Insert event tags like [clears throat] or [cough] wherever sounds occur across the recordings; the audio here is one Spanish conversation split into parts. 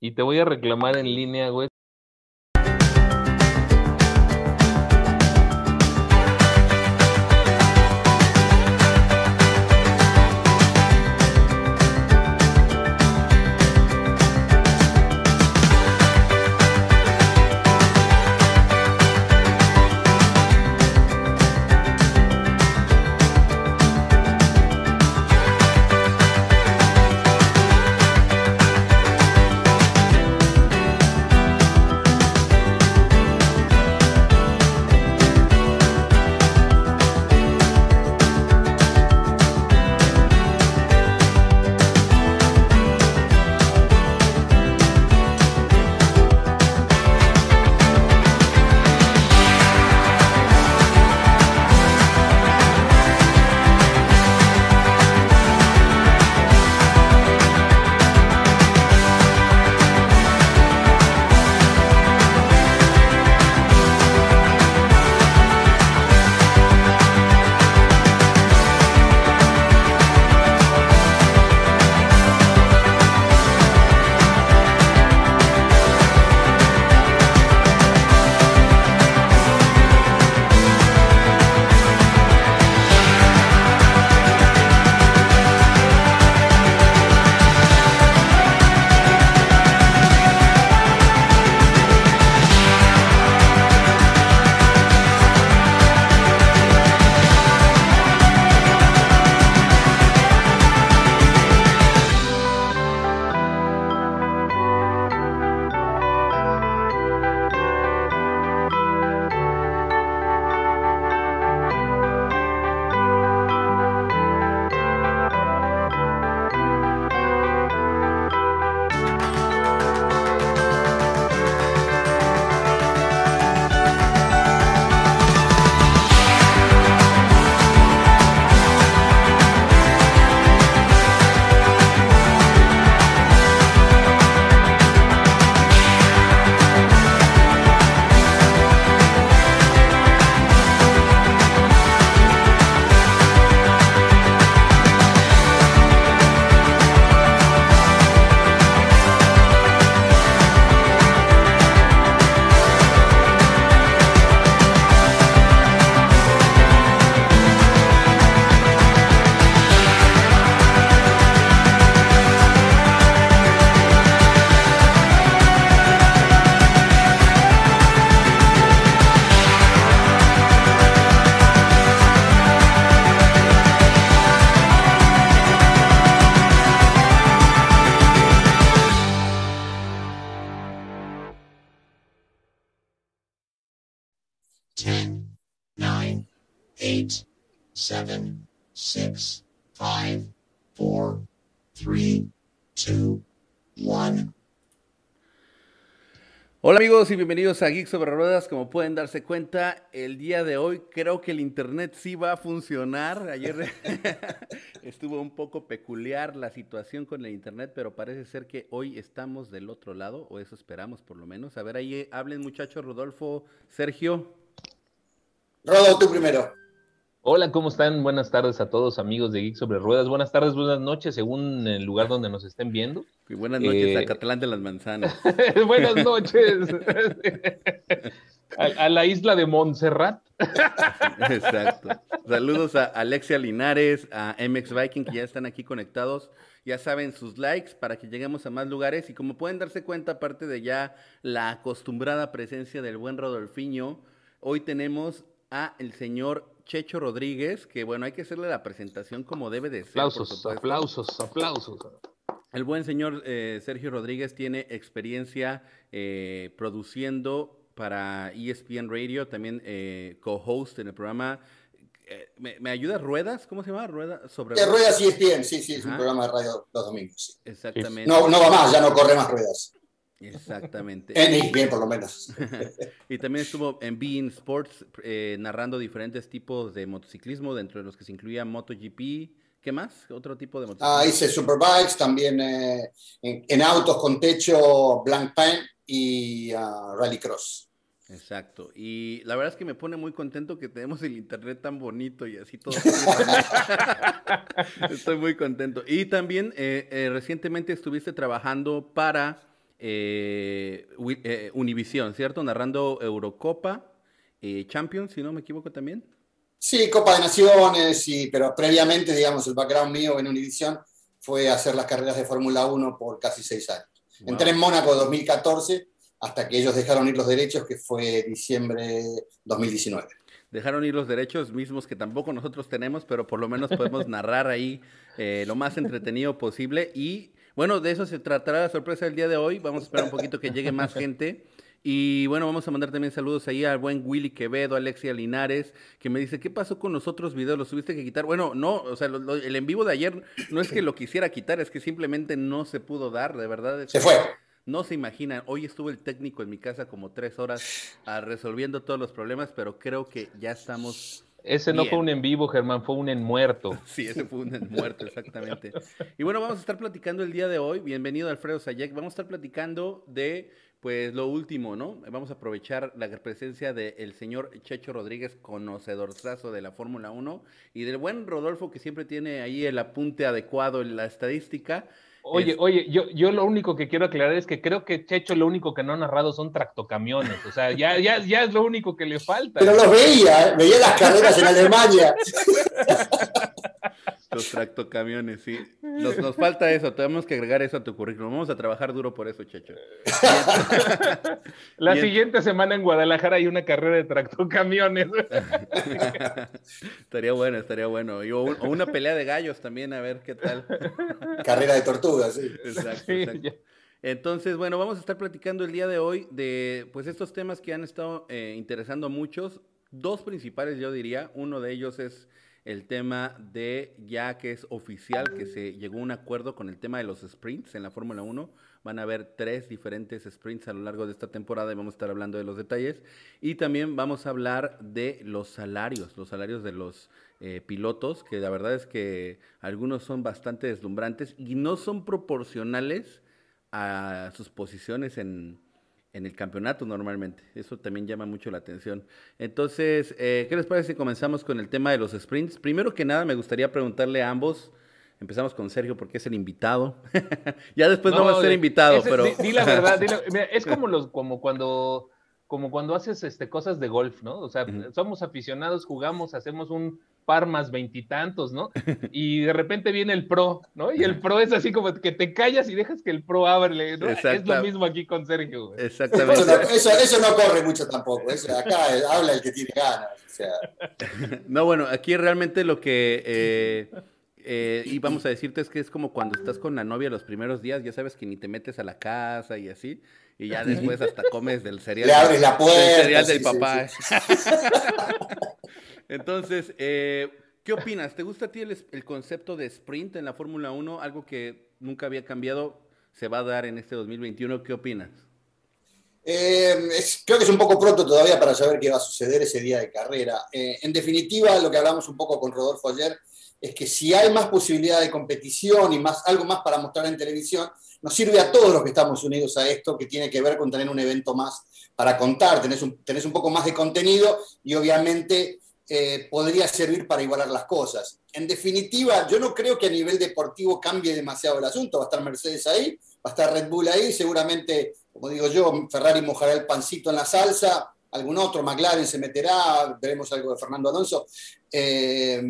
y te voy a reclamar en línea, güey, Hola amigos y bienvenidos a Geek sobre Ruedas. Como pueden darse cuenta, el día de hoy creo que el internet sí va a funcionar. Ayer [laughs] estuvo un poco peculiar la situación con el internet, pero parece ser que hoy estamos del otro lado, o eso esperamos por lo menos. A ver, ahí hablen muchachos, Rodolfo, Sergio. Rodolfo, tú primero. Hola, ¿cómo están? Buenas tardes a todos, amigos de Geek sobre Ruedas. Buenas tardes, buenas noches, según el lugar donde nos estén viendo. Y buenas noches a eh, Catalán de las Manzanas. [laughs] buenas [laughs] noches. a, la isla de Montserrat. [laughs] Exacto. Saludos a Alexia Linares, a MX Viking, que ya están aquí conectados. Ya saben, sus likes para que lleguemos a más lugares. Y como pueden darse cuenta, aparte de ya la acostumbrada presencia del buen Rodolfiño, hoy tenemos a el señor Checho Rodríguez, que bueno, hay que hacerle la presentación como debe de ser. Aplausos, aplausos, aplausos. El buen señor eh, Sergio Rodríguez tiene experiencia eh, produciendo para ESPN Radio, también eh, co-host en el programa. ¿Me, ¿Me, ayudas? ¿Ruedas? ¿Cómo se llama? ¿Ruedas sobre Ruedas ESPN, sí, sí, es un programa de radio los domingos. Exactamente. No, no va más, ya no corre más ruedas. Exactamente. En bien, por lo menos. [laughs] y también estuvo en Being Sports eh, narrando diferentes tipos de motociclismo, dentro de los que se incluía MotoGP. ¿Qué más? ¿Otro tipo de motociclismo? Ah, hice Superbikes, también eh, en, autos con techo, Blank Pain y uh, Rallycross. Exacto. Y la verdad es que me pone muy contento que tenemos el internet tan bonito y así todo. [laughs] Estoy muy contento. Y también eh, recientemente estuviste trabajando para eh, eh, Univisión, ¿cierto? Narrando Eurocopa, eh, Champions, si no me equivoco también. Sí, Copa de Naciones, sí, pero previamente, digamos, el background mío en Univisión fue hacer las carreras de Fórmula 1 por casi seis años. Entré en Mónaco 2014 hasta que ellos dejaron ir los derechos, que fue diciembre 2019. Dejaron ir los derechos mismos que tampoco nosotros tenemos, pero por lo menos podemos [laughs] narrar ahí lo más entretenido posible. Y bueno, de eso se tratará la sorpresa del día de hoy. Vamos a esperar un poquito que llegue más [laughs] gente. Y bueno, vamos a mandar también saludos ahí al buen Willy Quevedo, Alexia Linares, que me dice, ¿qué pasó con los otros videos? ¿Los tuviste que quitar? Bueno, no, o sea, el en vivo de ayer no es que lo quisiera quitar, es que simplemente no se pudo dar, de verdad. Se fue. No se imaginan, hoy estuvo el técnico en mi casa como tres horas ah, resolviendo todos los problemas, pero creo que ya estamos ese no fue un en vivo, Germán, fue un en muerto. [laughs] Sí, ese fue un en muerto, exactamente. Y bueno, vamos a estar platicando el día de hoy. Bienvenido, Alfredo Sayek. Vamos a estar platicando de pues lo último, ¿no? Vamos a aprovechar la presencia del señor Checho Rodríguez, conocedorzazo de la Fórmula 1, y del buen Rodolfo que siempre tiene ahí el apunte adecuado en la estadística. Oye, oye, yo, yo lo único que quiero aclarar es que creo que Checho lo único que no ha narrado son tractocamiones. O sea, ya, ya, ya es lo único que le falta. Pero los veía, ¿eh? veía las carreras en Alemania. [laughs] Los [laughs] tractocamiones, sí. Nos, nos, falta eso, tenemos que agregar eso a tu currículum. Vamos a trabajar duro por eso, Checho. La [laughs] siguiente semana en Guadalajara hay una carrera de tractocamiones. [laughs] estaría bueno, estaría bueno. o, una pelea de gallos también, a ver qué tal. Carrera de tortugas, sí. Exacto, exacto. Entonces, bueno, vamos a estar platicando el día de hoy de pues estos temas que han estado eh, interesando a muchos. Dos principales, yo diría. Uno de ellos es el tema de ya que es oficial que se llegó a un acuerdo con el tema de los sprints en la Fórmula 1. Van a haber tres diferentes sprints a lo largo de esta temporada y vamos a estar hablando de los detalles. Y también vamos a hablar de los salarios, los salarios de los eh, pilotos, que la verdad es que algunos son bastante deslumbrantes y no son proporcionales a sus posiciones en, en el campeonato normalmente. Eso también llama mucho la atención. Entonces, eh, ¿qué les parece si comenzamos con el tema de los sprints? Primero que nada, me gustaría preguntarle a ambos. Empezamos con Sergio porque es el invitado. [laughs] ya después no, va a ser invitado, pero. Di, la verdad, [laughs] es como los, como cuando como cuando haces este, cosas de golf, ¿no? O sea, somos aficionados, jugamos, hacemos un par más veintitantos, ¿no? [laughs] Y de repente viene el pro, ¿no? Y el pro es así como que te callas y dejas que el pro hable, ¿no? Es lo mismo aquí con Sergio. Exactamente. Eso no, corre mucho tampoco, acá habla el que tiene ganas. O sea. [laughs] No, bueno, aquí realmente lo que... Eh, eh, y vamos a decirte es que es como cuando estás con la novia los primeros días, ya sabes que ni te metes a la casa y así, y ya después hasta comes del cereal. Le abres la puerta. Del cereal del papá. [laughs] Entonces, eh, ¿qué opinas? ¿Te gusta a ti el, concepto de sprint en la Fórmula 1? Algo que nunca había cambiado, se va a dar en este 2021. ¿Qué opinas? Eh, creo que es un poco pronto todavía para saber qué va a suceder ese día de carrera. Eh, en definitiva, lo que hablamos un poco con Rodolfo ayer es que si hay más posibilidad de competición y más, algo más para mostrar en televisión, nos sirve a todos los que estamos unidos a esto, que tiene que ver con tener un evento más para contar, tenés un, tenés un poco más de contenido y obviamente eh, podría servir para igualar las cosas. En definitiva, yo no creo que a nivel deportivo cambie demasiado el asunto. Va a estar Mercedes ahí, va a estar Red Bull ahí, seguramente, como digo yo, Ferrari mojará el pancito en la salsa, algún otro, McLaren se meterá, veremos algo de Fernando Alonso. Eh,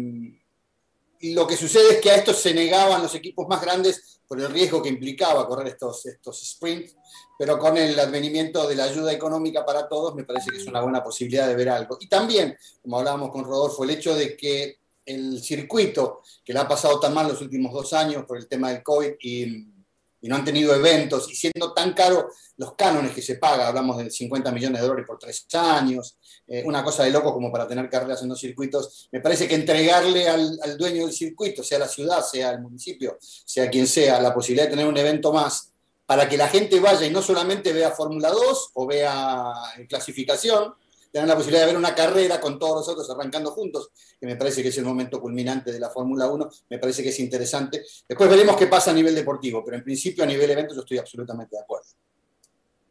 lo que sucede es que a esto se negaban los equipos más grandes por el riesgo que implicaba correr estos, estos sprints, pero con el advenimiento de la ayuda económica para todos me parece que es una buena posibilidad de ver algo. Y también, como hablábamos con Rodolfo, el hecho de que el circuito, que le ha pasado tan mal los últimos dos años por el tema del COVID y y no han tenido eventos, y siendo tan caro los cánones que se paga, hablamos de 50 millones de dólares por tres años, eh, una cosa de loco como para tener carreras en dos circuitos, me parece que entregarle al, dueño del circuito, sea la ciudad, sea el municipio, sea quien sea, la posibilidad de tener un evento más, para que la gente vaya y no solamente vea Fórmula 2 o vea clasificación, tener la posibilidad de ver una carrera con todos los otros arrancando juntos, que me parece que es el momento culminante de la Fórmula 1, me parece que es interesante. Después veremos qué pasa a nivel deportivo, pero en principio a nivel evento yo estoy absolutamente de acuerdo.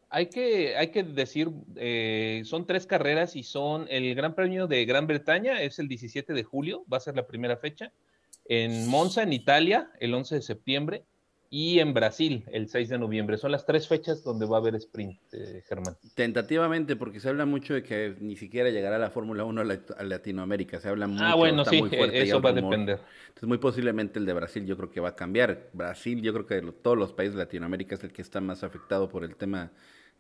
Hay que, hay que decir, eh, son tres carreras y son el Gran Premio de Gran Bretaña, es el 17 de julio, va a ser la primera fecha. En Monza, en Italia, el 11 de septiembre. y en Brasil el 6 de noviembre. Son las tres fechas donde va a haber sprint, eh, Germán. Tentativamente, porque se habla mucho de que ni siquiera llegará la Fórmula 1 a, Latinoamérica. Se habla ah, mucho. Ah, bueno, sí, eso va a depender. Entonces, muy posiblemente el de Brasil yo creo que va a cambiar. Brasil, yo creo que de todos los países de Latinoamérica es el que está más afectado por el tema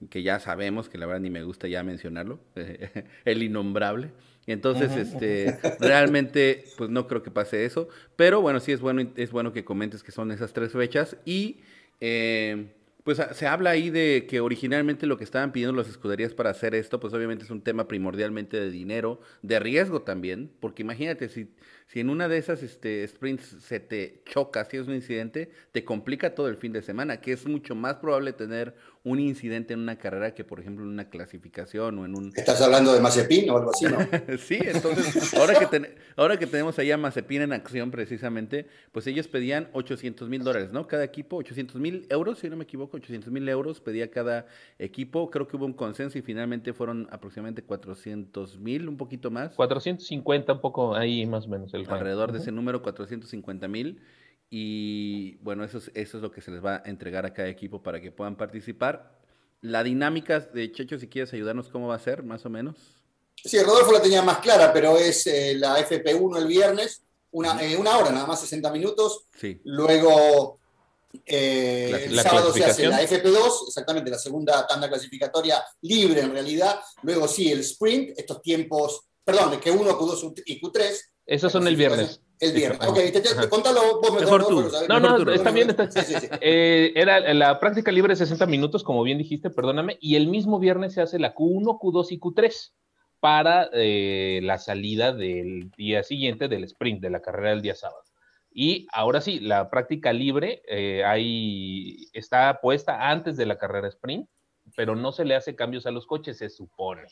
que ya sabemos, que la verdad ni me gusta ya mencionarlo, [laughs] el innombrable. Entonces, este, realmente, pues no creo que pase eso. Pero bueno, sí es bueno, es bueno que comentes que son esas tres fechas. Y eh, pues se habla ahí de que originalmente lo que estaban pidiendo las escuderías para hacer esto, pues obviamente es un tema primordialmente de dinero, de riesgo también, porque imagínate, si si en una de esas este, sprints se te choca, si es un incidente, te complica todo el fin de semana, que es mucho más probable tener un incidente en una carrera que, por ejemplo, en una clasificación o en un... ¿Estás hablando de Mazepin o algo así, no? [laughs] sí, entonces, ahora que, ahora que tenemos ahí a Mazepin en acción precisamente, pues ellos pedían 800 mil dólares, ¿no? Cada equipo, 800 mil euros, si no me equivoco, 800 mil euros pedía cada equipo. Creo que hubo un consenso y finalmente fueron aproximadamente 400 mil, un poquito más. 450, un poco ahí más o menos alrededor de ese número, 450 mil. Y bueno, eso es, eso es lo que se les va a entregar a cada equipo para que puedan participar. La dinámica de Checho, si quieres ayudarnos, ¿cómo va a ser, más o menos? Sí, Rodolfo la tenía más clara, pero es eh, la FP1 el viernes, una, eh, una hora, nada más 60 minutos. Sí. Luego eh, el sábado se hace la FP2, exactamente, la segunda tanda clasificatoria libre en realidad. Luego sí, el sprint, estos tiempos, perdón, que 1, Q2 y Q3. Esos son el viernes. El viernes. Ok, te, contalo vos mejor, tú. No, no, está bien. Está... Eh, era la práctica libre de 60 minutos, como bien dijiste, perdóname, y el mismo viernes se hace la Q1, Q2 y Q3 para eh, la salida del día siguiente del sprint, de la carrera del día sábado. Y ahora sí, la práctica libre eh, ahí está puesta antes de la carrera sprint, pero no se le hace cambios a los coches, se supone.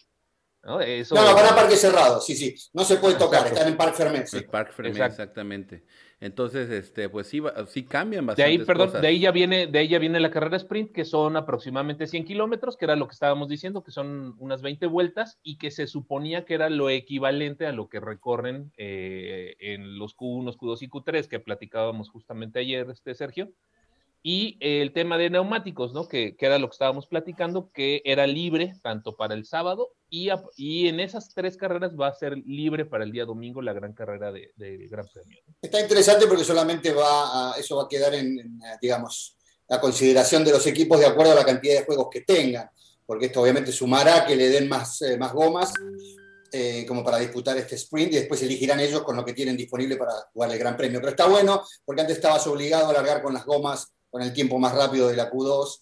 ¿No? Eso... no, no, van a parque cerrado, sí, sí, no se puede tocar, están en Parque Fermé. Sí. Parque Fermé, exactamente. Entonces, este, pues sí, sí cambian bastante. De ahí, perdón, de ahí ya viene, de ahí ya viene la carrera sprint, que son aproximadamente 100 kilómetros, que era lo que estábamos diciendo, que son unas 20 vueltas, y que se suponía que era lo equivalente a lo que recorren eh, en los Q1, Q2 y Q3 que platicábamos justamente ayer, este Sergio. Y el tema de neumáticos, ¿no? Que, que, era lo que estábamos platicando, que era libre tanto para el sábado y, y, en esas tres carreras va a ser libre para el día domingo la gran carrera de, de Gran Premio. Está interesante porque solamente va a, eso va a quedar en, digamos, la consideración de los equipos de acuerdo a la cantidad de juegos que tengan, porque esto obviamente sumará que le den más, eh, más gomas eh, como para disputar este sprint y después elegirán ellos con lo que tienen disponible para jugar el Gran Premio. Pero está bueno porque antes estabas obligado a largar con las gomas con el tiempo más rápido de la Q2.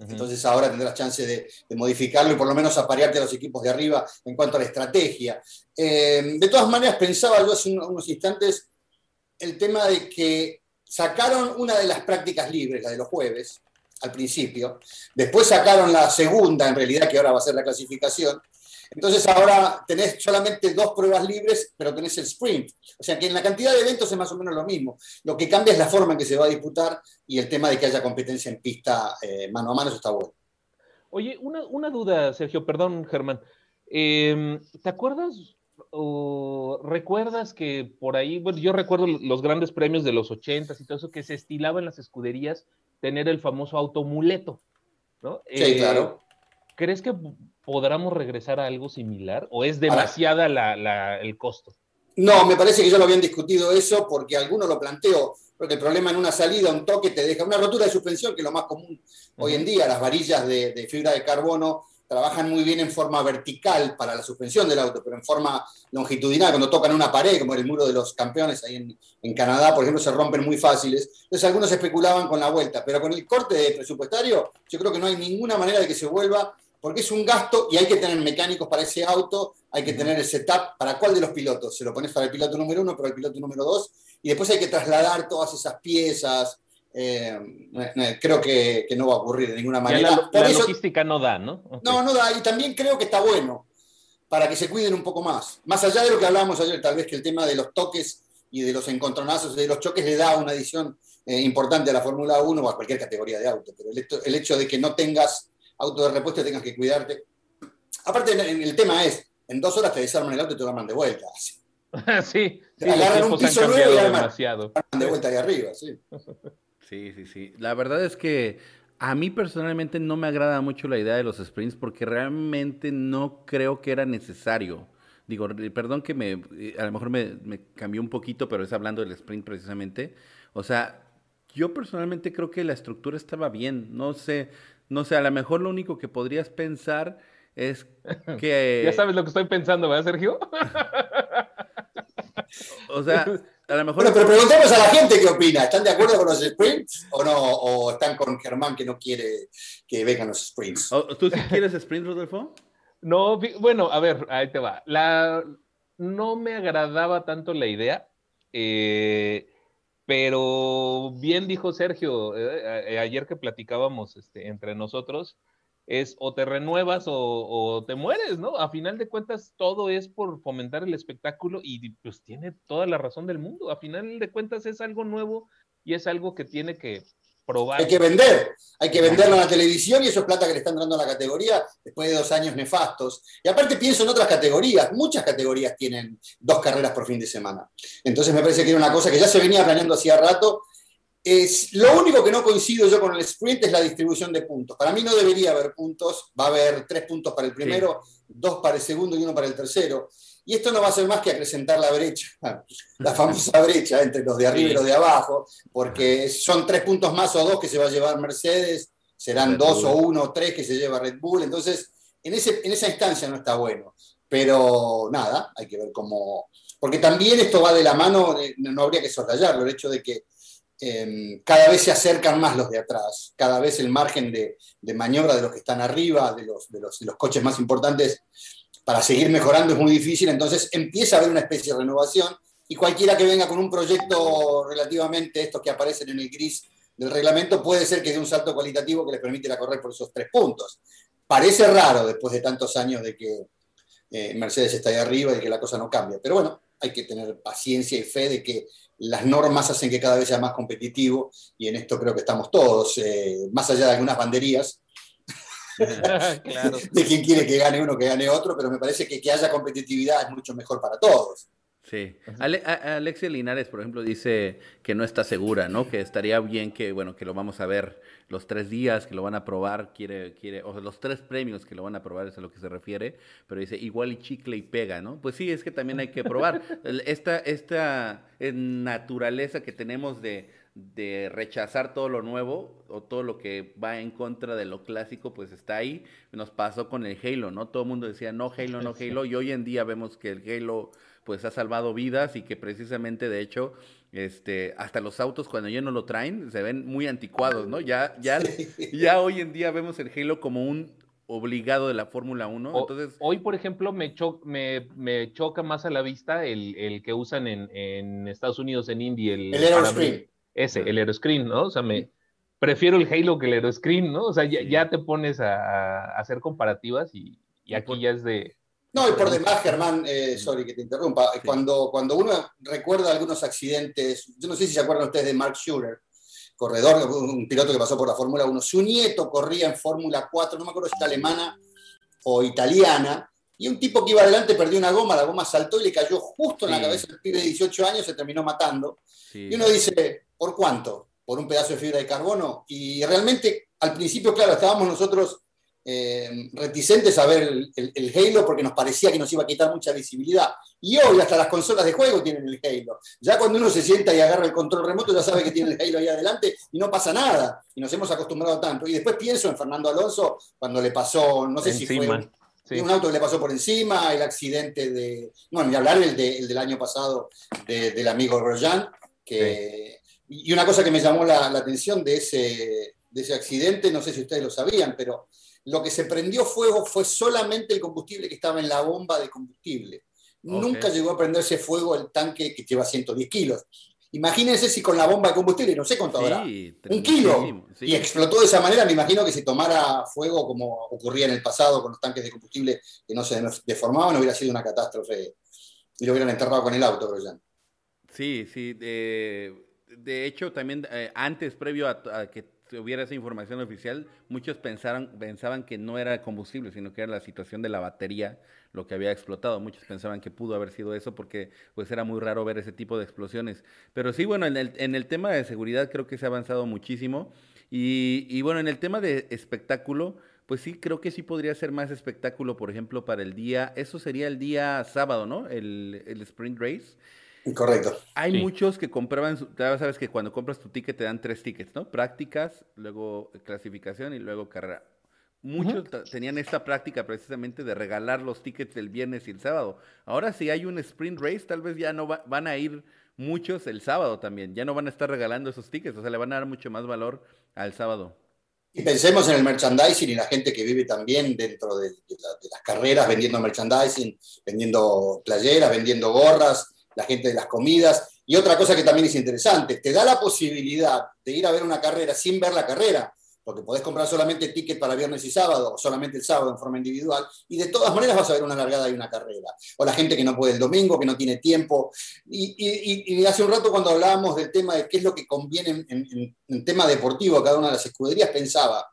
Entonces ahora tendrás chance de, modificarlo y por lo menos aparearte a los equipos de arriba en cuanto a la estrategia. Eh, de todas maneras, pensaba yo hace unos instantes el tema de que sacaron una de las prácticas libres, la de los jueves, al principio. Después sacaron la segunda, en realidad, que ahora va a ser la clasificación. Entonces ahora tenés solamente dos pruebas libres, pero tenés el sprint. O sea que en la cantidad de eventos es más o menos lo mismo. Lo que cambia es la forma en que se va a disputar y el tema de que haya competencia en pista eh, mano a mano, eso está bueno. Oye, una, duda, Sergio, perdón, Germán. Em, ¿Te acuerdas o recuerdas que por ahí, bueno, yo recuerdo los grandes premios de los ochentas y todo eso, que se estilaba en las escuderías tener el famoso automuleto, ¿no? Sí, eh, claro. ¿Crees que podamos regresar a algo similar o es demasiada el costo? No, me parece que ya lo habían discutido eso porque alguno lo planteó, porque el problema en una salida, un toque te deja una rotura de suspensión, que es lo más común hoy en día, las varillas de, fibra de carbono trabajan muy bien en forma vertical para la suspensión del auto, pero en forma longitudinal, cuando tocan una pared, como el muro de los campeones ahí en, en, Canadá, por ejemplo, se rompen muy fáciles. Entonces algunos especulaban con la vuelta, pero con el corte presupuestario, yo creo que no hay ninguna manera de que se vuelva porque es un gasto y hay que tener mecánicos para ese auto, hay que tener el setup para cuál de los pilotos. Se lo pones para el piloto número uno, para el piloto número dos, y después hay que trasladar todas esas piezas. Eh, creo que, no va a ocurrir de ninguna manera. La, logística no da, ¿no? No, no da, y también creo que está bueno para que se cuiden un poco más. Más allá de lo que hablábamos ayer, tal vez que el tema de los toques y de los encontronazos y de los choques le da una adición eh, importante a la Fórmula 1 o a cualquier categoría de auto, pero el hecho de que no tengas auto de repuesto tengas que cuidarte. Aparte, el, tema es, en dos horas te desarman el auto y te lo arman de vuelta. [laughs] sí, te agarran un piso nuevo y arman, de vuelta ahí arriba, sí. Sí, sí, sí. La verdad es que a mí personalmente no me agrada mucho la idea de los sprints porque realmente no creo que era necesario. Digo, perdón que me, eh, a lo mejor me, me cambió un poquito, pero es hablando del sprint precisamente. O sea, yo personalmente creo que la estructura estaba bien. No sé, no sé, a lo mejor lo único que podrías pensar es [laughs] que... ya sabes lo que estoy pensando, ¿verdad, Sergio? [laughs] o sea, a lo mejor... Bueno, pero preguntemos a la gente qué opina. ¿Están de acuerdo con los sprints o no? ¿O están con Germán que no quiere que vengan los sprints? ¿Tú sí quieres sprints, Rodolfo? No, bueno, a ver, ahí te va. La, no me agradaba tanto la idea. Eh, pero bien dijo Sergio, eh, ayer que platicábamos este, entre nosotros, es o te renuevas o, te mueres, ¿no? A final de cuentas, todo es por fomentar el espectáculo y pues tiene toda la razón del mundo. A final de cuentas es algo nuevo y es algo que tiene que probar. Hay que vender, hay que venderlo en la televisión y eso es plata que le están dando a la categoría después de dos años nefastos. Y aparte pienso en otras categorías, muchas categorías tienen dos carreras por fin de semana. Entonces me parece que era una cosa que ya se venía planeando hacía rato es, lo único que no coincido yo con el sprint es la distribución de puntos. Para mí no debería haber puntos, va a haber tres puntos para el primero, dos para el segundo y uno para el tercero. Y esto no va a ser más que acrecentar la brecha, [laughs] la famosa [laughs] brecha entre los de arriba y los de abajo, porque son tres puntos más o dos que se va a llevar Mercedes, serán dos o uno o tres que se lleva Red Bull. Entonces, en, ese, en esa instancia no está bueno. Pero nada, hay que ver cómo... Porque también esto va de la mano, no habría que soslayarlo, el hecho de que Em, cada vez se acercan más los de atrás, cada vez el margen de, maniobra de los que están arriba, de los, de, los, coches más importantes, para seguir mejorando es muy difícil, entonces empieza a haber una especie de renovación y cualquiera que venga con un proyecto relativamente, estos que aparecen en el gris del reglamento, puede ser que dé un salto cualitativo que les permite correr por esos tres puntos. Parece raro después de tantos años de que eh, Mercedes está ahí arriba y que la cosa no cambia, pero bueno, hay que tener paciencia y fe de que las normas hacen que cada vez sea más competitivo y en esto creo que estamos todos, eh, más allá de algunas banderías, [laughs] de quien quiere que gane uno, que gane otro, pero me parece que que haya competitividad es mucho mejor para todos. Sí. Alexia Linares, por ejemplo, dice que no está segura, ¿no? Que estaría bien que, bueno, que lo vamos a ver los tres días, que lo van a probar, quiere, quiere, o sea, los tres premios que lo van a probar es a lo que se refiere, pero dice igual y chicle y pega, ¿no? Pues sí, es que también hay que probar. [laughs] esta, esta eh, naturaleza que tenemos de, de rechazar todo lo nuevo o todo lo que va en contra de lo clásico, pues está ahí. Nos pasó con el Halo, ¿no? Todo el mundo decía no Halo, no Halo, y hoy en día vemos que el Halo pues ha salvado vidas y que precisamente de hecho este hasta los autos cuando ya no lo traen se ven muy anticuados, ¿no? Ya ya [laughs] ya hoy en día vemos el Halo como un obligado de la Fórmula 1. Entonces, hoy, por ejemplo, me, me, choca más a la vista el, que usan en, Estados Unidos en Indy, el, el. Ese, el Aeroscreen, ¿no? O sea, me prefiero el Halo que el Aeroscreen, ¿no? O sea, ya, te pones a, hacer comparativas y, y aquí ya es de, no, y por demás, Germán, eh, sorry que te interrumpa, cuando, cuando uno recuerda algunos accidentes, yo no sé si se acuerdan ustedes de Mark Schurer, corredor, un piloto que pasó por la Fórmula 1, su nieto corría en Fórmula 4, no me acuerdo si está alemana o italiana, y un tipo que iba adelante perdió una goma, la goma saltó y le cayó justo en la cabeza del pibe de 18 años, se terminó matando. Y uno dice, ¿por cuánto? ¿Por un pedazo de fibra de carbono? Y realmente, al principio, claro, estábamos nosotros eh, reticentes a ver el, Halo porque nos parecía que nos iba a quitar mucha visibilidad. Y hoy hasta las consolas de juego tienen el Halo. Ya cuando uno se sienta y agarra el control remoto ya sabe que tiene el Halo ahí adelante y no pasa nada. Y nos hemos acostumbrado tanto. Y después pienso en Fernando Alonso cuando le pasó, no sé si fue un, auto que le pasó por encima, el accidente de, no, ni hablar el, del año pasado del amigo Rojan. Que, Y una cosa que me llamó la, la atención de ese, de ese accidente, no sé si ustedes lo sabían, pero lo que se prendió fuego fue solamente el combustible que estaba en la bomba de combustible. Nunca llegó a prenderse fuego el tanque que lleva 110 kilos. Imagínense si con la bomba de combustible, no sé cuánto habrá, un kilo, y explotó de esa manera, me imagino que si tomara fuego como ocurría en el pasado con los tanques de combustible que no se deformaban, hubiera sido una catástrofe y lo hubieran enterrado con el auto, creo ya. Sí, sí. De hecho, también eh, antes, previo a, que hubiera esa información oficial, muchos pensaron, pensaban que no era combustible, sino que era la situación de la batería lo que había explotado. Muchos pensaban que pudo haber sido eso porque pues era muy raro ver ese tipo de explosiones. Pero sí, bueno, en el, en el tema de seguridad creo que se ha avanzado muchísimo. Y, y bueno, en el tema de espectáculo, pues sí, creo que sí podría ser más espectáculo, por ejemplo, para el día, eso sería el día sábado, ¿no? El, el sprint race. Correcto. Hay muchos que compraban, ya sabes que cuando compras tu ticket te dan tres tickets, ¿no? Prácticas, luego clasificación y luego carrera. Muchos tenían esta práctica precisamente de regalar los tickets el viernes y el sábado. Ahora si hay un sprint race, tal vez ya no van a ir muchos el sábado también. Ya no van a estar regalando esos tickets, o sea, le van a dar mucho más valor al sábado. Y pensemos en el merchandising y la gente que vive también dentro de, de las carreras vendiendo merchandising, vendiendo playeras, vendiendo gorras, la gente de las comidas. Y otra cosa que también es interesante, te da la posibilidad de ir a ver una carrera sin ver la carrera, porque podés comprar solamente ticket para viernes y sábado, o solamente el sábado en forma individual, y de todas maneras vas a ver una largada y una carrera. O la gente que no puede el domingo, que no tiene tiempo. Y, hace un rato cuando hablábamos del tema de qué es lo que conviene en, en tema deportivo a cada una de las escuderías, pensaba,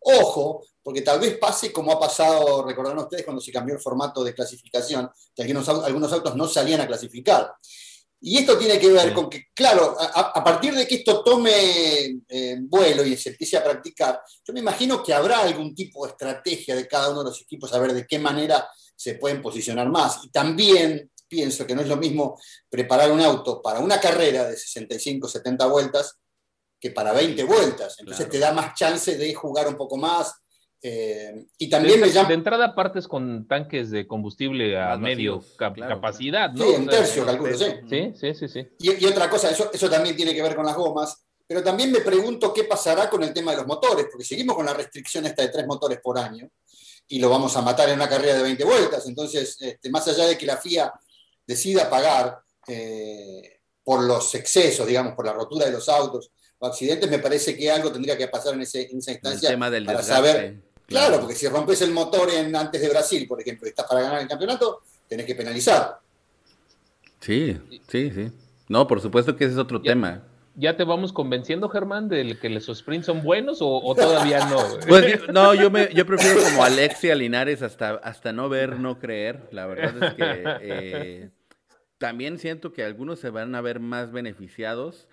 ojo, porque tal vez pase como ha pasado, recordarán ustedes, cuando se cambió el formato de clasificación, que algunos, algunos autos no salían a clasificar. Y esto tiene que ver con que, claro, a, partir de que esto tome eh, vuelo y se empiece a practicar, yo me imagino que habrá algún tipo de estrategia de cada uno de los equipos a ver de qué manera se pueden posicionar más. Y también pienso que no es lo mismo preparar un auto para una carrera de 65, 70 vueltas que para 20 vueltas. Entonces te da más chance de jugar un poco más, eh, y también de, me llama... De entrada partes con tanques de combustible a medio capacidad, ¿no? Sí, en tercio, calculo, sí. Sí, sí, sí. sí. Y, y, otra cosa, eso, eso también tiene que ver con las gomas, pero también me pregunto qué pasará con el tema de los motores, porque seguimos con la restricción esta de tres motores por año y lo vamos a matar en una carrera de 20 vueltas. Entonces, este, más allá de que la FIA decida pagar eh, por los excesos, digamos, por la rotura de los autos o accidentes, me parece que algo tendría que pasar en, ese, en esa instancia el tema del para desgaste. saber Claro, porque si rompes el motor en, antes de Brasil, por ejemplo, y estás para ganar el campeonato, tenés que penalizar. Sí, sí, sí. No, por supuesto que ese es otro ya, tema. ¿Ya te vamos convenciendo, Germán, de que los sprints son buenos o, o todavía no? [laughs] Pues no, yo me, yo prefiero como Alexia Linares hasta, hasta no ver, no creer. La verdad es que eh, también siento que algunos se van a ver más beneficiados.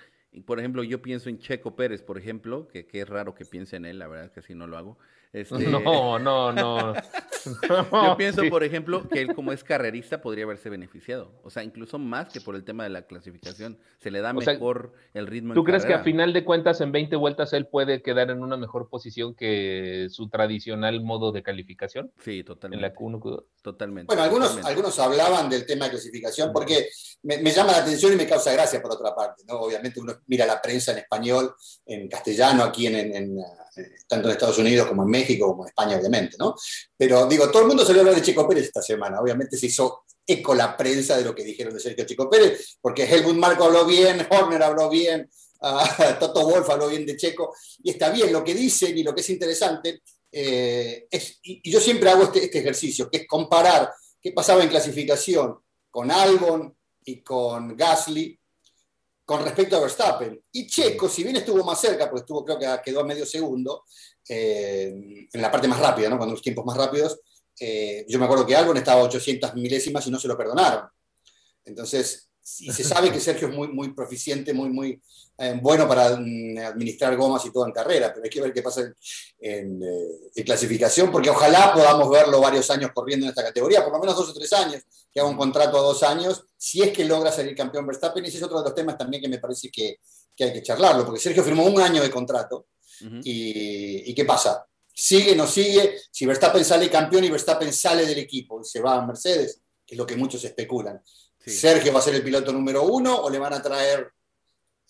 Por ejemplo, yo pienso en Checo Pérez, por ejemplo, que, que es raro que piense en él, la verdad es que así no lo hago. [laughs] Este... No, no, no. [laughs] Yo pienso, sí. por ejemplo, que él como es carrerista podría haberse beneficiado. O sea, incluso más que por el tema de la clasificación. Se le da o mejor sea, el ritmo. ¿Tú crees carrera? que a final de cuentas en 20 vueltas él puede quedar en una mejor posición que su tradicional modo de calificación? Sí, totalmente. En la Q1, Totalmente. Bueno, algunos, totalmente. algunos hablaban del tema de clasificación porque me, me, llama la atención y me causa gracia por otra parte. ¿no? Obviamente uno mira la prensa en español, en castellano, aquí en, en, en tanto en Estados Unidos como en México, como en España, obviamente, ¿no? Pero digo, todo el mundo salió a hablar de Chico Pérez esta semana. Obviamente se hizo eco la prensa de lo que dijeron de Sergio Chico Pérez, porque Helmut Marco habló bien, Horner habló bien, uh, [laughs] Toto Wolf habló bien de Checo, y está bien lo que dicen y lo que es interesante. Eh, es, y, y, yo siempre hago este, este ejercicio, que es comparar qué pasaba en clasificación con Albon y con Gasly con respecto a Verstappen. Y Checo, si bien estuvo más cerca, porque estuvo, creo que quedó a medio segundo, eh, en la parte más rápida, ¿no? cuando los tiempos más rápidos, eh, yo me acuerdo que Albon estaba a 800 milésimas y no se lo perdonaron. Entonces, y se sabe que Sergio es muy, muy proficiente, muy, muy eh, bueno para mm, administrar gomas y todo en carrera, pero hay que ver qué pasa en, en, eh, en, clasificación, porque ojalá podamos verlo varios años corriendo en esta categoría, por lo menos dos o tres años, que haga un contrato a dos años, si es que logra salir campeón Verstappen, y ese es otro de los temas también que me parece que, que hay que charlarlo, porque Sergio firmó un año de contrato, uh -huh. y, y ¿qué pasa? ¿Sigue, no sigue? Si Verstappen sale campeón y Verstappen sale del equipo y se va a Mercedes, que es lo que muchos especulan. Sí. ¿Sergio va a ser el piloto número uno o le van a traer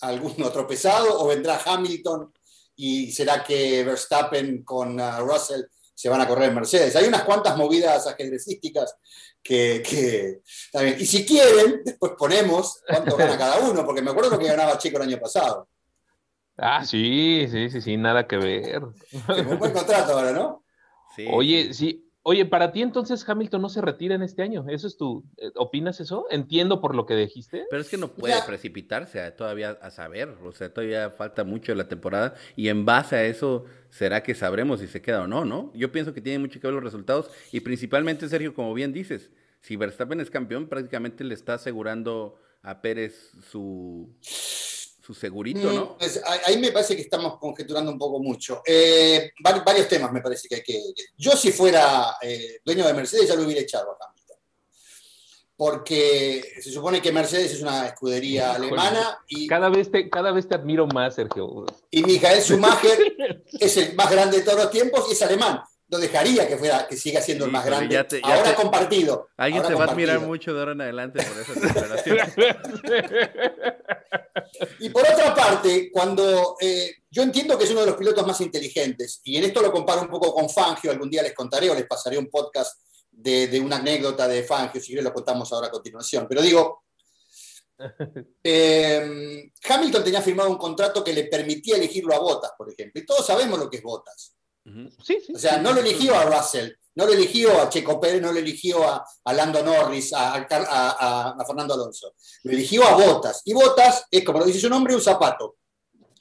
algún [laughs] otro pesado o vendrá Hamilton y será que Verstappen con uh, Russell se van a correr en Mercedes? Hay unas cuantas movidas ajedrecísticas que, que también. Y si quieren, después ponemos cuánto gana cada uno, porque me acuerdo lo que ganaba Chico el año pasado. Ah, sí, sí, sí, sí, nada que ver. un buen contrato ahora, ¿no? Sí. Oye, sí, Oye, para ti entonces Hamilton no se retira en este año. ¿Eso es tu, eh, opinas eso? Entiendo por lo que dijiste. Pero es que no puede precipitarse todavía a saber, o sea, todavía falta mucho de la temporada y en base a eso será que sabremos si se queda o no, ¿no? Yo pienso que tiene mucho que ver los resultados y principalmente, Sergio, como bien dices, si Verstappen es campeón, prácticamente le está asegurando a Pérez su su segurito, ¿no? Pues, ahí me parece que estamos conjeturando un poco mucho. Eh, varios temas me parece que hay que... Yo si fuera eh, dueño de Mercedes ya lo hubiera echado a. Porque se supone que Mercedes es una escudería alemana y... Cada vez, te, cada vez te admiro más, Sergio. Y Michael Schumacher [laughs] es el más grande de todos los tiempos y es alemán lo dejaría que fuera, que siga siendo el más grande. ahora compartido. Alguien te va a admirar mucho de ahora en adelante por esa [laughs] declaración. y por otra parte, cuando eh, yo entiendo que es uno de los pilotos más inteligentes, y en esto lo comparo un poco con Fangio, algún día les contaré o les pasaré un podcast de, una anécdota de Fangio, si quieren lo contamos ahora a continuación. Pero digo, [laughs] eh, Hamilton tenía firmado un contrato que le permitía elegirlo a Botas, por ejemplo, y todos sabemos lo que es Botas. O sea, no lo eligió a Russell, no lo eligió a Checo Pérez, no lo eligió a, Lando Norris, a, Fernando Alonso. Lo eligió a Botas. Y Botas es, como lo dice su nombre, un zapato.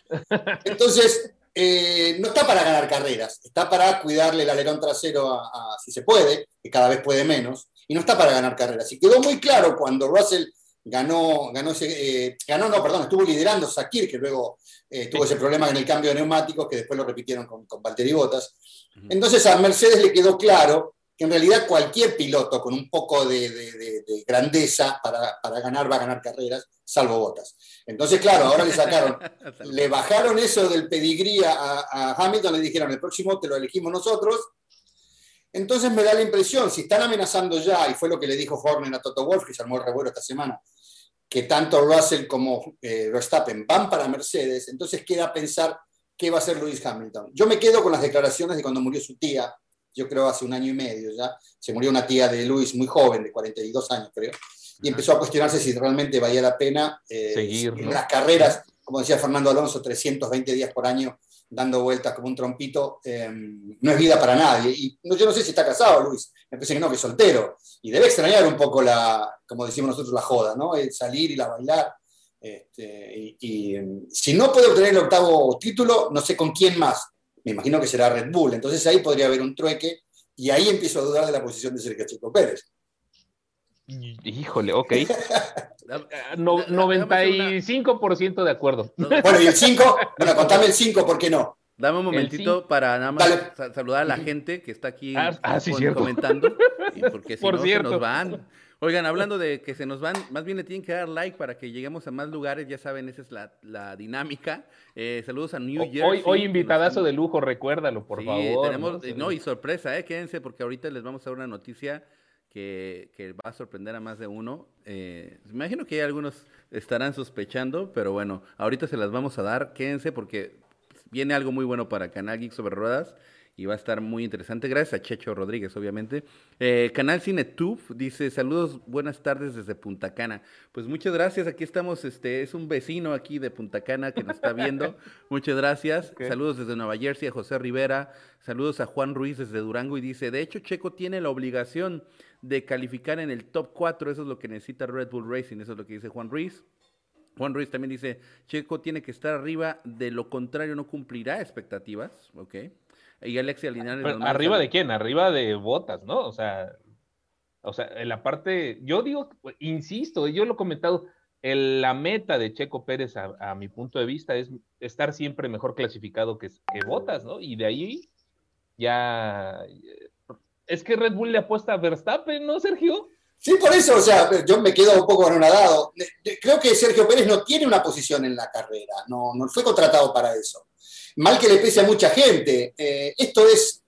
[laughs] Entonces, eh, no está para ganar carreras, está para cuidarle el alerón trasero a, si se puede, que cada vez puede menos, y no está para ganar carreras. Y quedó muy claro cuando Russell ganó, ganó, eh, ganó no, perdón, estuvo liderando Sakir, que luego eh, tuvo ese problema en el cambio de neumáticos, que después lo repitieron con, con Valtteri Bottas. Entonces a Mercedes le quedó claro que en realidad cualquier piloto con un poco de, grandeza para, ganar va a ganar carreras, salvo Bottas. Entonces, claro, ahora le sacaron, [laughs] le bajaron eso del pedigrí a, a Hamilton, le dijeron, el próximo te lo elegimos nosotros, entonces me da la impresión, si están amenazando ya, y fue lo que le dijo Horner a Toto Wolf, que se armó el revuelo esta semana, que tanto Russell como eh, Verstappen van para Mercedes, entonces queda pensar qué va a hacer Lewis Hamilton. Yo me quedo con las declaraciones de cuando murió su tía, yo creo hace un año y medio ya, se murió una tía de Lewis muy joven, de 42 años creo, y empezó a cuestionarse si realmente valía la pena eh, seguir las carreras, como decía Fernando Alonso, 320 días por año dando vueltas como un trompito, em, no es vida para nadie. Y yo no sé si está casado, Luis, me parece que no, que es soltero. Y debe extrañar un poco la, como decimos nosotros, la joda, ¿no? El salir y la bailar. Este, y, em, si no puede obtener el octavo título, no sé con quién más. Me imagino que será Red Bull. Entonces ahí podría haber un trueque y ahí empiezo a dudar de la posición de Sergio Chico Pérez. Híjole, ok. [laughs] no, 95% de acuerdo. Bueno, y el 5, bueno, contame el 5, ¿por qué no? Dame un momentito para nada más saludar a la gente que está aquí ah, ah, comentando, [laughs] porque si Por no se nos van. Oigan, hablando de que se nos van, más bien le tienen que dar like para que lleguemos a más lugares, ya saben, esa es la, dinámica. Eh, saludos a New Jersey. Hoy, hoy invitadazo de lujo, recuérdalo, por favor. Tenemos, ¿no? y sorpresa, eh, quédense porque ahorita les vamos a dar una noticia que, va a sorprender a más de uno. Eh, me imagino que algunos estarán sospechando, pero bueno, ahorita se las vamos a dar. Quédense porque viene algo muy bueno para Canal Geek sobre Ruedas y va a estar muy interesante. Gracias a Checho Rodríguez, obviamente. Eh, Canal CineTube dice, saludos, buenas tardes desde Punta Cana. Pues muchas gracias, aquí estamos, este, es un vecino aquí de Punta Cana que nos está viendo. [laughs] muchas gracias. Saludos desde Nueva Jersey a José Rivera. Saludos a Juan Ruiz desde Durango y dice, de hecho Checo tiene la obligación de calificar en el top 4, eso es lo que necesita Red Bull Racing, eso es lo que dice Juan Ruiz. Juan Ruiz también dice, Checo tiene que estar arriba, de lo contrario no cumplirá expectativas, ok. Y Alexia Linares... ¿Arriba de quién? Arriba de botas, ¿no? O sea, o sea, en la parte, yo digo, insisto, yo lo he comentado, la meta de Checo Pérez, a, mi punto de vista, es estar siempre mejor clasificado que, que Botas, ¿no? Y de ahí ya es que Red Bull le apuesta a Verstappen, ¿no, Sergio? Sí, por eso, o sea, yo me quedo un poco anonadado. Creo que Sergio Pérez no tiene una posición en la carrera, no, no fue contratado para eso. Mal que le pese a mucha gente. Eh, esto es,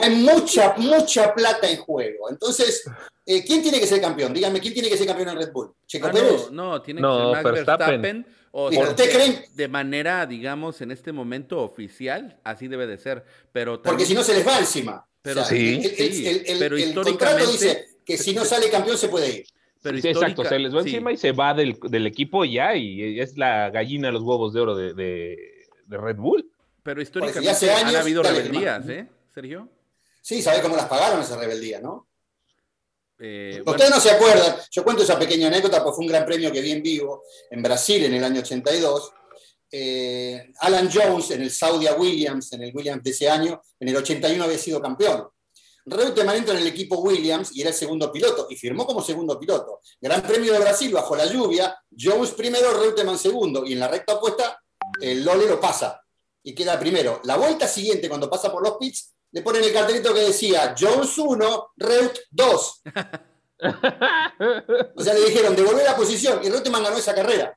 hay mucha, mucha plata en juego. Entonces, eh, ¿quién tiene que ser campeón? Díganme, ¿quién tiene que ser campeón en Red Bull? ¿Checo ah, Pérez? No, tiene que ser Max Verstappen. O ¿Usted cree? De manera, digamos, en este momento oficial, así debe de ser. Pero Porque si no se les va encima. Pero sí, el, pero contrato dice que si no sale campeón se puede ir. Pero exacto, se les va encima y se va del, equipo ya y es la gallina de los huevos de oro de, Red Bull. Pero históricamente han habido rebeldías, ¿eh, Sergio? Sí, ¿sabés cómo las pagaron esa rebeldía, no? Eh, Ustedes no se acuerdan, yo cuento esa pequeña anécdota, porque fue un gran premio que vi en vivo en Brasil en el año 82. Eh, Alan Jones en el Saudia Williams, en el Williams de ese año, en el 81 había sido campeón. Reutemann entra en el equipo Williams y era el segundo piloto, y firmó como segundo piloto. Gran Premio de Brasil bajo la lluvia, Jones primero, Reutemann segundo, y en la recta opuesta el Lole lo pasa y queda primero. La vuelta siguiente, cuando pasa por los pits, le ponen el cartelito que decía Jones 1, Reut 2. o sea, le dijeron, devolver la posición, y Reutemann ganó esa carrera.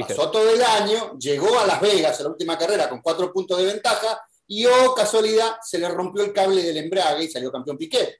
Pasó todo el año, llegó a Las Vegas a la última carrera con cuatro puntos de ventaja, y oh, casualidad, se le rompió el cable del embrague y salió campeón Piquet.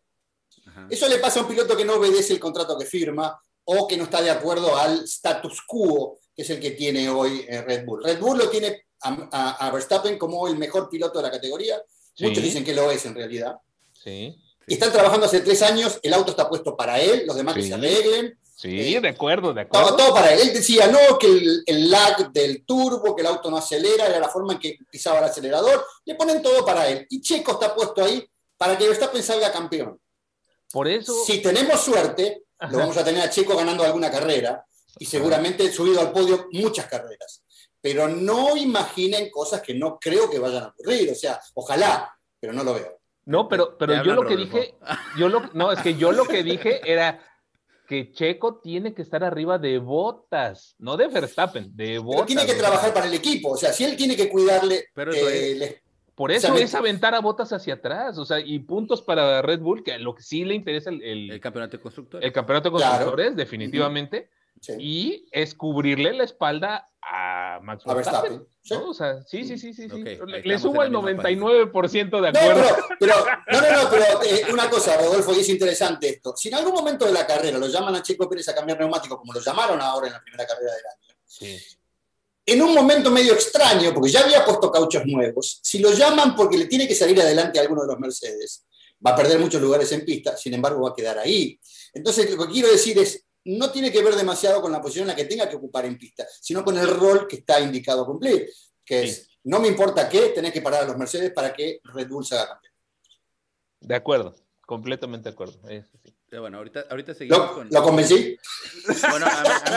Eso le pasa a un piloto que no obedece el contrato que firma o que no está de acuerdo al status quo, que es el que tiene hoy eh, Red Bull. Red Bull lo tiene a, Verstappen como el mejor piloto de la categoría. Muchos dicen que lo es en realidad. Sí. Y están trabajando hace tres años, el auto está puesto para él, los demás que se arreglen. Sí, de acuerdo, de acuerdo. Todo, para él. Él decía, no, que el, lag del turbo, que el auto no acelera, era la forma en que pisaba el acelerador. Le ponen todo para él. Y Checo está puesto ahí para que Verstappen salga campeón. Por eso. Si tenemos suerte, lo vamos a tener a Checo ganando alguna carrera y seguramente subido al podio muchas carreras. Pero no imaginen cosas que no creo que vayan a ocurrir. O sea, ojalá, pero no lo veo. No, pero, pero yo lo que dije, yo lo, no, es que yo lo que dije era que Checo tiene que estar arriba de botas, no de Verstappen, de botas. Pero tiene que trabajar para el equipo, o sea, si él tiene que cuidarle. Pero eh, Por eso es aventar a botas hacia atrás, o sea, y puntos para Red Bull, que lo que sí le interesa el, el, campeonato de constructores. El campeonato de constructores, definitivamente. Y es cubrirle la espalda a Max Verstappen. ¿Sí? O sea, sí, sí, sí, sí. le, subo al 99% de acuerdo. No, pero, no, no, no, pero eh, una cosa, Rodolfo, y es interesante esto. Si en algún momento de la carrera lo llaman a Checo Pérez a cambiar neumático, como lo llamaron ahora en la primera carrera del año, en un momento medio extraño, porque ya había puesto cauchos nuevos, si lo llaman porque le tiene que salir adelante a alguno de los Mercedes, va a perder muchos lugares en pista, sin embargo va a quedar ahí. Entonces, lo que quiero decir es, no tiene que ver demasiado con la posición en la que tenga que ocupar en pista, sino con el rol que está indicado cumplir, que es, no me importa qué, tenés que parar a los Mercedes para que Red Bull se haga campeón. De acuerdo, completamente de acuerdo. Bueno, ahorita, ahorita seguimos ¿Lo, con... ¿Lo convencí? Bueno,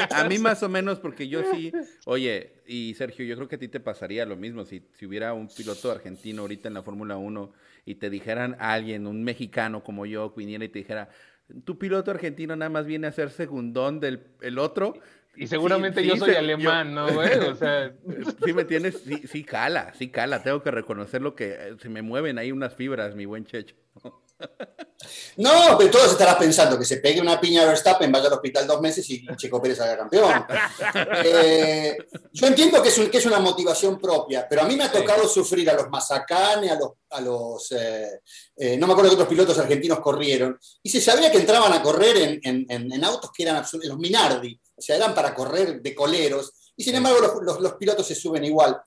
a mí, más o menos, porque yo sí, oye, y Sergio, yo creo que a ti te pasaría lo mismo si, si hubiera un piloto argentino ahorita en la Fórmula 1 y te dijeran a alguien, un mexicano como yo, viniera y te dijera, tu piloto argentino nada más viene a ser segundón del el otro. Y seguramente yo soy alemán, ¿no, güey? O sea. [laughs] Sí, me tienes, sí, sí cala, sí cala. Tengo que reconocer lo que eh, se me mueven ahí unas fibras, mi buen Checho. No, pero todos estarás pensando que se pegue una piña a Verstappen, vaya al hospital dos meses y Checo Pérez haga campeón. [laughs] Eh, yo entiendo que es, que es una motivación propia, pero a mí me ha tocado sufrir a los Mazacane, a los, a los eh, eh, no me acuerdo qué otros pilotos argentinos corrieron, y se sabía que entraban a correr en, autos que eran los Minardi, o sea, eran para correr de coleros, y sin embargo los, los pilotos se suben igual.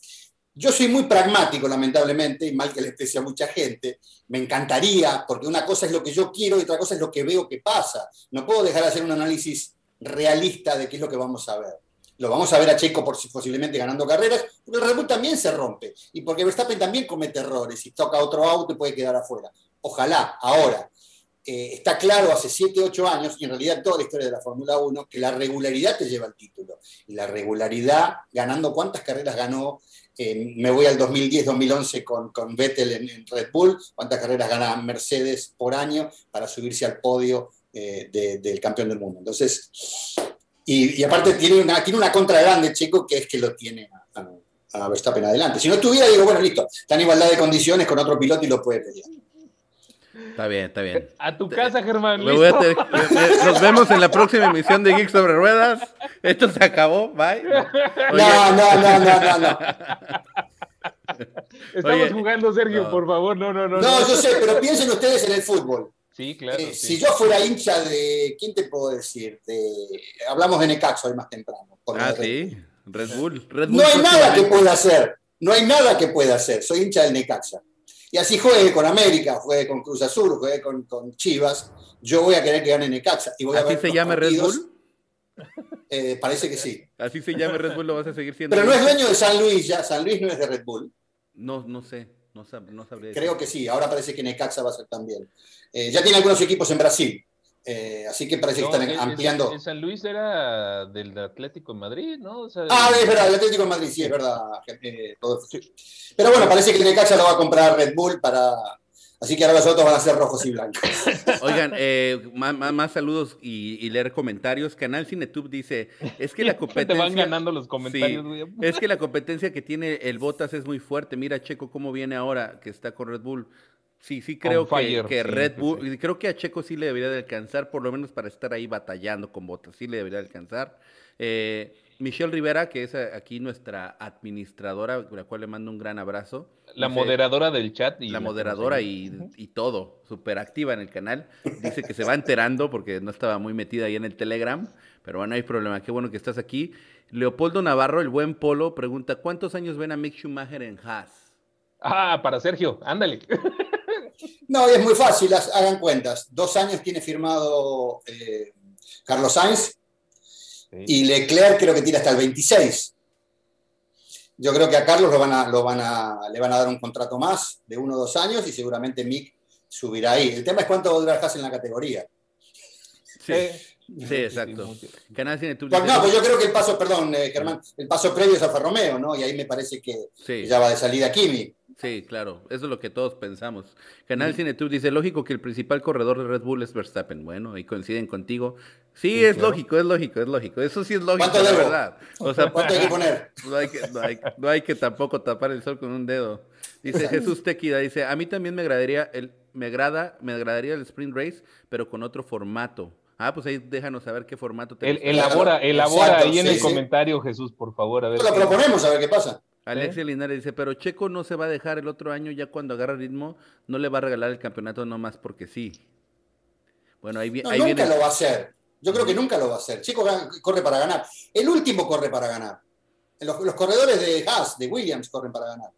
Yo soy muy pragmático, lamentablemente, y mal que le pese a mucha gente. Me encantaría, porque una cosa es lo que yo quiero y otra cosa es lo que veo que pasa. No puedo dejar de hacer un análisis realista de qué es lo que vamos a ver. Lo vamos a ver a Checo posiblemente ganando carreras, porque el Red Bull también se rompe. Y porque Verstappen también comete errores y toca otro auto y puede quedar afuera. Ojalá, ahora. Eh, está claro hace 7, 8 años, y en realidad toda la historia de la Fórmula 1, que la regularidad te lleva al título. Y la regularidad, ganando cuántas carreras ganó me voy al 2010-2011 con, con, Vettel en, Red Bull, cuántas carreras gana Mercedes por año para subirse al podio eh, del campeón del mundo. Entonces, y, aparte tiene una, tiene una contra grande, Checo, que es que lo tiene a, a, Verstappen adelante. Si no estuviera, digo, bueno, listo, está en igualdad de condiciones con otro piloto y lo puede pelear. Está bien, está bien. A tu casa, Germán. nos vemos en la próxima emisión de Geek sobre Ruedas. Esto se acabó, bye. [laughs] No, no, no, no, no, [laughs] Estamos jugando, Sergio, por favor. No, no, no. No, yo sé, pero piensen ustedes en el fútbol. Sí, claro. Eh, si yo fuera hincha de. ¿Quién te puedo decir? De, hablamos de Necaxa hoy más temprano. ah, sí. Red Bull. Red Bull. No hay nada que pueda hacer. No hay nada que pueda hacer. Soy hincha del Necaxa. Y así juegue con América, juegue con Cruz Azul, juegue con, con Chivas, yo voy a querer que gane Necaxa. Y voy ¿Así se llama Red Bull? Eh, parece que sí. Así se llama Red Bull, lo vas a seguir siendo. Pero no es dueño de San Luis ya, San Luis no es de Red Bull. No, no sé. No, sabría Creo que sí, ahora parece que Necaxa va a ser también. Eh, ya tiene algunos equipos en Brasil, eh, así que parece que están ampliando. En San Luis era del Atlético de Madrid, ¿no? ah, es verdad, el Atlético de Madrid, sí, es verdad. Pero bueno, parece que Necaxa lo va a comprar Red Bull para, Así que ahora los otros van a ser rojos y blancos. [laughs] Oigan, eh, más, saludos y, leer comentarios. Canal CineTube dice, es que la [laughs] competencia... Te van ganando los comentarios. es que la [laughs] competencia que tiene el Botas es muy fuerte. Mira Checo cómo viene ahora, que está con Red Bull. Sí, sí creo que, Red Bull, creo que a Checo sí le debería de alcanzar, por lo menos para estar ahí batallando con Botas, sí le debería de alcanzar. Eh, Michelle Rivera, que es aquí nuestra administradora, la cual le mando un gran abrazo. La moderadora del chat. Y la moderadora y, todo, súper activa en el canal. Dice que se va enterando porque no estaba muy metida ahí en el Telegram, pero bueno, no hay problema. Qué bueno que estás aquí. Leopoldo Navarro, el buen Polo, pregunta, ¿cuántos años ven a Mick Schumacher en Haas? Ah, para Sergio, ándale. [laughs] No, es muy fácil, hagan cuentas. Dos años tiene firmado eh, Carlos Sainz y Leclerc creo que tira hasta el 26. Yo creo que a Carlos lo van a, lo van a, le van a dar un contrato más de uno o dos años y seguramente Mick subirá ahí. El tema es cuánto va a durar Haas en la categoría. Sí. Sí, exacto. Canal Cine pues no, pues yo creo que el paso, perdón, eh, Germán, el paso previo es Alfa Romeo, ¿no? Y ahí me parece que ya va de salida Kimi. Sí, claro, eso es lo que todos pensamos. Canal CineTube dice, lógico que el principal corredor de Red Bull es Verstappen. Bueno, y coinciden contigo. Sí, es lógico, es lógico, es lógico. Eso sí es lógico, la verdad. O sea, ¿Cuánto hay que poner? [laughs] No hay que, no hay, que tampoco tapar el sol con un dedo. Dice Jesús Tequida, dice, a mí también me agradaría el, me agrada, me agradaría el Sprint Race, pero con otro formato. Ah, pues ahí déjanos saber qué formato te el, Elabora, elabora ahí en el comentario, Jesús, por favor. A ver lo proponemos, a ver qué pasa. Alexia Linares dice, pero Checo no se va a dejar el otro año, ya cuando agarra ritmo, no le va a regalar el campeonato nomás porque sí. Bueno, ahí, no, nunca lo va a hacer. Yo creo que nunca lo va a hacer. Checo corre para ganar. El último corre para ganar. Los, los corredores de Haas, de Williams, corren para ganar.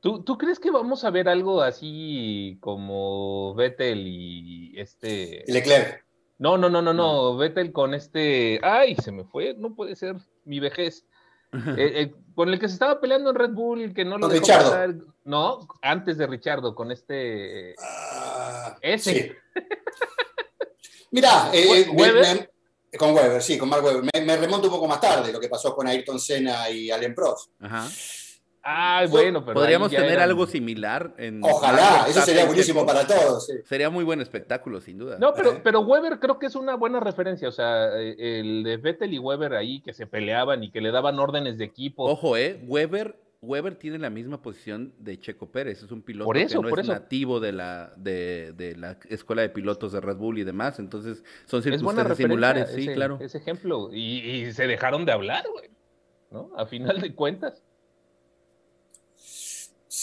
¿Tú, ¿Tú, crees que vamos a ver algo así como Vettel y este... Leclerc. No, no, no, no, no. Vettel con este... ¡Ay, se me fue! No puede ser mi vejez. [laughs] Eh, eh, con el que se estaba peleando en Red Bull, que no lo dejó Pasar, no, antes de Richardo, con este ah, ese. Mira, [laughs] eh, con Weber, sí, con Mark Weber. Me, remonto un poco más tarde lo que pasó con Ayrton Senna y Allen Prost. Ajá. Ah, bueno, pero podríamos tener algo similar. En Ojalá, eso sería buenísimo para todos. Sería muy buen espectáculo, sin duda. No, pero, pero Weber creo que es una buena referencia. O sea, el de Vettel y Weber ahí que se peleaban y que le daban órdenes de equipo. Ojo, eh, Weber, Weber tiene la misma posición de Checo Pérez. Es un piloto que no es nativo de la, de, la escuela de pilotos de Red Bull y demás. Entonces, son circunstancias similares, sí, claro. Ese ejemplo. Y, y se dejaron de hablar, güey. ¿No? A final de cuentas.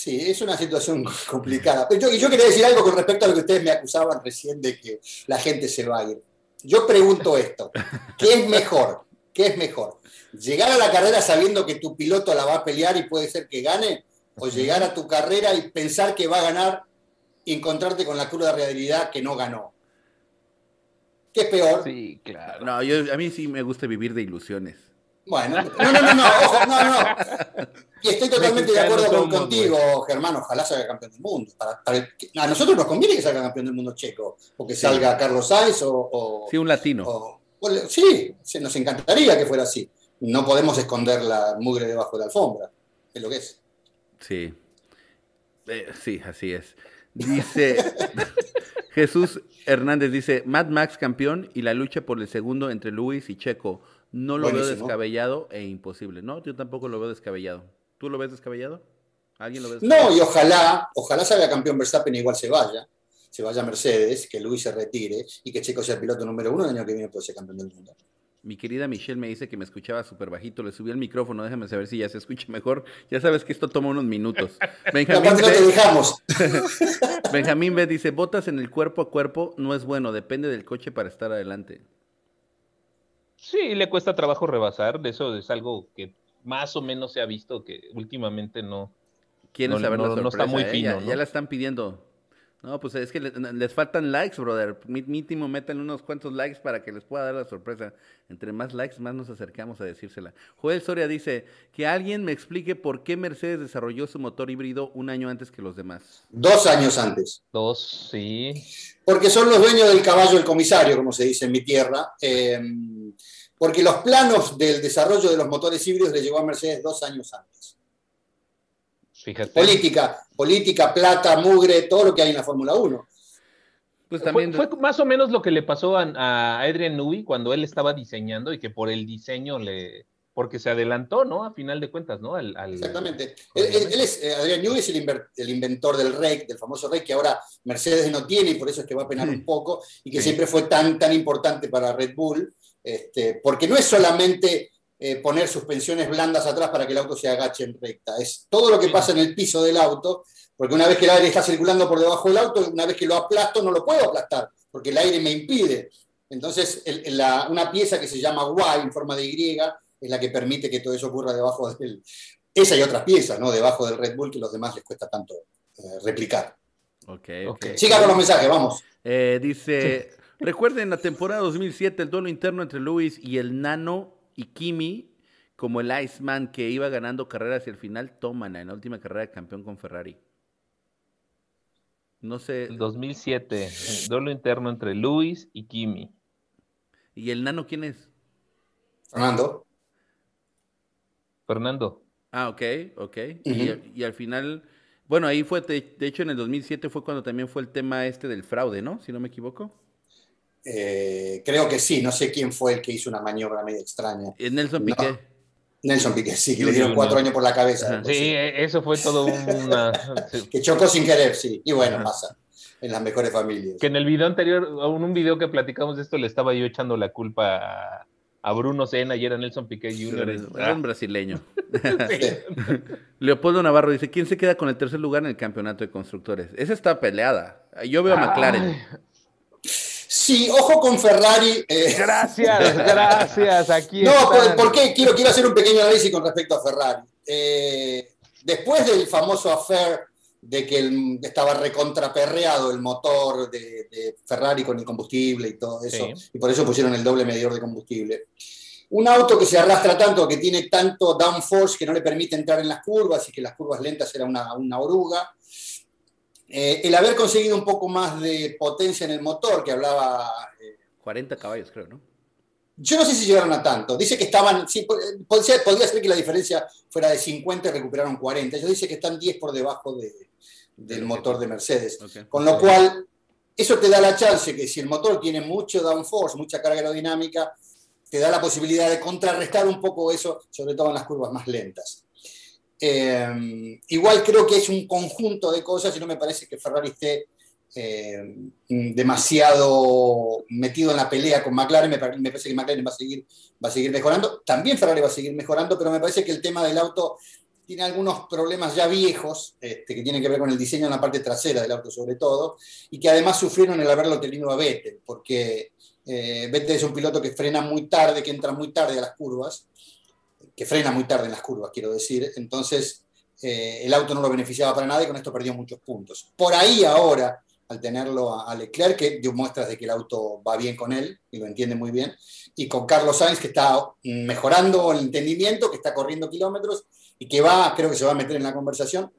Sí, es una situación [laughs] complicada. Pero yo, yo quería decir algo con respecto a lo que ustedes me acusaban recién de que la gente se va a ir. Yo pregunto esto, ¿qué es mejor? ¿Qué es mejor? ¿Llegar a la carrera sabiendo que tu piloto la va a pelear y puede ser que gane? ¿O llegar a tu carrera y pensar que va a ganar y encontrarte con la cruda realidad que no ganó? ¿Qué es peor? Sí, claro. No, yo, a mí sí me gusta vivir de ilusiones. Bueno, no, no, no, no, ojo, no, no. Y estoy totalmente de acuerdo contigo, Germán, ojalá salga campeón del mundo. a nosotros nos conviene que salga campeón del mundo checo, porque salga Carlos Sainz o, Sí, un latino. sí, nos encantaría que fuera así. No podemos esconder la mugre debajo de la alfombra, es lo que es. Sí, eh, sí, así es. Dice [laughs] Jesús Hernández, dice, Mad Max campeón y la lucha por el segundo entre Luis y Checo. No lo veo descabellado e imposible. No, yo tampoco lo veo descabellado. ¿Tú lo ves descabellado? ¿Alguien lo ve descabellado? No, y ojalá, ojalá salga campeón Verstappen y igual se vaya. Se vaya Mercedes, que Luis se retire y que Checo sea el piloto número uno el año que viene puede ser campeón del mundo. Mi querida Michelle me dice que me escuchaba súper bajito. Le subí el micrófono, déjame saber si ya se escucha mejor. Ya sabes que esto toma unos minutos. [laughs] Benjamín, B... [laughs] Benjamín B dice, botas en el cuerpo a cuerpo no es bueno, depende del coche para estar adelante. Sí, le cuesta trabajo rebasar, de eso es algo que más o menos se ha visto que últimamente no. Quieren saber la sorpresa, está muy fino. Ya, la están pidiendo. No, pues es que les, faltan likes, brother. Mínimo metan unos cuantos likes para que les pueda dar la sorpresa. Entre más likes, más nos acercamos a decírsela. Joel Soria dice que alguien me explique por qué Mercedes desarrolló su motor híbrido un año antes que los demás. Dos años antes. Dos, sí. Porque son los dueños del caballo del comisario, como se dice en mi tierra. Em, porque los planos del desarrollo de los motores híbridos le llegó a Mercedes dos años antes. Política, política, plata, mugre, todo lo que hay en la Fórmula 1. Pues también... Fue, más o menos lo que le pasó a, Adrian Newey cuando él estaba diseñando y que por el diseño le, porque se adelantó, ¿no? A final de cuentas, ¿no? Exactamente. Él, es, eh, Adrian Newey es el, inventor del REC, del famoso REC, que ahora Mercedes no tiene y por eso es que va a penar un poco y que siempre fue tan, tan importante para Red Bull, este, porque no es solamente eh, poner suspensiones blandas atrás para que el auto se agache en recta. Es todo lo que pasa en el piso del auto, porque una vez que el aire está circulando por debajo del auto, una vez que lo aplasto, no lo puedo aplastar, porque el aire me impide. Entonces, una pieza que se llama Y en forma de Y es la que permite que todo eso ocurra debajo del... Esa y otras piezas, ¿no? Debajo del Red Bull que a los demás les cuesta tanto eh, replicar. Ok, ok. Siga con los mensajes, vamos. Eh, dice, recuerden la temporada 2007, el duelo interno entre Luis y el Nano y Kimi, como el Iceman que iba ganando carreras hacia el final, toman en la última carrera de campeón con Ferrari. No sé. 2007, duelo interno entre Luis y Kimi. ¿Y el nano quién es? Fernando. Fernando. Ah, ok, ok. y, al final, bueno, ahí fue, de, hecho en el 2007 fue cuando también fue el tema este del fraude, ¿no? Si no me equivoco. Eh, creo que sí, no sé quién fue el que hizo una maniobra medio extraña. Nelson Piqué. Nelson Piqué, sí, que le dieron cuatro años por la cabeza. Sí, e, eso fue todo una... [laughs] que chocó sin querer, sí. Y bueno, pasa en las mejores familias. Que en el video anterior, en un video que platicamos de esto, le estaba yo echando la culpa a, Bruno Sena y era Nelson Piqué Jr. Era un brasileño. [laughs] [laughs] Leopoldo Navarro dice, ¿quién se queda con el tercer lugar en el campeonato de constructores? Esa está peleada. Yo veo a McLaren. Sí, ojo con Ferrari. Eh. Gracias, [laughs] gracias. Aquí no, ¿por, qué? Quiero, quiero hacer un pequeño análisis con respecto a Ferrari. Eh, después del famoso affair de que estaba recontraperreado el motor de, Ferrari con el combustible y todo eso, y por eso pusieron el doble medidor de combustible. Un auto que se arrastra tanto, que tiene tanto downforce que no le permite entrar en las curvas y que las curvas lentas era una, una oruga eh, el haber conseguido un poco más de potencia en el motor, que hablaba... 40 eh, caballos, creo, ¿no? Yo no sé si llegaron a tanto. Dice que estaban, sí, podría, podría ser que la diferencia fuera de 50 y recuperaron 40. Yo dice que están 10 por debajo del motor de Mercedes. Con lo cual, eso te da la chance que si el motor tiene mucho downforce, mucha carga aerodinámica, te da la posibilidad de contrarrestar un poco eso, sobre todo en las curvas más lentas. Eh, igual creo que es un conjunto de cosas y no me parece que Ferrari esté eh, demasiado metido en la pelea con McLaren. Me, parece que McLaren va a, seguir, va a seguir mejorando. También Ferrari va a seguir mejorando, pero me parece que el tema del auto tiene algunos problemas ya viejos este, que tienen que ver con el diseño en la parte trasera del auto sobre todo, y que además sufrieron el haberlo tenido a Vettel, porque eh, Vettel es un piloto que frena muy tarde, que entra muy tarde a las curvas, que frena muy tarde en las curvas, quiero decir. Entonces, eh, el auto no lo beneficiaba para nada y con esto perdió muchos puntos. Por ahí ahora, al tenerlo a, Leclerc, que dio muestras de que el auto va bien con él y lo entiende muy bien, y con Carlos Sainz, que está mejorando el entendimiento, que está corriendo kilómetros y que va, creo que se va a meter en la conversación,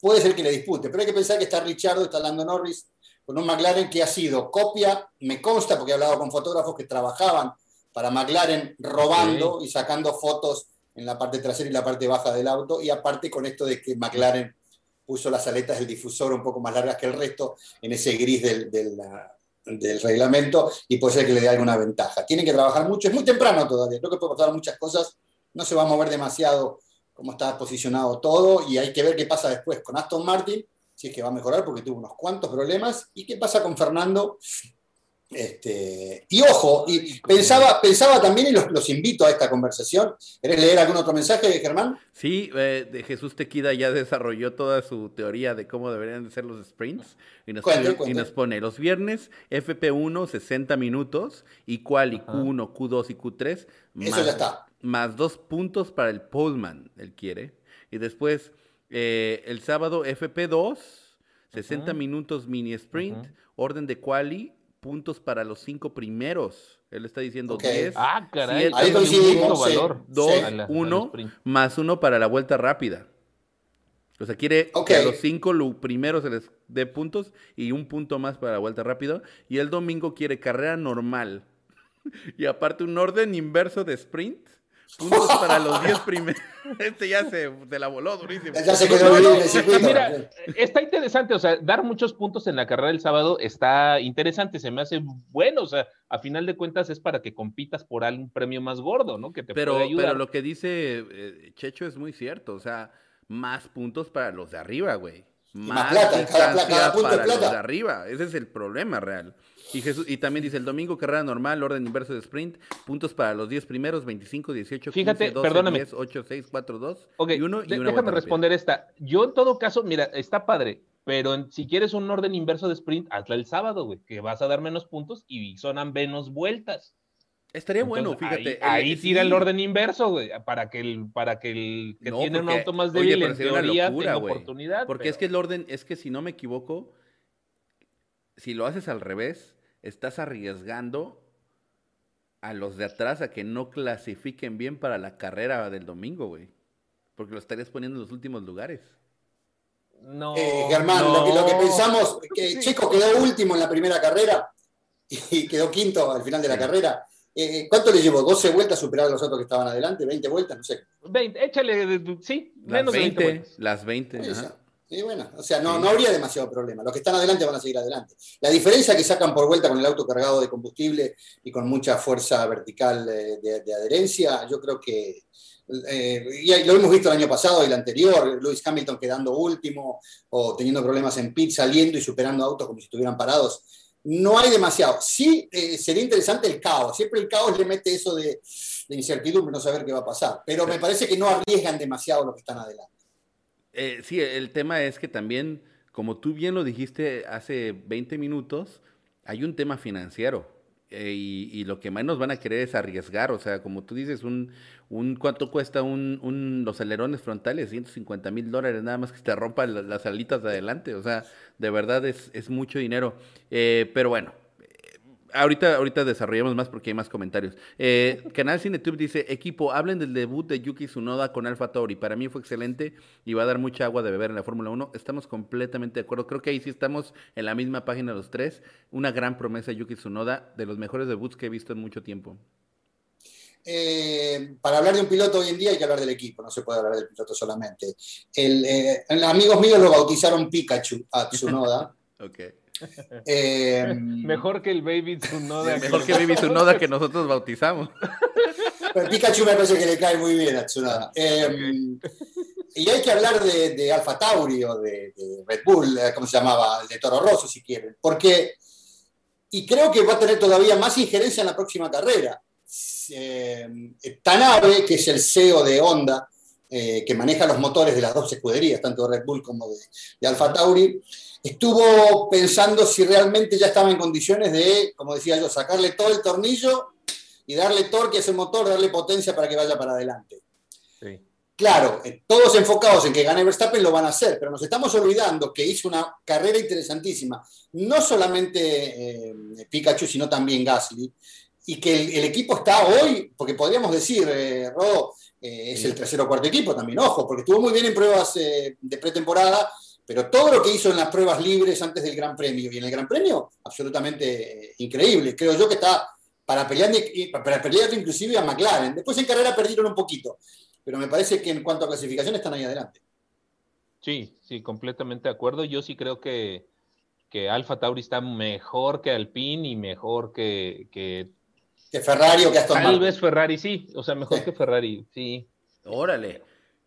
puede ser que le dispute, pero hay que pensar que está Richardo, está Lando Norris, con un McLaren que ha sido copia, me consta porque he hablado con fotógrafos que trabajaban para McLaren robando y sacando fotos en la parte trasera y la parte baja del auto, y aparte con esto de que McLaren puso las aletas del difusor un poco más largas que el resto en ese gris del, del, reglamento y puede ser que le dé alguna ventaja. Tienen que trabajar mucho, es muy temprano todavía, creo que puede pasar muchas cosas, no se va a mover demasiado cómo está posicionado todo y hay que ver qué pasa después con Aston Martin, si es que va a mejorar porque tuvo unos cuantos problemas, y qué pasa con Fernando, este, y ojo, y pensaba, pensaba también, y los, invito a esta conversación. ¿Querés leer algún otro mensaje, Germán? Sí, eh, de Jesús Tequida ya desarrolló toda su teoría de cómo deberían de ser los sprints. Y nos, pone, los viernes FP1 60 minutos y cual y Q1, Q2 y Q3. Eso ya está. Más dos puntos para el Pullman, él quiere. Y después eh, el sábado FP2 60 minutos mini sprint, orden de quali, puntos para los cinco primeros. Él está diciendo 10. Ah, caray. Valor. 2, Sí. A la- a 1, los sprint. más 1 para la vuelta rápida. O sea, quiere que a los 5 primeros se les dé puntos y un punto más para la vuelta rápida. Y el domingo quiere carrera normal. [laughs] Y aparte un orden inverso de sprint. Puntos para los 10 primeros. [laughs] Este ya se, se la voló durísimo. Ya se No, quedó no, bien no, en el circuito. Mira, está interesante, o sea, dar muchos puntos en la carrera del sábado está interesante, se me hace bueno, o sea, a final de cuentas es para que compitas por algún premio más gordo, ¿no? Que te Pero, puede ayudar. pero lo que dice eh, Checho es muy cierto. O sea, más puntos para los de arriba, güey. más plata, cada- distancia cada punto es para los plata. de arriba. Ese es el problema real. Y, Jesús, y también dice, el domingo carrera normal, orden inverso de sprint, puntos para los 10 primeros, 25, 18, 15, Fíjate, 12, perdóname. 10, 8, 6, 4, 2 Ok, y 1 y una déjame responder esta. Yo en todo caso, mira, está padre, pero en- si quieres un orden inverso de sprint, hazla el sábado, güey, que vas a dar menos puntos y sonan menos vueltas. Estaría bueno, Entonces, fíjate. Ahí, el- ahí tira sí. el orden inverso, güey, para que el, para que el que No, tiene un porque- auto más oye, débil pero en teoría locura, tenga oportunidad. Porque pero- es que el orden, es que si no me equivoco, si lo haces al revés, estás arriesgando a los de atrás a que no clasifiquen bien para la carrera del domingo, güey. Porque lo estarías poniendo en los últimos lugares. No, Eh, Germán, lo, que, lo que pensamos, que Sí. Checo quedó último en la primera carrera [laughs] y quedó quinto al final de la Sí. carrera. Eh, ¿Cuánto le llevó? ¿12 vueltas a superar a los otros que estaban adelante? ¿20 vueltas? No sé. 20, échale, sí, Las menos de 20 20, vueltas. las 20. Pues ajá. Y bueno, o sea, no, no habría demasiado problema. Los que están adelante van a seguir adelante. La diferencia que sacan por vuelta con el auto cargado de combustible y con mucha fuerza vertical de, de adherencia, yo creo que, eh, y lo hemos visto el año pasado y el anterior, Lewis Hamilton quedando último o teniendo problemas en pit, saliendo y superando autos como si estuvieran parados. No hay demasiado. Sí, eh, sería interesante el caos. Siempre el caos le mete eso de, de incertidumbre, no saber qué va a pasar. Pero me parece que no arriesgan demasiado los que están adelante. Eh, sí, el tema es que también, como tú bien lo dijiste hace 20 minutos, hay un tema financiero. eh, y, lo que menos van a querer es arriesgar. O sea, como tú dices, un, un ¿cuánto cuesta un, un- los alerones frontales? 150 mil dólares, nada más que te rompa la- las alitas de adelante. O sea, de verdad es, es mucho dinero. Eh, pero bueno, ahorita, ahorita desarrollamos más porque hay más comentarios. Eh, [laughs] Canal CineTube dice, equipo, hablen del debut de Yuki Tsunoda con Alfa Tauri. Para mí fue excelente y va a dar mucha agua de beber en la Fórmula 1. Estamos completamente de acuerdo. Creo que ahí sí estamos en la misma página los tres. Una gran promesa Yuki Tsunoda, de los mejores debuts que he visto en mucho tiempo. Eh, para hablar de un piloto hoy en día hay que hablar del equipo, no se puede hablar del piloto solamente. El, eh, amigos míos lo bautizaron Pikachu a Tsunoda. [laughs] Ok. Eh, Mejor que el Baby Tsunoda. Mejor que Baby Tsunoda que nosotros bautizamos. pero Pikachu me parece que le cae muy bien a Tsunoda. Eh, y hay que hablar de, de Alfa Tauri o de, de Red Bull, eh, ¿cómo se llamaba? De Toro Rosso, si quieren. Porque, y creo que va a tener todavía más injerencia en la próxima carrera. Eh, Tanabe, que es el CEO de Honda, eh, que maneja los motores de las dos escuderías, tanto de Red Bull como de, de Alfa Tauri, estuvo pensando si realmente ya estaba en condiciones de, como decía yo, sacarle todo el tornillo y darle torque a ese motor, darle potencia para que vaya para adelante. Sí. Claro, eh, todos enfocados en que gane Verstappen lo van a hacer, pero nos estamos olvidando que hizo una carrera interesantísima, no solamente eh, Pikachu, sino también Gasly, y que el, el equipo está hoy, porque podríamos decir, eh, Rodo, eh, es Sí. el tercer o cuarto equipo también, ojo, porque estuvo muy bien en pruebas de pretemporada, pero todo lo que hizo en las pruebas libres antes del Gran Premio y en el Gran Premio, absolutamente eh, increíble. Creo yo que está para pelear, para pelear inclusive a McLaren. Después en carrera perdieron un poquito, pero me parece que en cuanto a clasificación están ahí adelante. Sí, sí, completamente de acuerdo. Yo sí creo que, que Alfa Tauri está mejor que Alpine y mejor que, que Que Ferrari o que Aston tal Martin. vez Ferrari, sí. O sea, mejor Sí. que Ferrari, sí. Órale.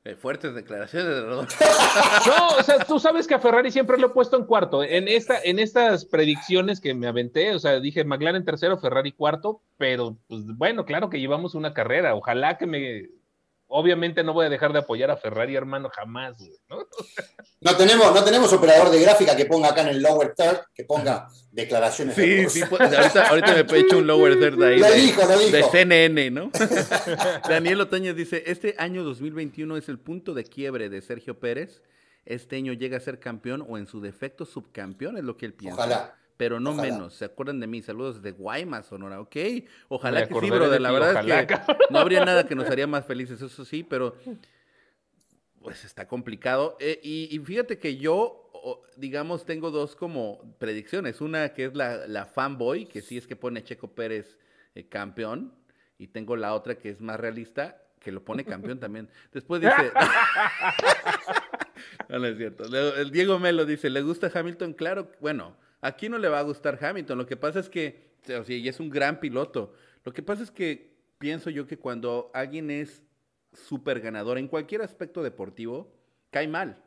Eh, fuertes declaraciones de Rodolfo. [laughs] No, o sea, tú sabes que a Ferrari siempre lo he puesto en cuarto. En, esta, en estas predicciones que me aventé, o sea, dije McLaren tercero, Ferrari cuarto, pero pues bueno, claro que llevamos una carrera. Ojalá que me. Obviamente no voy a dejar de apoyar a Ferrari, hermano, jamás, güey, ¿no? No tenemos, no tenemos operador de gráfica que ponga acá en el lower third, que ponga declaraciones. de Sí, voz. sí, pues, ahorita, ahorita me he hecho un lower third ahí. Lo de- dijo, lo dijo. De CNN, ¿no? [laughs] Daniel Otoño dice, este año 2021 es el punto de quiebre de Sergio Pérez este año llegue a ser campeón o en su defecto subcampeón, es lo que él piensa. Ojalá. Pero no menos, ¿se acuerdan de mí? Saludos de Guaymas, Sonora, ok. Ojalá que sí, brother, la verdad es que no habría nada que nos haría más felices, eso sí, pero pues está complicado. Eh, y, fíjate que yo, digamos, tengo dos como predicciones. Una que es la, la fanboy, que sí es que pone Checo Pérez eh, campeón. Y tengo la otra que es más realista, que lo pone campeón [laughs] también. Después dice... [laughs] no, es cierto. El Diego Melo dice, ¿le gusta Hamilton? Claro, bueno, aquí no le va a gustar Hamilton. Lo que pasa es que, o sea, y es un gran piloto. Lo que pasa es que pienso yo que cuando alguien es súper ganador en cualquier aspecto deportivo, cae mal.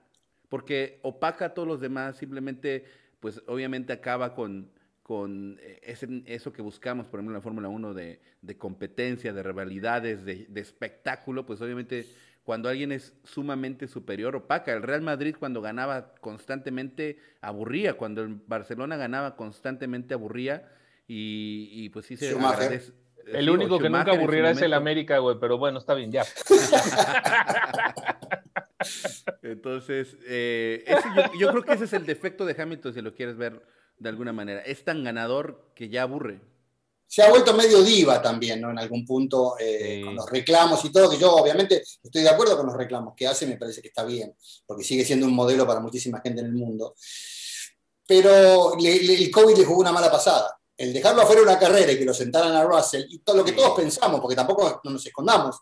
Porque opaca a todos los demás, simplemente, pues obviamente acaba con con eh, eso que buscamos, por ejemplo, en la Fórmula 1 de, competencia, de rivalidades, de, espectáculo, pues obviamente cuando alguien es sumamente superior, opaca. El Real Madrid cuando ganaba constantemente aburría, cuando el Barcelona ganaba constantemente aburría y, pues sí se agradece. El único que nunca aburrirá es el América, güey, pero bueno, está bien, ya. [laughs] Entonces, eh, yo, creo que ese es el defecto de Hamilton, si lo quieres ver de alguna manera. Es tan ganador que ya aburre. Se ha vuelto medio diva también, ¿no? En algún punto, eh, con los reclamos y todo, que yo obviamente estoy de acuerdo con los reclamos que hace, me parece que está bien, porque sigue siendo un modelo para muchísima gente en el mundo. Pero el COVID le jugó una mala pasada. El dejarlo afuera de una carrera y que lo sentaran a Russell, y todo lo que todos pensamos, porque tampoco no nos escondamos,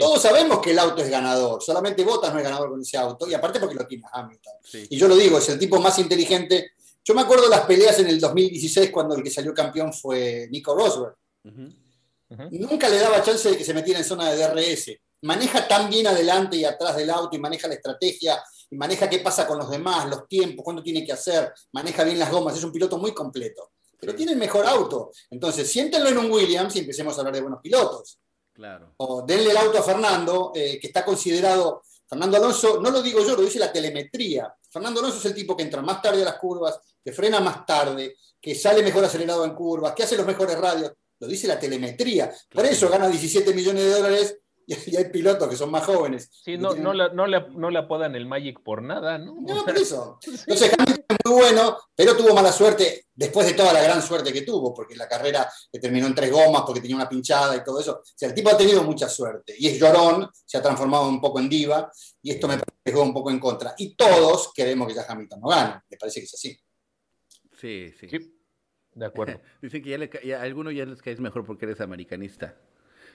Todos sabemos que el auto es ganador, solamente Bottas no es ganador con ese auto, y aparte porque lo tiene Hamilton. Y yo lo digo, es el tipo más inteligente yo me acuerdo de las peleas en el 2016 cuando el que salió campeón fue Nico Rosberg. Nunca le daba chance de que se metiera en zona de DRS. Maneja tan bien adelante y atrás del auto y maneja la estrategia y maneja qué pasa con los demás, los tiempos, cuándo tiene que hacer, maneja bien las gomas. Es un piloto muy completo. Pero tiene el mejor auto. Entonces, siéntenlo en un Williams y empecemos a hablar de buenos pilotos. Claro. O denle el auto a Fernando, eh, que está considerado Fernando Alonso, no lo digo yo, lo dice la telemetría. Fernando Alonso es el tipo que entra más tarde a las curvas, que frena más tarde, que sale mejor acelerado en curvas, que hace los mejores radios. Lo dice la telemetría. Por eso gana 17 millones de dólares y hay pilotos que son más jóvenes. Sí, no, no, le, no, le, apodan el Magic por nada, ¿no? No, por eso. [laughs] Entonces, Hamilton es muy bueno, pero tuvo mala suerte después de toda la gran suerte que tuvo, porque la carrera que terminó en tres gomas, porque tenía una pinchada y todo eso. O sea, el tipo ha tenido mucha suerte. Y es llorón, se ha transformado un poco en diva, y esto me parece un poco en contra. Y todos queremos que ya Hamilton no gane. Me parece que es así. Sí, sí. De acuerdo. [laughs] Dicen que ya, le, a alguno ya les caes mejor porque eres americanista.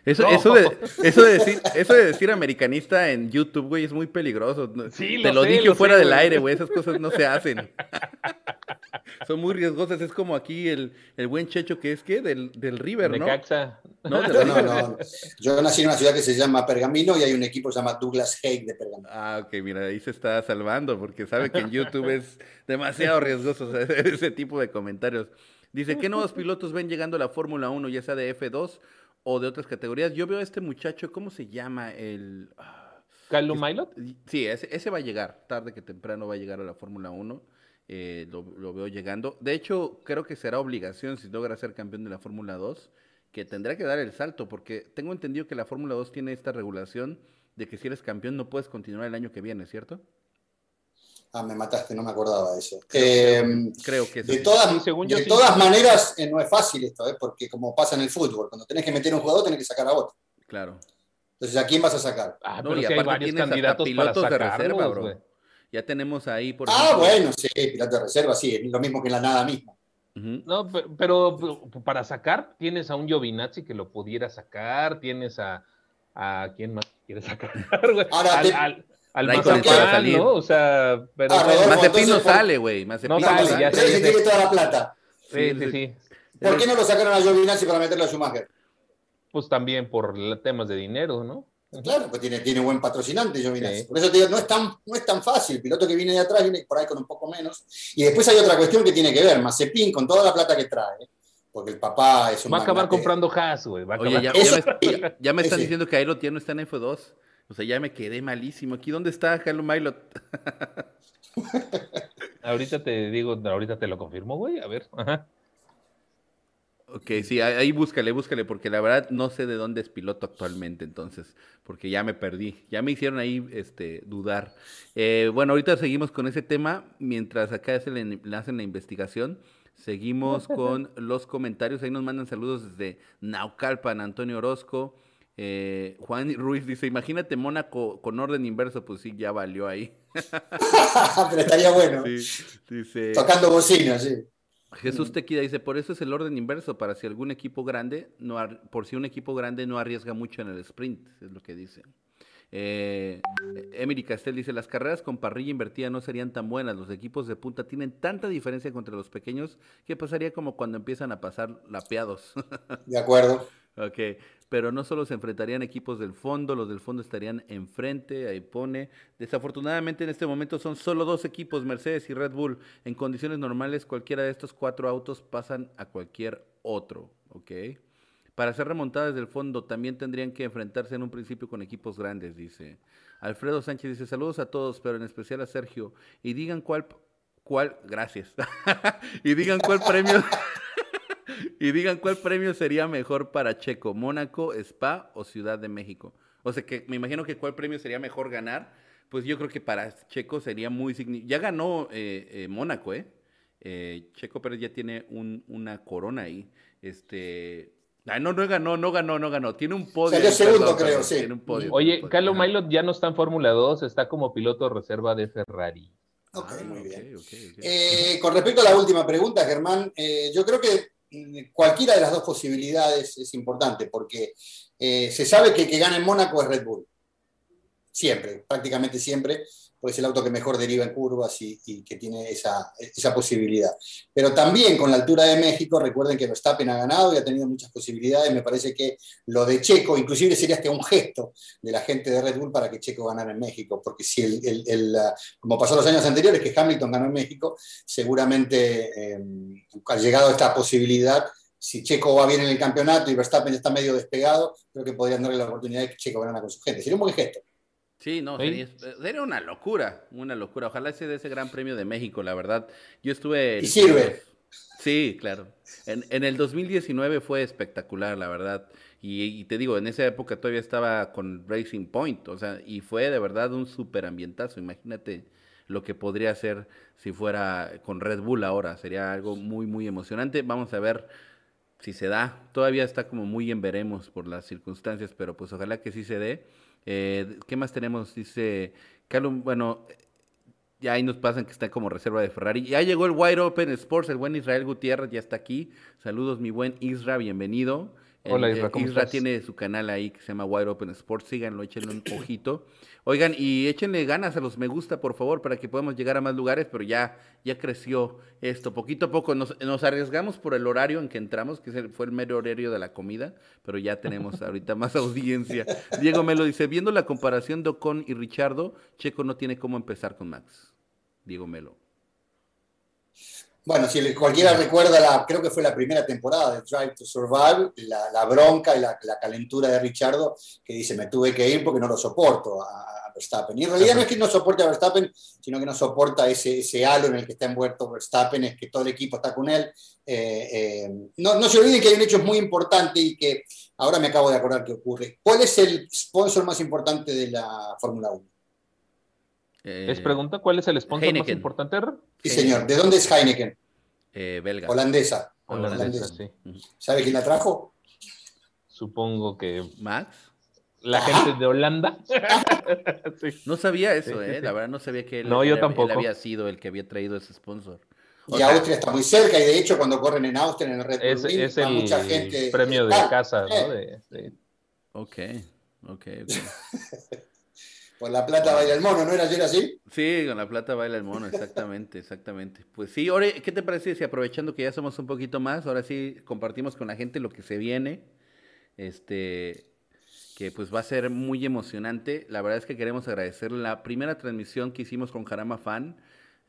Eso, eso, de, [laughs] eso, de decir, eso de decir americanista en YouTube, güey, es muy peligroso. Te lo, dije fuera del aire, güey. Esas cosas no se hacen. [laughs] Son muy riesgosas. Es como aquí el, el buen Checho que es, ¿qué? Del, del River, ¿no? [laughs] No, no, no, Yo nací en una ciudad que se llama Pergamino y hay un equipo que se llama Douglas Haig de Pergamino. Ah, ok, mira, ahí se está salvando porque sabe que en YouTube es demasiado riesgoso [laughs] ese tipo de comentarios. Dice, ¿qué nuevos pilotos ven llegando a la Fórmula 1, ya sea de F2 o de otras categorías. Yo veo a este muchacho, ¿cómo se llama? El. ¿Carlo Milot? Sí, ese, va a llegar, tarde que temprano va a llegar a la Fórmula 1. Eh, lo, veo llegando. De hecho, creo que será obligación si logra ser campeón de la Fórmula 2, que tendrá que dar el salto, porque tengo entendido que la Fórmula 2 tiene esta regulación de que si eres campeón no puedes continuar el año que viene, ¿cierto? Ah, me mataste, no me acordaba de eso. Creo, que em, De todas, de todas maneras, eh, no es fácil esto, ¿eh? porque como pasa en el fútbol, cuando tenés que meter un jugador, tenés que sacar a otro. Claro. Entonces, ¿a quién vas a sacar? Ah, no, y aparte tienes hasta pilotos de reserva, bro. Ya tenemos ahí, por Ah, bueno, sí, pilotos de reserva, sí, es lo mismo que la nada misma. No, pero, para sacar, tienes a un Giovinazzi que lo pudiera sacar, tienes a, a quién más quieres sacar, [laughs] Ahora, al Mazepin, ¿no? O sea, pero... Ah, Mazepin no sale, güey. Mazepin no sale, ya se tiene toda la plata. Sí, sí, sí. ¿Por qué no lo sacaron a Giovinazzi para meterlo a Schumacher? Pues también por temas de dinero, ¿no? Claro, pues tiene, tiene buen patrocinante Giovinazzi. Por eso te digo, no es, tan, no es tan fácil. El piloto que viene de atrás viene por ahí con un poco menos. Y después hay otra cuestión que tiene que ver. Mazepin, con toda la plata que trae, porque el papá es un Va a acabar comprando Haas, güey. Oye, ya, me, ya, me, [laughs] están diciendo que ahí lo tiene, está en F2. O sea, ya me quedé malísimo. ¿Aquí dónde está Halo Milot? [laughs] ahorita te digo, ahorita te lo confirmo, güey. A ver. Ok, sí, ahí búscale, búscale, porque la verdad no sé de dónde es piloto actualmente, entonces, porque ya me perdí, ya me hicieron ahí este, dudar. Eh, bueno, ahorita seguimos con ese tema, mientras acá se le, hacen la investigación, seguimos con los comentarios, ahí nos mandan saludos desde Naucalpan, Antonio Orozco, eh, Juan Ruiz dice, imagínate Mónaco con orden inverso, pues sí, ya valió ahí. [laughs] Pero estaría bueno. Tocando bocina, sí. Jesús Tequida dice, por eso es el orden inverso, para si algún equipo grande, no por si un equipo grande no arriesga mucho en el sprint, es lo que dice. Eh, Emily Castel dice, las carreras con parrilla invertida no serían tan buenas, los equipos de punta tienen tanta diferencia contra los pequeños que pasaría como cuando empiezan a pasar lapeados. [laughs] De acuerdo. Ok, pero no solo se enfrentarían equipos del fondo, los del fondo estarían enfrente, ahí pone. Desafortunadamente en este momento son solo dos equipos, Mercedes y Red Bull. En condiciones normales cualquiera de estos cuatro autos pasan a cualquier otro, ¿ok? Para hacer remontadas del fondo también tendrían que enfrentarse en un principio con equipos grandes, dice. Alfredo Sánchez dice, saludos a todos, pero en especial a Sergio. Y digan cuál, cuál, gracias. [laughs] y digan cuál premio... [laughs] y digan cuál premio sería mejor para Checo, Mónaco, Spa o Ciudad de México. O sea que me imagino que cuál premio sería mejor ganar. Pues yo creo que para Checo sería muy significativo. Ya ganó eh, eh, Mónaco, ¿eh? ¿eh? Checo Pérez ya tiene una corona ahí. Este, no, no ganó, no ganó, no ganó. Tiene un podio. Salió segundo, creo, sí. Oye, Carlos Mailot ya no está en Fórmula 2, está como piloto reserva de Ferrari. Ok, ah, muy bien. Eh, con respecto a la última pregunta, Germán, eh, yo creo que cualquiera de las dos posibilidades es importante, porque eh, se sabe que el que gana en Mónaco es Red Bull. Siempre, prácticamente siempre pues el auto que mejor deriva en curvas y, que tiene esa, posibilidad. Pero también con la altura de México, recuerden que Verstappen ha ganado y ha tenido muchas posibilidades. Me parece que lo de Checo, inclusive sería un gesto de la gente de Red Bull para que Checo ganara en México, porque si el, como pasó los años anteriores, que Hamilton ganó en México, seguramente eh, ha llegado a esta posibilidad si Checo va bien en el campeonato y Verstappen está medio despegado, creo que podrían darle la oportunidad de que Checo ganara con su gente. Sería un buen gesto. Sí, no, sería, una locura, una locura. Ojalá sea de ese Gran Premio de México, la verdad. Yo estuve... Y sirve. Sí, claro. En, en, el 2019 fue espectacular, la verdad. Y, te digo, en esa época todavía estaba con Racing Point, o sea, y fue de verdad un súper ambientazo. Imagínate lo que podría ser si fuera con Red Bull ahora. Sería algo muy, muy emocionante. Vamos a ver si se da. Todavía está como muy en veremos por las circunstancias, pero pues ojalá que sí se dé. Eh, ¿Qué más tenemos? Dice Calum, bueno, ya ahí nos pasan que está como reserva de Ferrari. Ya llegó el Wide Open Sports, el buen Israel Gutiérrez ya está aquí. Saludos, mi buen Isra, bienvenido. Hola, Isra, ¿cómo Isra tiene su canal ahí que se llama Wide Open Sports, síganlo, échenle un ojito. Oigan, y échenle ganas a los me gusta, por favor, para que podamos llegar a más lugares, pero ya, ya creció esto. Poquito a poco nos, arriesgamos por el horario en que entramos, que fue el mero horario de la comida, pero ya tenemos [laughs] ahorita más audiencia. Diego Melo dice, viendo la comparación de Ocon y Richardo, Checo no tiene cómo empezar con Max. Diego Melo. Bueno, si cualquiera recuerda, la, creo que fue la primera temporada de Drive to Survive, la, bronca y la, calentura de Richardo, que dice, me tuve que ir porque no lo soporto a, Verstappen. Y en realidad no es que no soporte a Verstappen, sino que no soporta ese, ese halo en el que está envuelto Verstappen, es que todo el equipo está con él. Eh, eh, no, no se olviden que hay un hecho muy importante y que ahora me acabo de acordar que ocurre. ¿Cuál es el sponsor más importante de la Fórmula 1? Eh, ¿Es pregunta cuál es el sponsor más importante? Sí, señor. ¿De dónde es Heineken? Eh, belga. Holandesa. Holandesa, sí. ¿Sabe quién la trajo? Supongo que. ¿Max? La gente de Holanda. [laughs] No sabía eso, ¿eh? La verdad no sabía que él, no, yo tampoco. había sido el que había traído ese sponsor. y Austria está muy cerca, y de hecho, cuando corren en Austria, en el Red Bull es, el mucha gente. premio de casa, ¿no? Eh. De, Ok, ok, ok. [laughs] Con la plata baila el mono, ¿no era ayer así? Sí, con la plata baila el mono, exactamente, exactamente. Pues sí, ahora, ¿qué te parece si aprovechando que ya somos un poquito más, ahora sí compartimos con la gente lo que se viene? Este, que pues va a ser muy emocionante. La verdad es que queremos agradecer la primera transmisión que hicimos con Jarama Fan.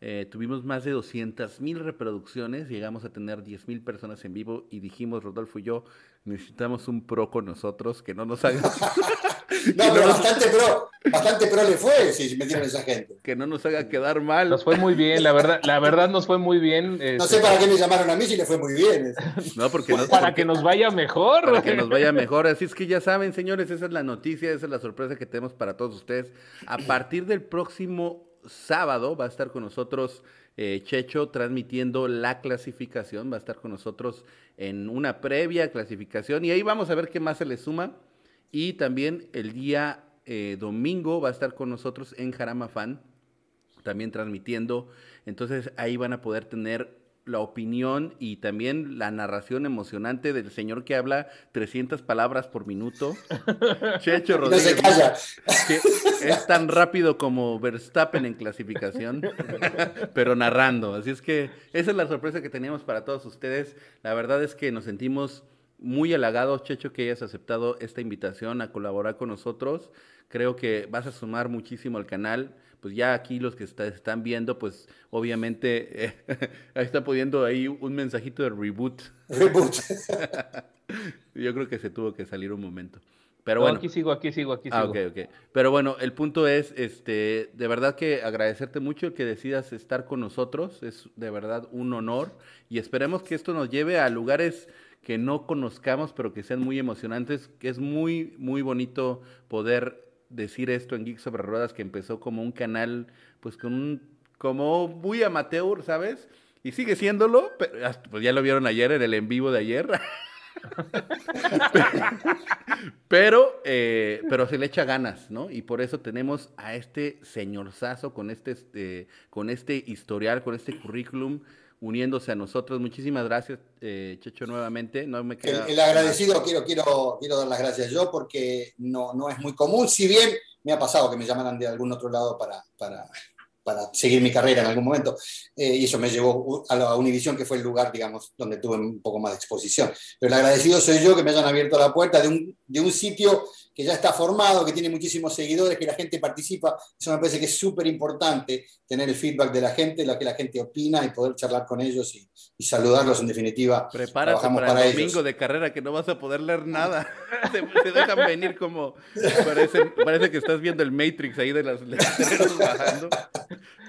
Eh, tuvimos más de 200 mil reproducciones, llegamos a tener 10 mil personas en vivo y dijimos, Rodolfo y yo, necesitamos un pro con nosotros que no nos haga... [laughs] [laughs] no, pero bastante pro, bastante pro le fue si metieron esa gente. [laughs] Que no nos haga quedar mal. Nos fue muy bien, la verdad, la verdad nos fue muy bien. No sé este, para qué me llamaron a mí si le fue muy bien. No, porque para que nos vaya mejor. Para que nos vaya mejor. Así es que ya saben, señores, esa es la noticia, esa es la sorpresa que tenemos para todos ustedes. A partir del próximo sábado va a estar con nosotros eh, Checho transmitiendo la clasificación, va a estar con nosotros en una previa clasificación y ahí vamos a ver qué más se le suma. Y también el día eh, domingo va a estar con nosotros en Jarama Fan, también transmitiendo. Entonces ahí van a poder tener la opinión y también la narración emocionante del señor que habla 300 palabras por minuto. [laughs] Checho Rodríguez. Que es tan rápido como Verstappen en clasificación, [laughs] pero narrando. Así es que esa es la sorpresa que teníamos para todos ustedes. La verdad es que nos sentimos muy halagados, Checho, que hayas aceptado esta invitación a colaborar con nosotros. Creo que vas a sumar muchísimo al canal pues ya aquí los que están viendo, pues obviamente eh, [laughs] ahí está poniendo ahí un mensajito de reboot. Reboot. [laughs] Yo creo que se tuvo que salir un momento. Pero bueno. Aquí sigo, aquí sigo, aquí ah, sigo. Ah, ok, ok. Pero bueno, el punto es, este, de verdad que agradecerte mucho que decidas estar con nosotros. Es de verdad un honor. Y esperemos que esto nos lleve a lugares que no conozcamos, pero que sean muy emocionantes. Que es muy, muy bonito poder decir esto en Geek sobre Ruedas, que empezó como un canal, pues con un, como muy amateur, ¿sabes? Y sigue siéndolo, pero, pues ya lo vieron ayer en el en vivo de ayer. [laughs] pero, eh, pero se le echa ganas, ¿no? Y por eso tenemos a este señorzazo con este, este, con este historial, con este currículum uniéndose a nosotros. Muchísimas gracias, eh, Checho, nuevamente. No me queda... el, agradecido quiero, quiero, quiero dar las gracias yo porque no, no es muy común, si bien me ha pasado que me llamaran de algún otro lado para, para, para seguir mi carrera en algún momento, eh, y eso me llevó a la Univisión, que fue el lugar, digamos, donde tuve un poco más de exposición. Pero el agradecido soy yo que me hayan abierto la puerta de un, de un sitio que ya está formado, que tiene muchísimos seguidores, que la gente participa. Eso me parece que es súper importante, tener el feedback de la gente, lo que la gente opina y poder charlar con ellos y, saludarlos en definitiva. Prepárate para, el domingo de carrera que no vas a poder leer nada. [laughs] te, dejan venir como, parece, parece, que estás viendo el Matrix ahí de las letreros bajando.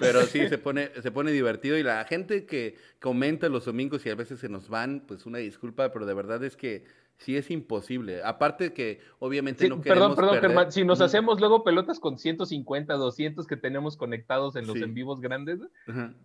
Pero sí, se pone, se pone divertido y la gente que comenta los domingos y a veces se nos van, pues una disculpa, pero de verdad es que sí es imposible. Aparte que obviamente no queremos Perdón, perdón, Germán, si nos hacemos luego pelotas con 150, 200 que tenemos conectados en los en vivos grandes,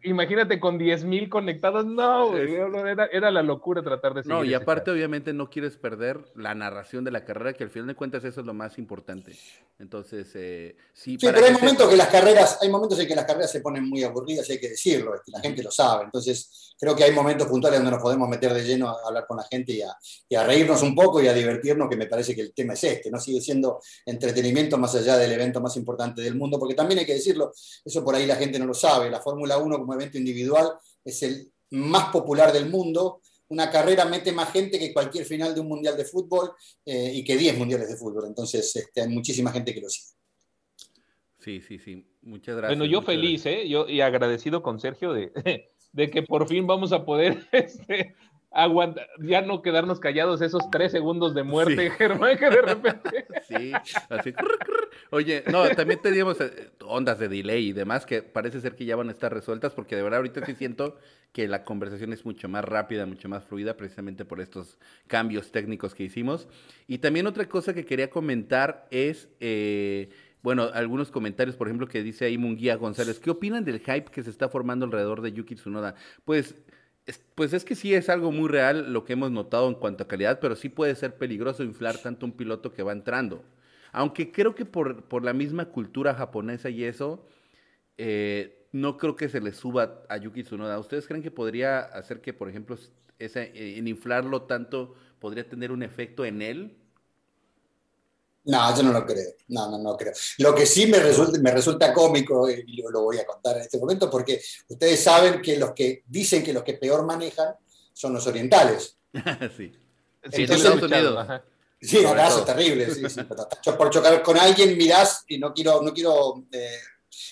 imagínate con 10 mil conectados, no, era, la locura tratar de seguir No, y aparte obviamente no quieres perder la narración de la carrera, que al final de cuentas eso es lo más importante. Entonces, eh, sí. Sí, pero hay momentos que las carreras, hay momentos en que las carreras se ponen muy aburridas y hay que decirlo, la gente lo sabe. Entonces, creo que hay momentos puntuales donde nos podemos meter de lleno a hablar con la gente y a, y a reírnos un poco y a divertirnos, que me parece que el tema es este, ¿no? Sigue siendo entretenimiento más allá del evento más importante del mundo, porque también hay que decirlo, eso por ahí la gente no lo sabe, la Fórmula 1 como evento individual es el más popular del mundo, una carrera mete más gente que cualquier final de un mundial de fútbol eh, y que 10 mundiales de fútbol, entonces este, hay muchísima gente que lo sigue. Sí, sí, sí. Muchas gracias. Bueno, yo feliz, ¿eh? Yo, y agradecido con Sergio de, [laughs] de que por fin vamos a poder [laughs] este, aguanta, ya no quedarnos callados esos tres segundos de muerte, Germán, que de repente. [laughs] Sí, así. Oye, no, también teníamos ondas de delay y demás que parece ser que ya van a estar resueltas, porque de verdad ahorita sí siento que la conversación es mucho más rápida, mucho más fluida, precisamente por estos cambios técnicos que hicimos. Y también otra cosa que quería comentar es. Eh, bueno, algunos comentarios, por ejemplo, que dice ahí Munguía González, ¿qué opinan del hype que se está formando alrededor de Yuki Tsunoda? Pues pues es que sí es algo muy real lo que hemos notado en cuanto a calidad, pero sí puede ser peligroso inflar tanto un piloto que va entrando. Aunque creo que por, por la misma cultura japonesa y eso, eh, no creo que se le suba a Yuki Tsunoda. ¿Ustedes creen que podría hacer que, por ejemplo, ese, en inflarlo tanto podría tener un efecto en él? No, yo no lo creo. No, no, no creo. Lo que sí me resulta, me resulta cómico, y lo voy a contar en este momento, porque ustedes saben que los que dicen que los que peor manejan son los orientales. [laughs] sí. sí, Estados Unidos. Sí, un es terrible. Sí, sí, [laughs] por chocar con alguien mirás, y no quiero, no quiero eh,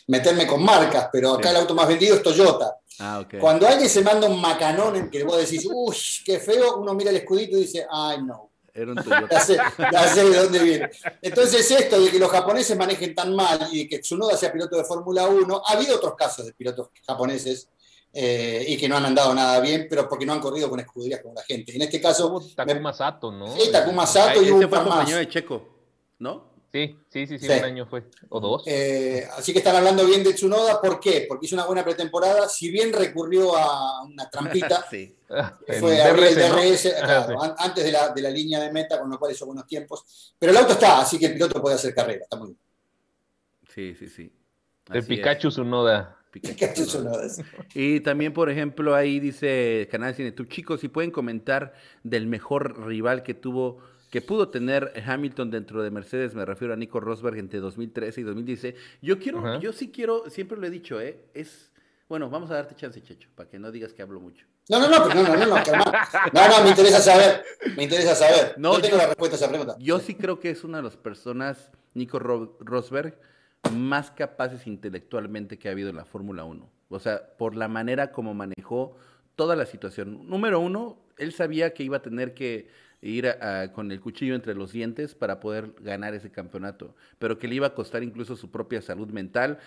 meterme con marcas, pero acá el auto más vendido es Toyota. Ah, ok. Cuando alguien se manda un macanón en que vos decís, uy, qué feo, uno mira el escudito y dice, ay, no. Era un [laughs] Ya sé, ya sé de dónde viene. Entonces, esto de que los japoneses manejen tan mal y que Tsunoda sea piloto de Fórmula 1, ha habido otros casos de pilotos japoneses eh, y que no han andado nada bien, pero porque no han corrido con escuderías como la gente. En este caso, Takuma Sato, ¿no? Sí, Takuma Sato y Ese un fue más. compañero de Checo, ¿no? Sí, sí, sí, sí, Sí. un año fue. O dos. Eh, así que están hablando bien de Tsunoda. ¿Por qué? Porque hizo una buena pretemporada. Si bien recurrió a una trampita, [laughs] sí. que En fue abrir el DRS, Ajá, claro, sí. antes de la, de la línea de meta, con lo cual hizo buenos tiempos. Pero el auto está, así que el piloto puede hacer carrera. Está muy bien. Sí, sí, sí. El Así es. Pikachu Tsunoda. Pikachu Tsunoda. Y también, por ejemplo, ahí dice Canal Cine, tú chicos, si pueden comentar del mejor rival que tuvo, que pudo tener Hamilton dentro de Mercedes, me refiero a Nico Rosberg entre 2013 y 2016. Yo quiero, Ajá. yo sí quiero, siempre lo he dicho, ¿eh? Es, bueno, vamos a darte chance, Checho, para que no digas que hablo mucho. No, no, no, pero no, no, no, no, no, no, me interesa saber, me interesa saber. No, No, tengo yo- la respuesta a esa pregunta. Yo sí creo que es una de las personas, Nico Ro- Rosberg, más capaces intelectualmente que ha habido en la Fórmula 1. O sea, por la manera como manejó toda la situación. Número uno, él sabía que iba a tener que ir a- a- con el cuchillo entre los dientes para poder ganar ese campeonato, pero que le iba a costar incluso su propia salud mental.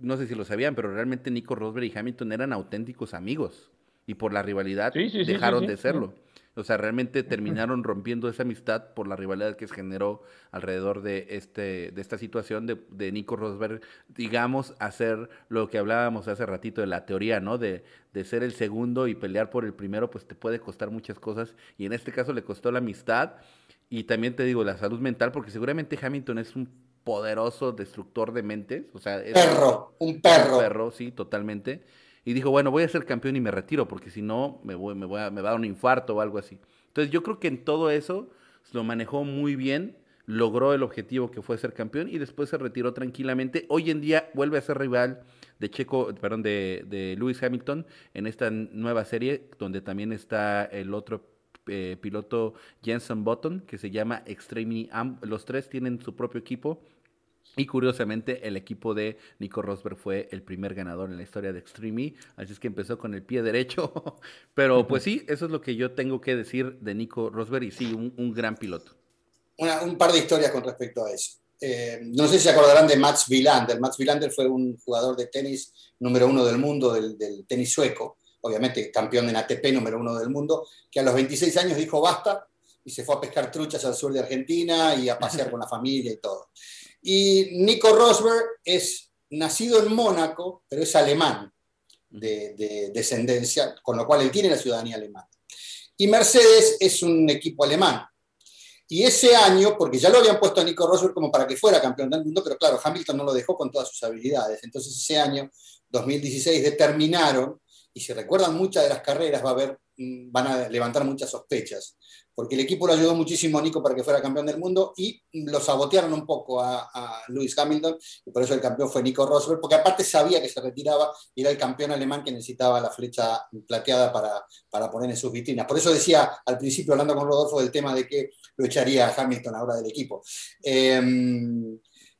No sé si lo sabían, pero realmente Nico Rosberg y Hamilton eran auténticos amigos y por la rivalidad Sí, sí, sí, dejaron sí. de serlo. O sea, realmente terminaron rompiendo esa amistad por la rivalidad que se generó alrededor de este, de esta situación de, de Nico Rosberg, digamos, hacer lo que hablábamos hace ratito de la teoría, ¿no? De, de ser el segundo y pelear por el primero, pues te puede costar muchas cosas. Y en este caso le costó la amistad y también te digo la salud mental, porque seguramente Hamilton es un poderoso destructor de mentes. O sea, es Perro, un perro. un perro, sí, totalmente. Y dijo, bueno, voy a ser campeón y me retiro, porque si no, me, voy, me, voy a, me va a dar un infarto o algo así. Entonces yo creo que en todo eso lo manejó muy bien, logró el objetivo que fue ser campeón y después se retiró tranquilamente. Hoy en día vuelve a ser rival de Checo, perdón, de, de Lewis Hamilton en esta nueva serie, donde también está el otro eh, piloto Jenson Button, que se llama Extreme. Am- Los tres tienen su propio equipo. Y curiosamente, el equipo de Nico Rosberg fue el primer ganador en la historia de Extreme así es que empezó con el pie derecho. [laughs] Pero pues sí, eso es lo que yo tengo que decir de Nico Rosberg y sí, un, gran piloto. Un par de historias con respecto a eso. Eh, no sé si se acordarán de Mats Wilander. Mats Wilander fue un jugador de tenis número uno del mundo, del, del tenis sueco, obviamente campeón en ATP número uno del mundo, que a los 26 años dijo basta y se fue a pescar truchas al sur de Argentina y a pasear con la familia y todo. Y Nico Rosberg es nacido en Mónaco, pero es alemán de, de descendencia, con lo cual él tiene la ciudadanía alemana. Y Mercedes es un equipo alemán. Y ese año, porque ya lo habían puesto a Nico Rosberg como para que fuera campeón del mundo, pero claro, Hamilton no lo dejó con todas sus habilidades. Entonces ese año, 2016, determinaron, y si recuerdan muchas de las carreras, va a haber, mm, van a levantar muchas sospechas, porque el equipo lo ayudó muchísimo a Nico para que fuera campeón del mundo y lo sabotearon un poco a, a Lewis Hamilton, y por eso el campeón fue Nico Rosberg, porque aparte sabía que se retiraba y era el campeón alemán que necesitaba la flecha plateada para, para poner en sus vitrinas. Por eso decía al principio, hablando con Rodolfo, del tema de que lo echaría Hamilton ahora del equipo. Eh,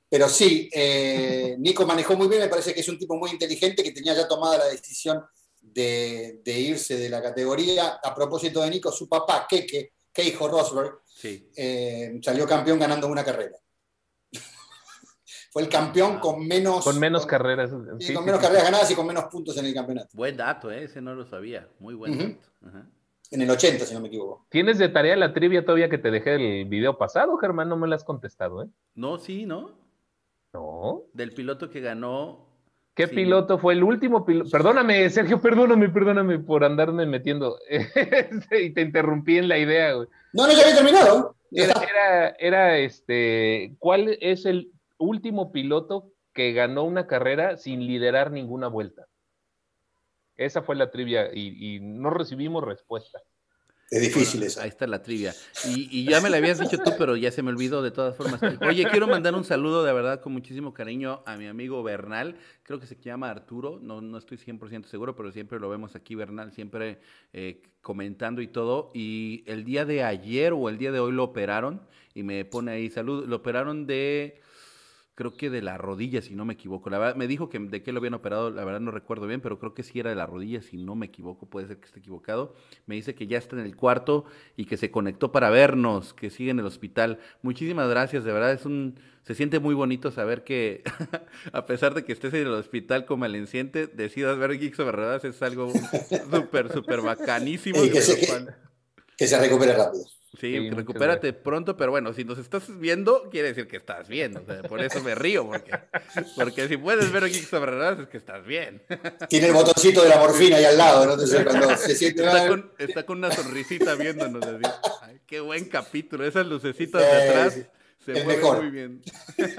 pero sí, eh, Nico manejó muy bien, me parece que es un tipo muy inteligente que tenía ya tomada la decisión de, de irse de la categoría. A propósito de Nico, su papá, Keke, Keijo Rosberg, Sí. eh, salió campeón ganando una carrera. [laughs] Fue el campeón con menos, Con menos carreras. sí, Sí, con sí, menos sí. carreras ganadas y con menos puntos en el campeonato. Buen dato, ¿eh? ese no lo sabía. Muy buen dato. En el 80, si no me equivoco. Tienes de tarea la trivia todavía que te dejé el video pasado, Germán, no me la has contestado, ¿eh? No, sí, ¿no? No. Del piloto que ganó. ¿Qué Sí. piloto fue el último piloto? Perdóname, Sergio, perdóname, perdóname por andarme metiendo. [laughs] y te interrumpí en la idea, güey. No, no, ya había terminado. Era, era, era, este, ¿cuál es el último piloto que ganó una carrera sin liderar ninguna vuelta? Esa fue la trivia y, y no recibimos respuesta. Es difícil Bueno, eso. Ahí está la trivia. Y, y ya me la habías dicho tú, pero ya se me olvidó de todas formas. Oye, quiero mandar un saludo de verdad con muchísimo cariño a mi amigo Bernal. Creo que se llama Arturo, no, no estoy 100% seguro, pero siempre lo vemos aquí, Bernal, siempre eh, comentando y todo. Y el día de ayer o el día de hoy lo operaron y me pone ahí salud. Lo operaron de creo que de la rodilla, si no me equivoco. La verdad, me dijo que de qué lo habían operado, la verdad no recuerdo bien, pero creo que sí era de la rodilla, si no me equivoco, puede ser que esté equivocado. Me dice que ya está en el cuarto y que se conectó para vernos, que sigue en el hospital. Muchísimas gracias, de verdad es un, se siente muy bonito saber que [laughs] a pesar de que estés en el hospital como valenciente, decidas ver Geeks ¿verdad? es algo [laughs] súper, súper bacanísimo. que, se, que se recupere rápido. Sí, recupérate pronto, pero bueno, si nos estás viendo, quiere decir que estás bien. por eso me río, porque, [laughs] porque si puedes ver Geeks sobre es que estás bien. Tiene el botoncito de la morfina ahí al lado, ¿no? Entonces, [laughs] cuando se siente está, con, está con una sonrisita viéndonos. Así. qué buen capítulo. Esas lucecitas de atrás se mueven muy bien. [laughs]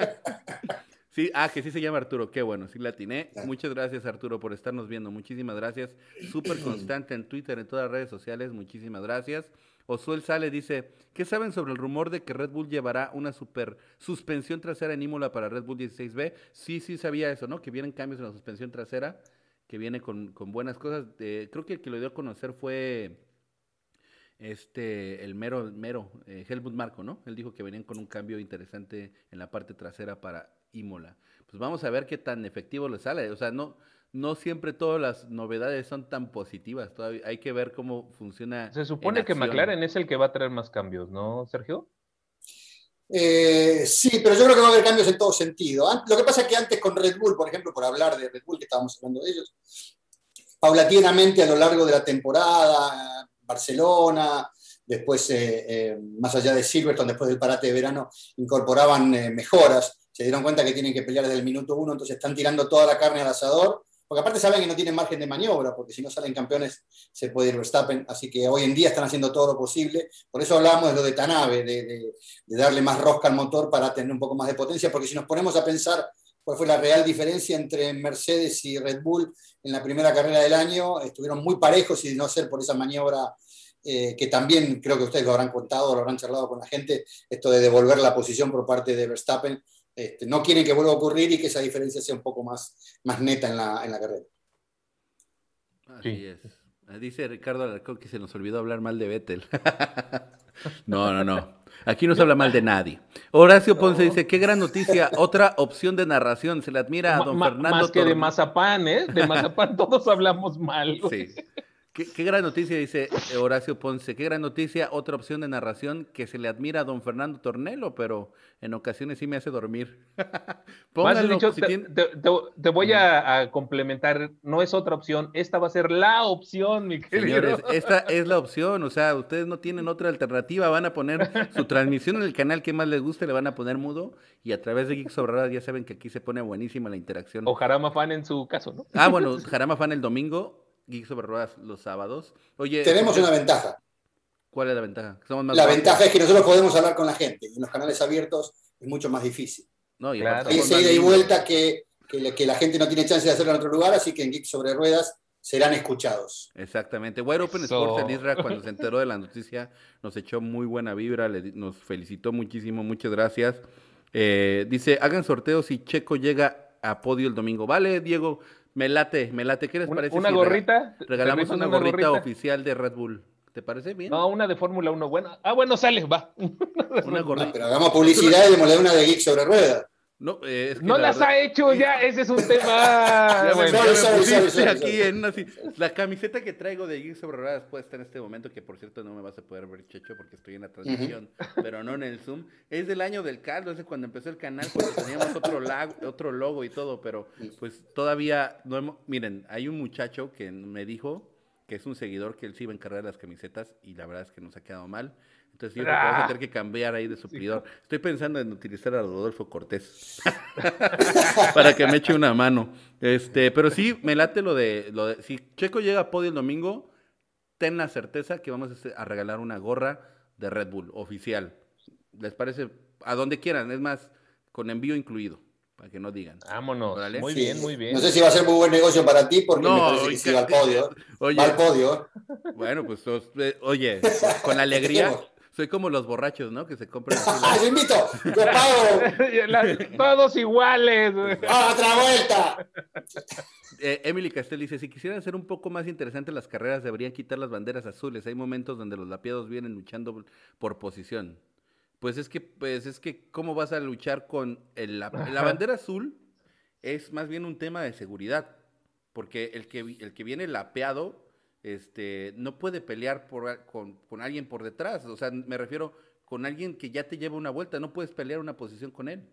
Sí, ah, que sí se llama Arturo, qué bueno, sí la atiné. Muchas gracias Arturo por estarnos viendo, muchísimas gracias. Súper constante en Twitter, en todas las redes sociales, muchísimas gracias. Osuel sale, dice, ¿qué saben sobre el rumor de que Red Bull llevará una super suspensión trasera en Imola para Red Bull 16B? Sí, sí sabía eso, ¿no? Que vienen cambios en la suspensión trasera, que viene con, buenas cosas. creo que el que lo dio a conocer fue este, el mero, mero, eh, Helmut Marco, ¿no? Él dijo que venían con un cambio interesante en la parte trasera para Imola. Pues vamos a ver qué tan efectivo le sale. O sea, no, no siempre todas las novedades son tan positivas. Todavía hay que ver cómo funciona. Se supone que McLaren es el que va a traer más cambios, ¿no, Sergio? Eh, sí, pero yo creo que va a haber cambios en todo sentido. Lo que pasa es que antes con Red Bull, por ejemplo, por hablar de Red Bull, que estábamos hablando de ellos, paulatinamente a lo largo de la temporada, Barcelona, después, eh, eh, más allá de Silverstone, después del parate de verano, incorporaban mejoras. Se dieron cuenta que tienen que pelear desde el minuto uno, entonces están tirando toda la carne al asador porque aparte saben que no tienen margen de maniobra, porque si no salen campeones se puede ir Verstappen, así que hoy en día están haciendo todo lo posible. Por eso hablamos de lo de Tanave, de, darle más rosca al motor para tener un poco más de potencia, porque si nos ponemos a pensar cuál fue la real diferencia entre Mercedes y Red Bull en la primera carrera del año, estuvieron muy parejos y no ser por esa maniobra eh, que también creo que ustedes lo habrán contado, lo habrán charlado con la gente, esto de devolver la posición por parte de Verstappen, este, no quieren que vuelva a ocurrir y que esa diferencia sea un poco más, más neta en la, en la carrera. Así es. Ah, dice Ricardo Alarcón que se nos olvidó hablar mal de Vettel. [laughs] no, no, no. Aquí no se habla mal de nadie. Horacio Ponce dice, qué gran noticia, otra opción de narración. Se le admira a don Fernando. Más que de Mazapán, ¿eh? De Mazapán todos hablamos mal. Sí. Qué, gran noticia, dice Horacio Ponce. Qué gran noticia, otra opción de narración que se le admira a don Fernando Tornelo, pero en ocasiones sí me hace dormir. [laughs] Póngalo, te, voy a, complementar. No es otra opción, esta va a ser la opción, mi querido. Señores, esta [laughs] es la opción. O sea, ustedes no tienen otra alternativa. Van a poner su transmisión en el canal que más les guste, le van a poner mudo. Y a través de Geeks Sobradas ya saben que aquí se pone buenísima la interacción. O Jarama Fan en su caso, ¿no? Ah, bueno, [laughs] Jarama Fan el domingo Geek sobre Ruedas los sábados. Oye, tenemos una ventaja. ¿Cuál es la ventaja? la ventaja es que nosotros podemos hablar con la gente. En los canales abiertos es mucho más difícil. No, y claro. Hay ida y vuelta que, que, la gente no tiene chance de hacerlo en otro lugar, así que en Geek sobre Ruedas serán escuchados. Exactamente. Wide Open Sports en Israel, cuando se enteró de la noticia, nos echó muy buena vibra, nos felicitó muchísimo, muchas gracias. Eh, dice, hagan sorteos si Checo llega a podio el domingo. Vale, Diego, me late, me late. ¿Qué les parece? ¿Una gorrita? Regalamos una, gorrita, oficial de Red Bull. ¿Te parece bien? No, una de Fórmula 1 buena. Ah, bueno, sale, va. [laughs] una gorrita. pero hagamos publicidad y démosle una de Geek sobre ruedas. No, eh, no las ha hecho ya, [laughs] ese es un tema. aquí en La camiseta que traigo de Geek sobre Ruedas puesta en este momento, que por cierto no me vas a poder ver, Checho, porque estoy en la transmisión, pero no en el Zoom. Es del año del caldo, es de cuando empezó el canal, cuando teníamos otro, otro logo y todo, pero pues todavía no hemos. Miren, hay un muchacho que me dijo que es un seguidor que él sí iba a encargar las camisetas y la verdad es que nos ha quedado mal. Entonces yo creo que a tener que cambiar ahí de suplidor. Estoy pensando en utilizar a Rodolfo Cortés [laughs] para que me eche una mano. Este, pero sí, me late lo de, lo de si Checo llega a podio el domingo, ten la certeza que vamos a regalar una gorra de Red Bull oficial. ¿Les parece? A donde quieran, es más, con envío incluido para que no digan. Vámonos. Muy bien, muy bien. No sé si va a ser muy buen negocio para ti porque no, me parece que sí va al podio. [laughs] Oye, va al podio. Bueno, pues, eh, oye, con [laughs] alegría. Soy como los borrachos, ¿no? Que se compran. ¡Ah, [laughs] invito! ¡Yo pago! [laughs] todos iguales. ¡Ah, otra vuelta! Eh, Emily Castell dice: si quisieran hacer un poco más interesantes las carreras, deberían quitar las banderas azules. Hay momentos donde los lapiados vienen luchando por posición. Pues es que, pues es que, ¿cómo vas a luchar con la, bandera azul? Es más bien un tema de seguridad, porque el que, el que viene lapeado, este, no puede pelear por, con, con, alguien por detrás. O sea, me refiero con alguien que ya te lleva una vuelta, no puedes pelear una posición con él.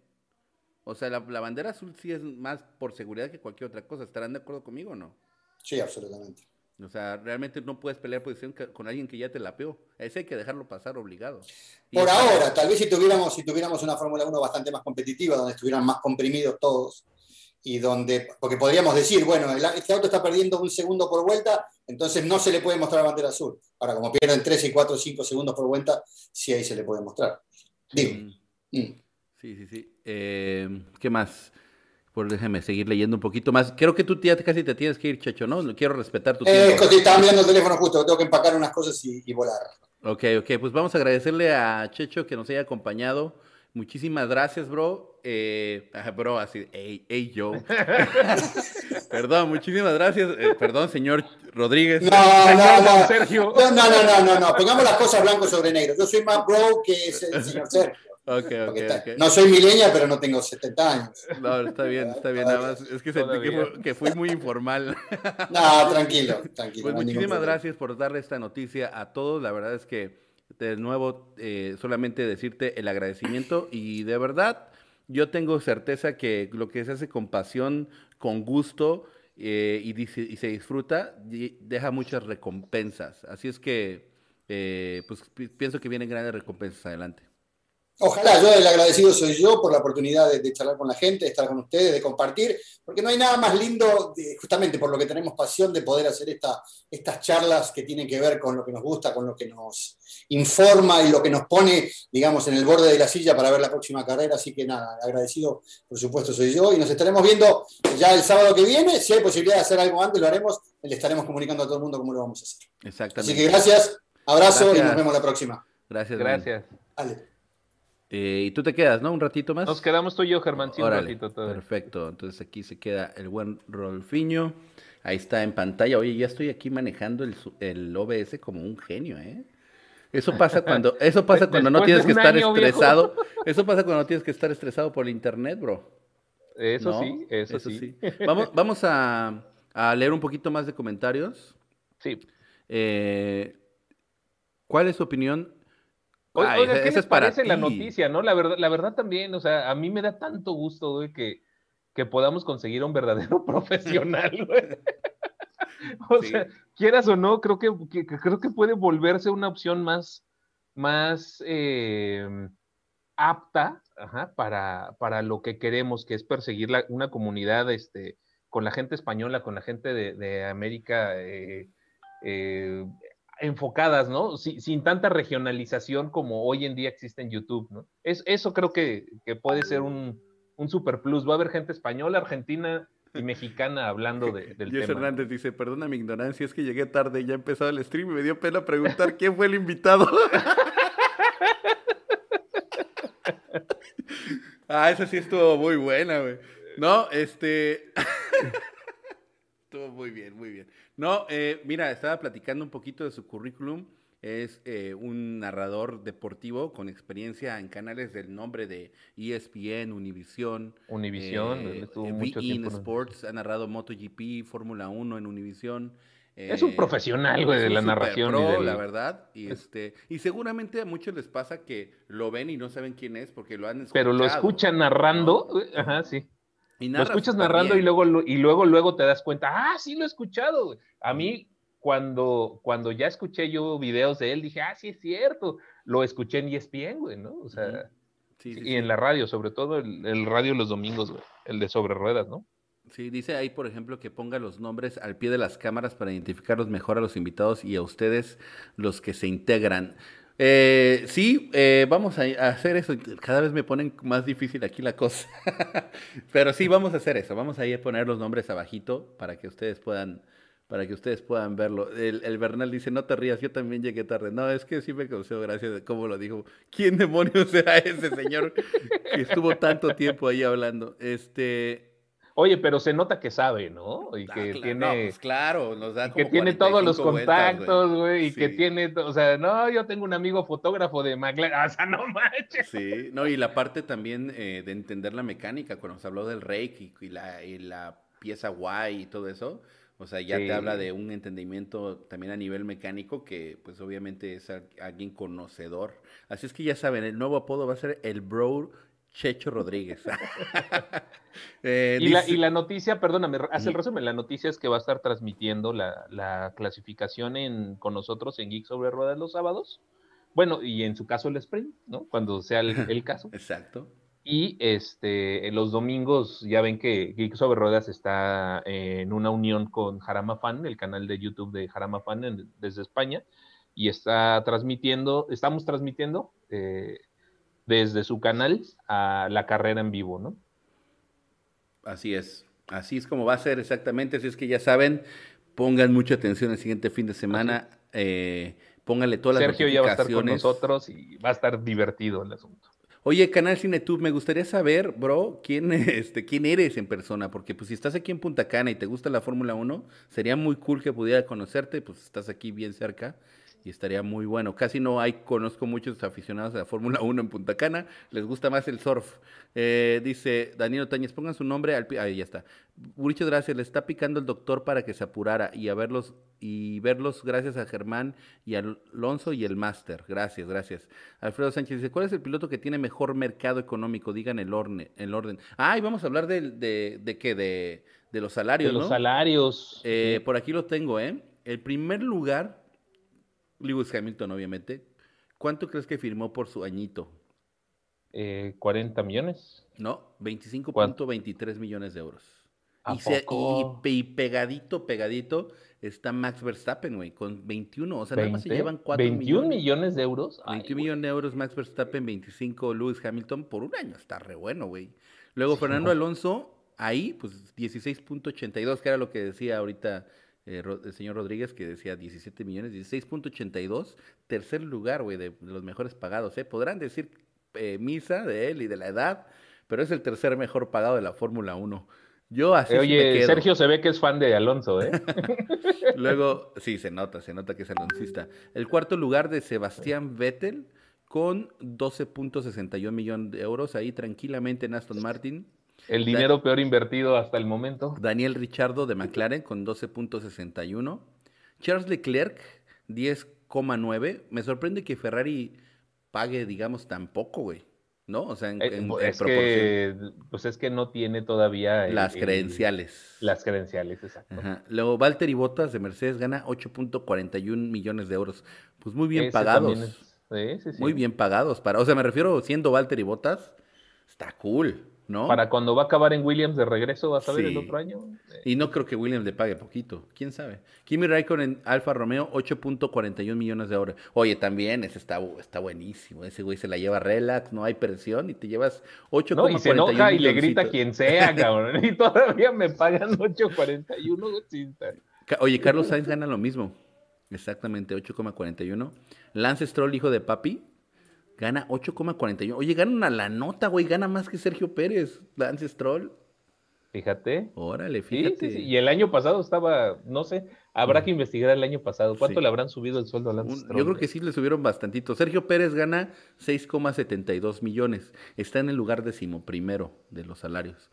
O sea, la, bandera azul sí es más por seguridad que cualquier otra cosa. ¿Estarán de acuerdo conmigo o no? Sí, absolutamente. O sea, realmente no puedes pelear posición con alguien que ya te la peó. Ese hay que dejarlo pasar obligado. Por ahora, tal vez si tuviéramos, si tuviéramos una Fórmula 1 bastante más competitiva, donde estuvieran más comprimidos todos, y donde, porque podríamos decir, bueno, este auto está perdiendo un segundo por vuelta, entonces no se le puede mostrar la bandera azul. Ahora, como pierden 3 y 4 5 segundos por vuelta, sí ahí se le puede mostrar. Digo. Mm. Mm. Sí, sí, sí. Eh, ¿Qué más? Por déjeme seguir leyendo un poquito más. Creo que tú ya casi te tienes que ir, Checho, ¿no? Quiero respetar tu eh, tiempo. estaba mirando el teléfono justo, tengo que empacar unas cosas y, volar. Ok, ok, pues vamos a agradecerle a Checho que nos haya acompañado. Muchísimas gracias, bro. Eh, [laughs] bro, así, hey, hey, yo. [laughs] perdón, muchísimas gracias. Eh, perdón, señor Rodríguez. No, no, no, Sergio. No, no, no, no, no, Pongamos las cosas blanco sobre negro. Yo soy más bro que el señor [laughs] Sergio. Okay, okay, okay. No soy milenia, pero no tengo 70 años. No, está bien, está bien. Nada más es que sentí que, fui muy informal. No, tranquilo, tranquilo. Pues muchísimas gracias por darle esta noticia a todos. La verdad es que, de nuevo, eh, solamente decirte el agradecimiento [clears throat] y de verdad, yo tengo certeza que lo que se hace con pasión, con gusto eh, y, y, se disfruta, deja muchas recompensas. Así es que, eh, pues pienso que vienen grandes recompensas adelante. Ojalá, yo el agradecido soy yo por la oportunidad de, charlar con la gente, de estar con ustedes, de compartir, porque no hay nada más lindo, justamente por lo que tenemos pasión, de poder hacer esta, estas charlas que tienen que ver con lo que nos gusta, con lo que nos informa y lo que nos pone, digamos, en el borde de la silla para ver la próxima carrera. Así que nada, agradecido, por supuesto, soy yo y nos estaremos viendo ya el sábado que viene. Si hay posibilidad de hacer algo antes, lo haremos, le estaremos comunicando a todo el mundo cómo lo vamos a hacer. Exactamente. Así que gracias, abrazo y nos vemos la próxima. Gracias. Gracias. Eh, y tú te quedas, ¿no? Un ratito más. Nos quedamos tú y yo, Germán. Sí, un ratito todo. Perfecto. Entonces aquí se queda el buen Rolfiño. Ahí está en pantalla. Oye, ya estoy aquí manejando el, el OBS como un genio, ¿eh? Eso pasa [laughs] cuando, eso pasa cuando no tienes que estar estresado. [laughs] Eso pasa cuando no tienes que estar estresado por el internet, bro. Eso sí, eso, sí. [laughs] Vamos, vamos a, a, leer un poquito más de comentarios. Sí. Eh, ¿Cuál es su opinión Oiga, ¿qué les parece la noticia, no? La verdad, la verdad también, o sea, a mí me da tanto gusto, güey, que, que podamos conseguir un verdadero [laughs] profesional, güey. [laughs] o sea, quieras o no, creo que, creo que puede volverse una opción más, más em, apta para, para lo que queremos, que es perseguir una comunidad este, con la gente española, con la gente de, América eh, eh, enfocadas, ¿no? sin tanta regionalización como hoy en día existe en YouTube, ¿no? Es, eso creo que, puede ser un, un, super plus. Va a haber gente española, argentina y mexicana hablando de, [laughs] del Jess tema. Hernández dice, perdona mi ignorancia, es que llegué tarde y ya empezó el stream y me dio pena preguntar quién fue el invitado. [laughs] ah, esa sí estuvo muy buena, güey. No, este... [laughs] estuvo muy bien, muy bien. No, eh, mira, estaba platicando un poquito de su currículum. Es eh, un narrador deportivo con experiencia en canales del nombre de ESPN, Univision. Univision, eh, mucho tiempo. Sports, ha narrado MotoGP, Fórmula 1 en Univision. es un profesional, güey, de la narración. Pro, la verdad. Y, este, y seguramente a muchos les pasa que lo ven y no saben quién es porque lo han escuchado. Pero lo escuchan narrando. Ajá, sí lo escuchas narrando y luego, y luego, luego te das cuenta, ah, sí lo he escuchado. A mí, cuando, cuando ya escuché yo videos de él, dije, ah, sí es cierto. Lo escuché en ESPN, güey, ¿no? O sea, y en la radio, sobre todo el, radio los domingos, güey, el de sobre ruedas, ¿no? Sí, dice ahí, por ejemplo, que ponga los nombres al pie de las cámaras para identificarlos mejor a los invitados y a ustedes, los que se integran. Eh, sí, eh, vamos a hacer eso. Cada vez me ponen más difícil aquí la cosa. [laughs] Pero sí, vamos a hacer eso. Vamos a ir a poner los nombres abajito para que ustedes puedan, para que ustedes puedan verlo. El, Bernal dice, no te rías, yo también llegué tarde. No, es que sí me causó gracia de cómo lo dijo. ¿Quién demonios [laughs] era ese señor que estuvo tanto tiempo ahí hablando? Este, Oye, pero se nota que sabe, ¿no? Y Ah, que tiene, no, pues claro, nos da que tiene todos los 45 vueltas, contactos, güey, y que tiene, o sea, no, yo tengo un amigo fotógrafo de McLaren, [laughs] o sea, no manches. Sí, no, y la parte también eh, de entender la mecánica, cuando se habló del rake y, y la, y la pieza guay y todo eso, o sea, ya Sí. te habla de un entendimiento también a nivel mecánico que pues obviamente es al- alguien conocedor. Así es que ya saben, el nuevo apodo va a ser el Bro Checho Rodríguez. [laughs] Eh, Y la, y la noticia, perdóname, hace el resumen, la noticia es que va a estar transmitiendo la, la clasificación en, con nosotros en Geek sobre Ruedas los sábados. Bueno, y en su caso el sprint, ¿no? Cuando sea el, el caso. [laughs] Exacto. Y este, los domingos, ya ven que Geek sobre Ruedas está en una unión con Jarama Fan, el canal de YouTube de Jarama Fan en- desde España, y está transmitiendo, estamos transmitiendo eh, desde su canal a la carrera en vivo, ¿no? Así es. Así es como va a ser exactamente. Así es que ya saben, pongan mucha atención el siguiente fin de semana. eh, pónganle todas las Sergio ya va a estar con nosotros y va a estar divertido el asunto. Oye, Canal CineTube, me gustaría saber, bro, quién, [laughs] este, quién eres en persona, porque pues si estás aquí en Punta Cana y te gusta la Fórmula 1, sería muy cool que pudiera conocerte, pues estás aquí bien cerca y estaría muy bueno. Casi no hay, conozco muchos aficionados a la Fórmula 1 en Punta Cana, les gusta más el surf. Eh, dice Daniel Otañez, pongan su nombre al... Ahí ya está. Muchas gracias, le está picando el doctor para que se apurara y a verlos, y verlos gracias a Germán y a Alonso y el máster. Gracias, gracias. Alfredo Sánchez dice, ¿cuál es el piloto que tiene ejemplo mercado económico? Digan el orden. El orden. Ah, y vamos a hablar de, de, qué, de, de los salarios, De los ¿no? salarios. Eh, por aquí lo tengo, ¿eh? El primer lugar, Lewis Hamilton, obviamente. ¿Cuánto crees que firmó por su añito? eh, 40 millones. No, 25.23 millones de euros. ¿A Y, se- y- poco? y pegadito, pegadito, está Max Verstappen, güey, con 21. O sea, nada más se 20, llevan 4 21 millones. millones de euros. Ay, 21 güey. millones de euros Max Verstappen, 25 Lewis Hamilton por un año. Está re bueno, güey. Luego Sí, Fernando ¿no? Alonso, ahí, pues 16.82, que era lo que decía ahorita eh, el señor Rodríguez, que decía 17 millones, 16.82. Tercer lugar, güey, de, de los mejores pagados. ¿eh? Podrán decir eh, misa de él y de la edad, pero es el tercer mejor pagado de la Fórmula 1. Yo así sí me Oye, quedo. Sergio se ve que es fan de Alonso, ¿eh? [laughs] Luego, sí, se nota, se nota que es aloncista. El cuarto lugar de Sebastián Vettel con 12.61 millones de euros ahí tranquilamente en Aston Martin. El dinero peor invertido hasta el momento. Daniel Richardo de McLaren con 12.61. Charles Leclerc, 10,9. Me sorprende que Ferrari pague, digamos, tan poco, güey. ¿No? O sea, en, Eh, en- pues, en es proporción. que, pues es que no tiene todavía el- Las el- credenciales. las credenciales, exacto. Ajá. Luego, Valtteri Bottas de Mercedes gana 8.41 millones de euros. Pues muy bien Ese pagados. es- sí, sí, sí. Muy bien pagados. Para, o sea, me refiero siendo Valtteri Bottas, está cool, ¿no? Para cuando va a acabar en Williams de regreso, vas a ver el Sí. otro año. Y no creo que Williams le pague poquito, quién sabe. Kimi Raikkonen, Alfa Romeo, 8.41 millones de euros. Oye, también ese está, está buenísimo. Ese güey se la lleva relax, no hay presión y te llevas 8,41 No, y se enoja y le grita a quien sea, cabrón. Y todavía me pagan 8.41. güey, sí, está- Ca- Oye, Carlos Sainz gana lo mismo. Exactamente, 8,41. Lance Stroll, hijo de papi, gana 8,41. Oye, gana una la nota, güey. Gana más que Sergio Pérez. Lance Stroll. Fíjate. Órale, fíjate. sí, sí. Y el año pasado estaba, no sé, habrá que investigar el año pasado. ¿Cuánto le habrán subido el sueldo a Lance Stroll? yo creo que sí le subieron bastantito. Sergio Pérez gana 6,72 millones. Está en el lugar decimoprimero de los salarios.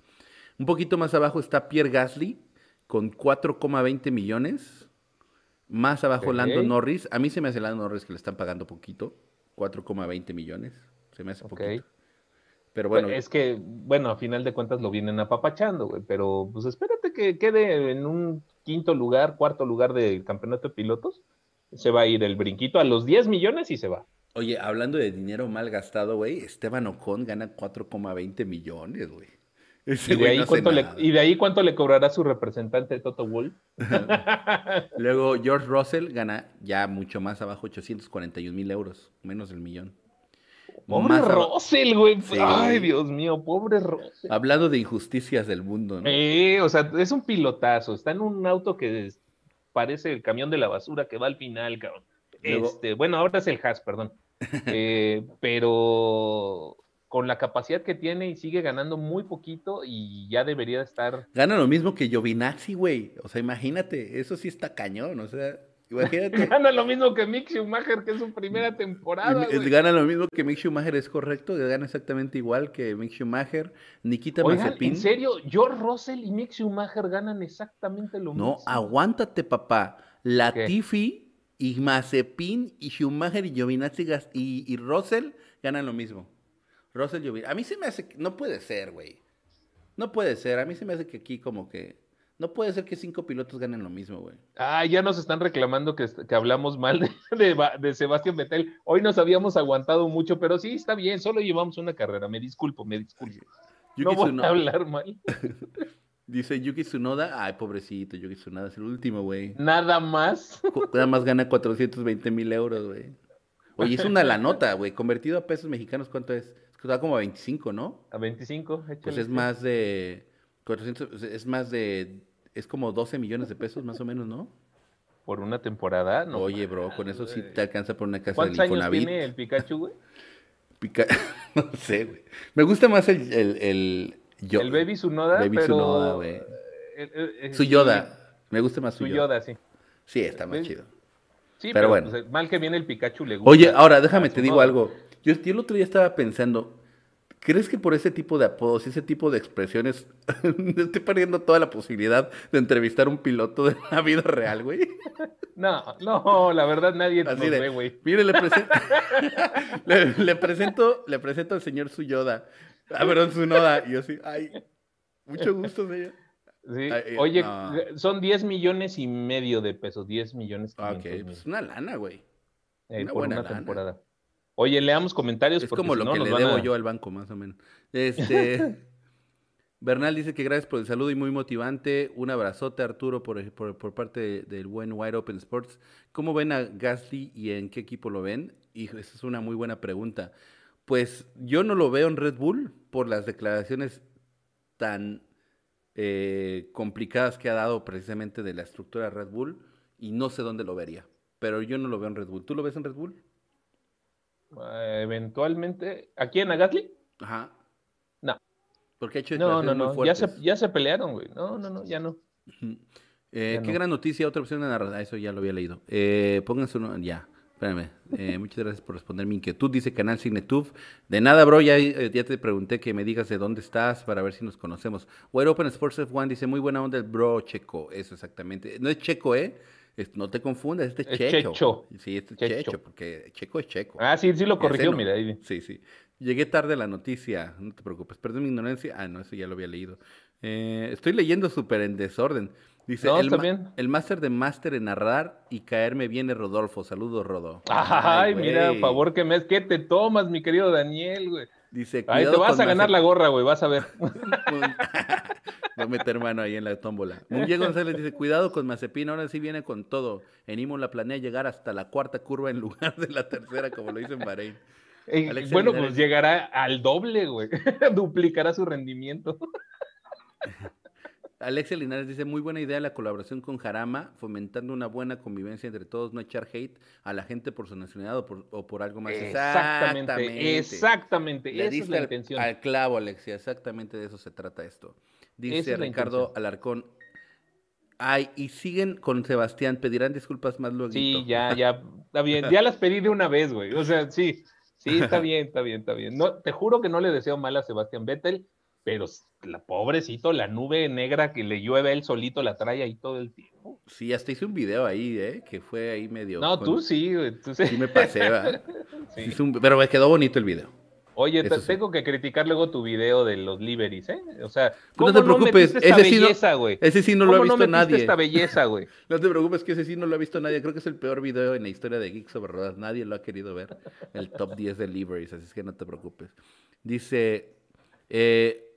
Un poquito más abajo está Pierre Gasly con 4,20 millones. Más abajo. Lando Norris. A mí se me hace Lando Norris que le están pagando poquito. 4,20 millones. Se me hace poquito. Pero Bueno, bueno, es que, bueno, a final de cuentas lo vienen apapachando, güey, pero pues espérate que quede en un quinto lugar, cuarto lugar del campeonato de pilotos. Se va a ir el brinquito a los 10 millones y se va. oye, hablando de dinero mal gastado, güey, Esteban Ocon gana 4,20 millones, güey. Ese Y de, ahí no cuánto le, nada. y de ahí cuánto le cobrará su representante Toto Wolf. [laughs] Luego George Russell gana ya mucho más abajo, 841 mil euros, menos del millón. Pobre Más Russell, güey. Sí. Ay, Dios mío, pobre Russell. Hablando de injusticias del mundo, ¿no? Eh, o sea, es un pilotazo. Está en un auto que parece el camión de la basura que va al final, cabrón. Luego- Este, bueno, ahora es el Haas, perdón. [laughs] Eh, pero con la capacidad que tiene y sigue ganando muy poquito y ya debería estar. Gana lo mismo que Giovinazzi, güey. O sea, imagínate, eso sí está cañón, o sea. Imagínate. [laughs] gana lo mismo que Mick Schumacher, que es su primera temporada. Gana lo mismo que Mick Schumacher, es correcto. Gana exactamente igual que Mick Schumacher. Nikita Mazepin. ¿En serio? George Russell y Mick Schumacher ganan exactamente lo mismo. No, aguántate, papá. Latifi y Mazepin y Schumacher y Giovinazzi y, y Russell ganan lo mismo. Russell Giovinazzi. A mí se me hace que. No puede ser, güey. No puede ser. A mí se me hace que aquí como que no puede ser que cinco pilotos ganen lo mismo, güey. Ah, ya nos están reclamando que, hablamos mal de, [laughs] de, Sebastián Vettel. Hoy nos habíamos aguantado mucho, pero sí, está bien, solo llevamos una carrera. Me disculpo, me disculpo. no voy a hablar mal. [laughs] Dice Yuki Tsunoda, ay, pobrecito, Yuki Tsunoda es el último, güey. Nada más. Nada más gana 420 mil euros, güey. Oye, es una la nota, güey. Convertido a pesos mexicanos, ¿cuánto es? Es como a 25, ¿no? A 25, Pues es más de... 400, es más de es como 12 millones de pesos más o menos, ¿no? Por una temporada, ¿no? Oye, bro, con eso sí te alcanza por una casa ¿Cuántos años tiene el Pikachu, güey? [laughs] no sé, güey. Me gusta más el, el, el, yo... el Baby Sunoda, Baby pero... Sunoda, güey. Su Yoda. Me gusta más su, su Yoda. sí. Sí, está más chido. Sí, pero, bueno. Pues, mal que viene el Pikachu le gusta. Oye, ahora déjame te digo algo. Yo, yo el otro día estaba pensando, ¿Crees que por ese tipo de apodos y ese tipo de expresiones [laughs] estoy perdiendo toda la posibilidad de entrevistar a un piloto de la vida real, güey? No, no, la verdad nadie nos ve, güey. Mire, [laughs] [laughs] le, le, presento, le presento al señor Suyoda. Ah, perdón, Sunoda. Y yo sí, ay, mucho gusto, señor. Sí. Oye, son 10 millones y medio de pesos, 10 millones. Ah, ok, es pues una lana, güey. Eh, una por buena una temporada. Oye, leamos comentarios. Es como lo que le debo yo al banco, más o menos. Este. [laughs] Bernal dice que gracias por el saludo y muy motivante. Un abrazote, Arturo, por, por, parte del buen Wide Open Sports. ¿Cómo ven a Gasly y en qué equipo lo ven? Y esa es una muy buena pregunta. Pues yo no lo veo en Red Bull por las declaraciones tan eh, complicadas que ha dado precisamente de la estructura Red Bull y no sé dónde lo vería. Pero yo no lo veo en Red Bull. ¿Tú lo ves en Red Bull? Eh, eventualmente. ¿Aquí en Agatli? Ajá. No. Porque ha hecho No, no, no. Ya se, ya se pelearon, güey. No, no, no, ya no. Eh, qué gran noticia, otra opción de narración. Eso ya lo había leído. Eh, pónganse uno. Ya. Espérame. Eh, [laughs] muchas gracias por responder mi inquietud. Dice Canal Cignetuf. De nada, bro. Ya, ya te pregunté que me digas de dónde estás para ver si nos conocemos. Wide Open Sports F1 dice: Muy buena onda el bro Checo. Eso exactamente. No es Checo, ¿eh? No te confundas, este es Checho. Sí, este es Checho. porque Checo es Checo. Ah, sí, sí lo corrigió, mira. Ahí. Sí, sí. Llegué tarde a la noticia, no te preocupes. Perdón mi ignorancia. Ah, no, eso ya lo había leído. Eh, estoy leyendo súper en desorden. Dice, el, el máster de máster en narrar y caerme viene Rodolfo. Saludos, Rodo. Ay, mira, por favor que me... ¿Qué te tomas, mi querido Daniel, güey? Dice, Ahí te vas a ganar la gorra, güey, vas a ver. [laughs] Va a meter mano ahí en la tómbola. Munguía González dice, cuidado con Mazepin, ahora sí viene con todo. En la planea llegar hasta la cuarta curva en lugar de la tercera, como lo hizo en Bahrein. bueno, pues llegará al doble, güey. [laughs] Duplicará su rendimiento. [laughs] Alexia Linares dice, muy buena idea la colaboración con Jarama, fomentando una buena convivencia entre todos, no echar hate a la gente por su nacionalidad o por, algo más. Exactamente, exactamente, Le esa es la intención. Al clavo, Alexia, exactamente de eso se trata esto. Dice Ricardo Alarcón, Ay, y siguen con Sebastián, pedirán disculpas más luego. Sí, ya, ya, está bien. Ya las pedí de una vez, güey. O sea, sí, sí, está bien, está bien, está bien. No, te juro que no le deseo mal a Sebastián Vettel pero la pobrecito, la nube negra que le llueve él solito la trae ahí todo el tiempo. Sí, hasta hice un video ahí, ¿eh? Que fue ahí medio... No, tú sí, tú sí. Sí me pasé, ¿verdad? [laughs] sí. Pero me quedó bonito el video. Oye, te tengo que criticar luego tu video de los liveries, ¿eh? O sea, ¿cómo no te preocupes, no ese, belleza, sí no, ese sí no lo ha visto no nadie. esta belleza, güey? [laughs] no te preocupes que ese sí no lo ha visto nadie. Creo que es el peor video en la historia de Geeks sobre Rodas. Nadie lo ha querido ver. El top 10 de liveries, así es que no te preocupes. Dice, eh,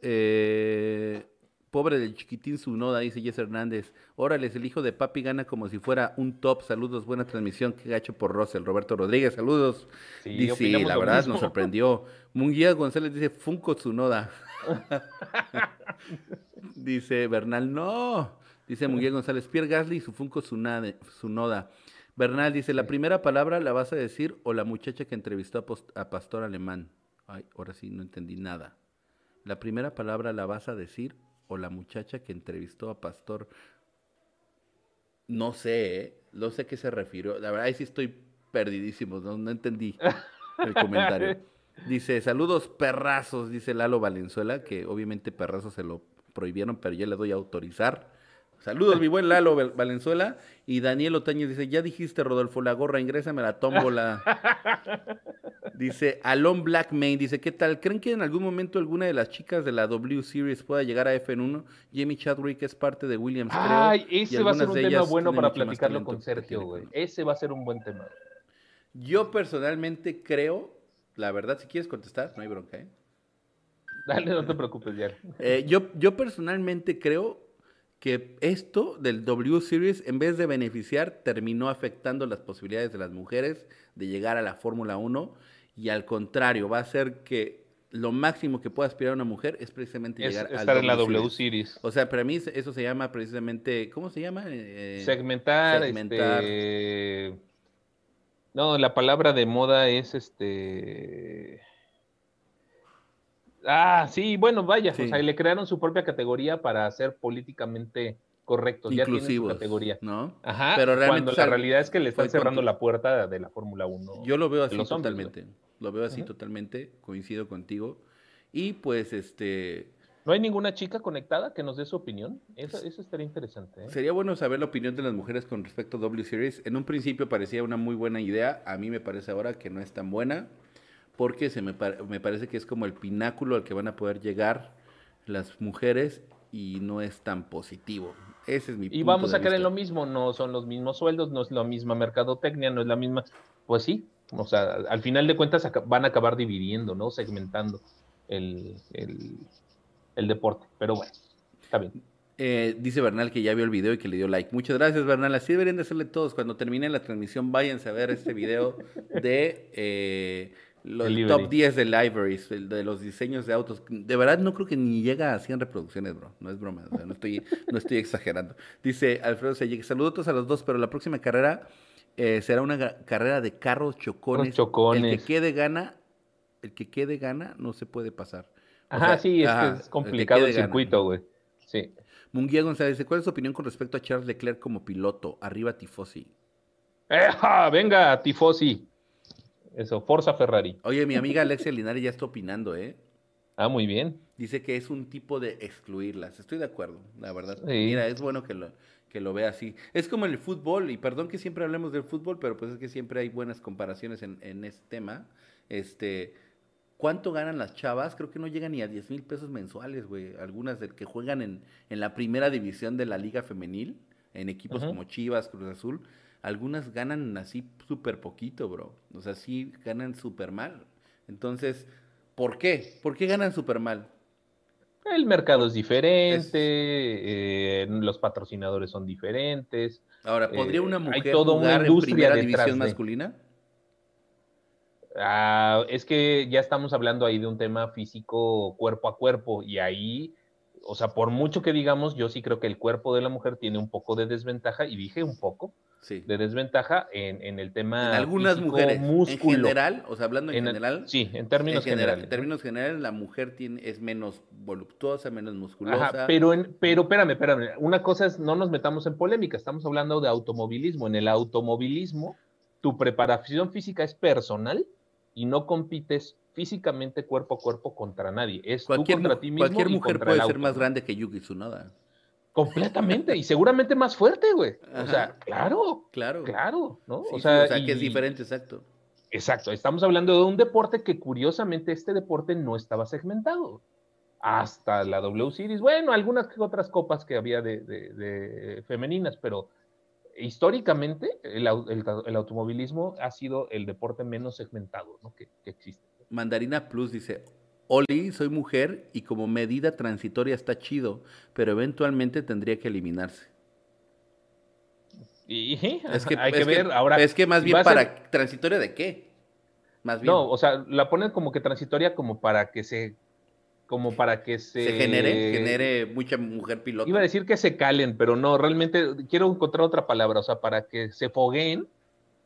eh, pobre del chiquitín Sunoda, dice Jess Hernández. Órale, el hijo de papi gana como si fuera un top. Saludos, buena transmisión. Qué gacho por Russell. Roberto Rodríguez, saludos. Sí, dice, la verdad nos sorprendió. Munguía González dice Funko Tsunoda. [laughs] dice Bernal, no. Dice Munguía González, Pierre Gasly y su Funko Tsunoda. Bernal dice, la primera palabra la vas a decir o la muchacha que entrevistó a Pastor Alemán. Ay, ahora sí no entendí nada. La primera palabra la vas a decir o la muchacha que entrevistó a Pastor. No sé, ¿eh? no sé a qué se refirió. La verdad, ahí sí estoy perdidísimo, no, no entendí el comentario. [laughs] Dice, saludos perrazos, dice Lalo Valenzuela, que obviamente perrazos se lo prohibieron, pero yo le doy a autorizar. Saludos, mi buen Lalo Valenzuela. Y Daniel Otañez dice, ya dijiste, Rodolfo, la gorra, ingrésame la tómbola. [laughs] dice, Alon Blackmain, dice, ¿qué tal? ¿Creen que en algún momento alguna de las chicas de la W Series pueda llegar a FN1? Jamie Chadwick es parte de Williams, Ay, ese va a ser un tema bueno para platicarlo con Sergio, güey. Ese va a ser un buen tema. Yo personalmente creo, la verdad, si quieres contestar, no hay bronca, ¿eh? Dale, no te preocupes, ya. Eh, yo, yo personalmente creo que esto del W Series, en vez de beneficiar, terminó afectando las posibilidades de las mujeres de llegar a la Fórmula 1 y al contrario, va a ser que lo máximo que pueda aspirar una mujer es precisamente llegar a estar en la W Series. O sea, para mí eso se llama precisamente, ¿cómo se llama? Eh, segmentar. segmentar. Este... No, la palabra de moda es este Ah, sí, bueno, vaya, o sea, le crearon su propia categoría para ser políticamente correctos, ya tienen su categoría. ¿no? Ajá, pero realmente, cuando la realidad es que le están cerrando la puerta de la Fórmula 1. Yo lo veo así totalmente, lo veo así totalmente, coincido contigo. Y pues, este... ¿No hay ninguna chica conectada que nos dé su opinión? Eso, eso estaría interesante. ¿eh? Sería bueno saber la opinión de las mujeres con respecto a W Series. En un principio parecía una muy buena idea, a mí me parece ahora que no es tan buena porque se me, me parece que es como el pináculo al que van a poder llegar las mujeres y no es tan positivo. Ese es mi Y vamos a caer en lo mismo, no son los mismos sueldos, no es la misma mercadotecnia, no es la misma, pues sí, o sea, al final de cuentas van a acabar dividiendo, ¿no? Segmentando el, el, deporte, pero bueno, está bien. Eh, dice Bernal que ya vio el video y que le dio like. Muchas gracias, Bernal. Así deberían de hacerle todos. Cuando termine la transmisión, váyanse a ver este video de eh, el top 10 de libraries, de los diseños de autos. De verdad no creo que ni llega a 100 reproducciones, bro. No es broma, no, estoy, no estoy exagerando. Dice Alfredo Selle, saludos a los dos, pero la próxima carrera eh, será una carrera de carros chocones. chocones. El que quede gana, el que quede gana no se puede pasar. ajá, sí, es, que es complicado el, circuito, güey. Sí. Munguía González dice, ¿cuál es su opinión con respecto a Charles Leclerc como piloto? Arriba Tifosi. ¡Eja! Venga, Tifosi. Eso, Forza Ferrari. Oye, mi amiga Alexia Linares ya está opinando, ¿eh? Ah, muy bien. Dice que es un tipo de excluirlas. Estoy de acuerdo, la verdad. Mira, es bueno que lo, que lo vea así. Es como el fútbol, y perdón que siempre hablemos del fútbol, pero pues es que siempre hay buenas comparaciones en, en este tema. Este, ¿cuánto ganan las chavas? Creo que no llegan ni a 10 mil pesos mensuales, güey. Algunas de que juegan en, en la primera división de la liga femenil, en equipos como Chivas, Cruz Azul algunas ganan así súper poquito, bro. O sea, sí ganan súper mal. Entonces, ¿por qué? ¿Por qué ganan súper mal? El mercado es diferente, eh, los patrocinadores son diferentes. Ahora, ¿podría una eh, mujer jugar en primera división masculina? Ah, es que ya estamos hablando ahí de un tema físico cuerpo a cuerpo y ahí, o sea, por mucho que digamos, yo sí creo que el cuerpo de la mujer tiene un poco de desventaja y dije un poco, de desventaja en, el tema. En algunas mujeres. En general, o sea, hablando en, general. Sí, en términos generales. En términos generales, la mujer tiene, es menos voluptuosa, menos musculosa. pero, en, pero espérame, espérame. Una cosa es, no nos metamos en polémica, estamos hablando de automovilismo. En el automovilismo, tu preparación física es personal y no compites físicamente cuerpo a cuerpo contra nadie. Es cualquier, contra ti mismo. Cualquier mujer puede ser más grande que Yuki Tsunoda. Completamente, y seguramente más fuerte, güey. O sea, claro, claro, claro, ¿no? o sea, que es diferente, exacto. Exacto, estamos hablando de un deporte que curiosamente este deporte no estaba segmentado. Hasta la W Series, bueno, algunas otras copas que había de, femeninas, pero históricamente el, automovilismo ha sido el deporte menos segmentado ¿no? que, que existe. Mandarina Plus dice, Oli, soy mujer y como medida transitoria está chido, pero eventualmente tendría que eliminarse. Y es que hay que, ver ahora. Es que más bien para transitoria de qué? Más bien. No, o sea, la ponen como que transitoria como para que se como para que se... se genere, genere mucha mujer piloto. Iba a decir que se calen, pero no, realmente quiero encontrar otra palabra, o sea, para que se fogueen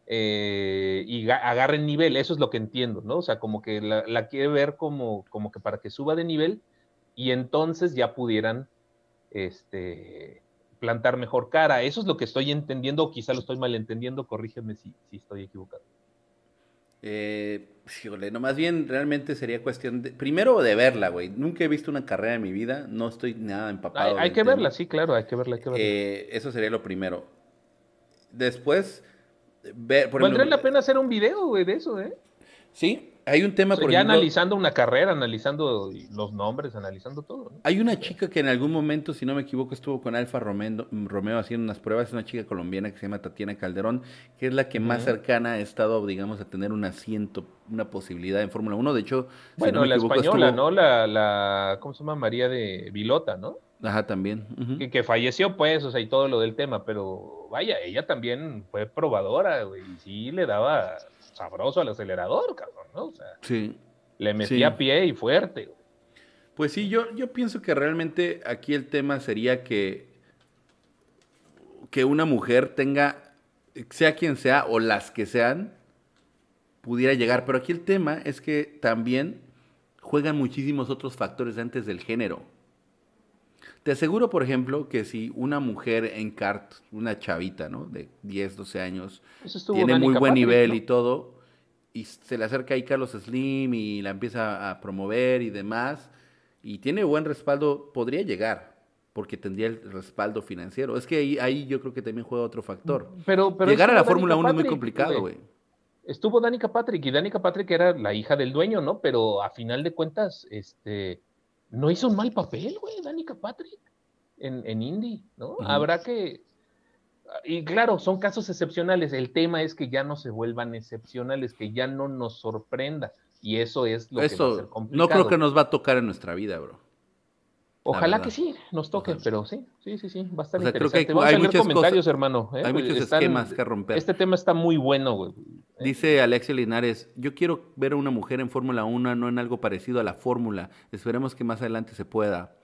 eh, y agarren nivel, eso es lo que entiendo, ¿no? O sea, como que la, quiere ver como, como que para que suba de nivel y entonces ya pudieran este, plantar mejor cara. Eso es lo que estoy entendiendo, o quizá lo estoy malentendiendo, corrígeme si, si estoy equivocado. Eh, no, más bien realmente sería cuestión de, primero de verla, güey. Nunca he visto una carrera en mi vida, no estoy nada empapado. Hay, que verla, sí, claro, hay que verla, hay que verla. Eh, eso sería lo primero. Después, ver, Valdría la pena hacer un video, güey, de eso, ¿eh? Sí, hay un tema, por ya analizando una carrera, analizando los nombres, analizando todo. Hay una chica que en algún momento, si no me equivoco, estuvo con Alfa Romeo, Romeo haciendo unas pruebas, es una chica colombiana que se llama Tatiana Calderón, que es la que más cercana ha estado, digamos, a tener un asiento, una posibilidad en Fórmula 1. De hecho, bueno, si no la española, ¿no? La, la, ¿cómo se llama? María de Vilota, ¿no? Ajá, también. que, que, falleció, pues, o sea, y todo lo del tema, pero vaya, ella también fue probadora, güey, y sí le daba sabroso al acelerador, cabrón, ¿no? O sea, sí. le metía pie y fuerte. Pues sí, yo, yo pienso que realmente aquí el tema sería que, que una mujer tenga, sea quien sea o las que sean, pudiera llegar. Pero aquí el tema es que también juegan muchísimos otros factores antes del género. Te aseguro, por ejemplo, que si una mujer en kart, una chavita, ¿no? De 10, 12 años, tiene muy buen nivel y todo, y se le acerca ahí Carlos Slim y la empieza a promover y demás, y tiene buen respaldo, podría llegar, porque tendría el respaldo financiero. Es que ahí, ahí yo creo que también juega otro factor. Pero, Llegar a la Fórmula 1 es muy complicado, güey. Estuvo Danica Patrick, y Danica Patrick era la hija del dueño, ¿no? Pero a final de cuentas, este no hizo un mal papel, güey, Danica Patrick, en, en Indy, ¿no? Habrá que. Y claro, son casos excepcionales. El tema es que ya no se vuelvan excepcionales, que ya no nos sorprenda. Y eso es lo que va a ser complicado. No creo que nos va a tocar en nuestra vida, bro. Ojalá que sí, nos toque, pero sí, sí, sí, sí, va a estar interesante. Vamos a leer comentarios, hermano. ¿eh? Hay muchos esquemas que romper. Este tema está muy bueno, güey. Dice Alexia Linares, yo quiero ver a una mujer en Fórmula 1, no en algo parecido a la Fórmula. Esperemos que más adelante se pueda.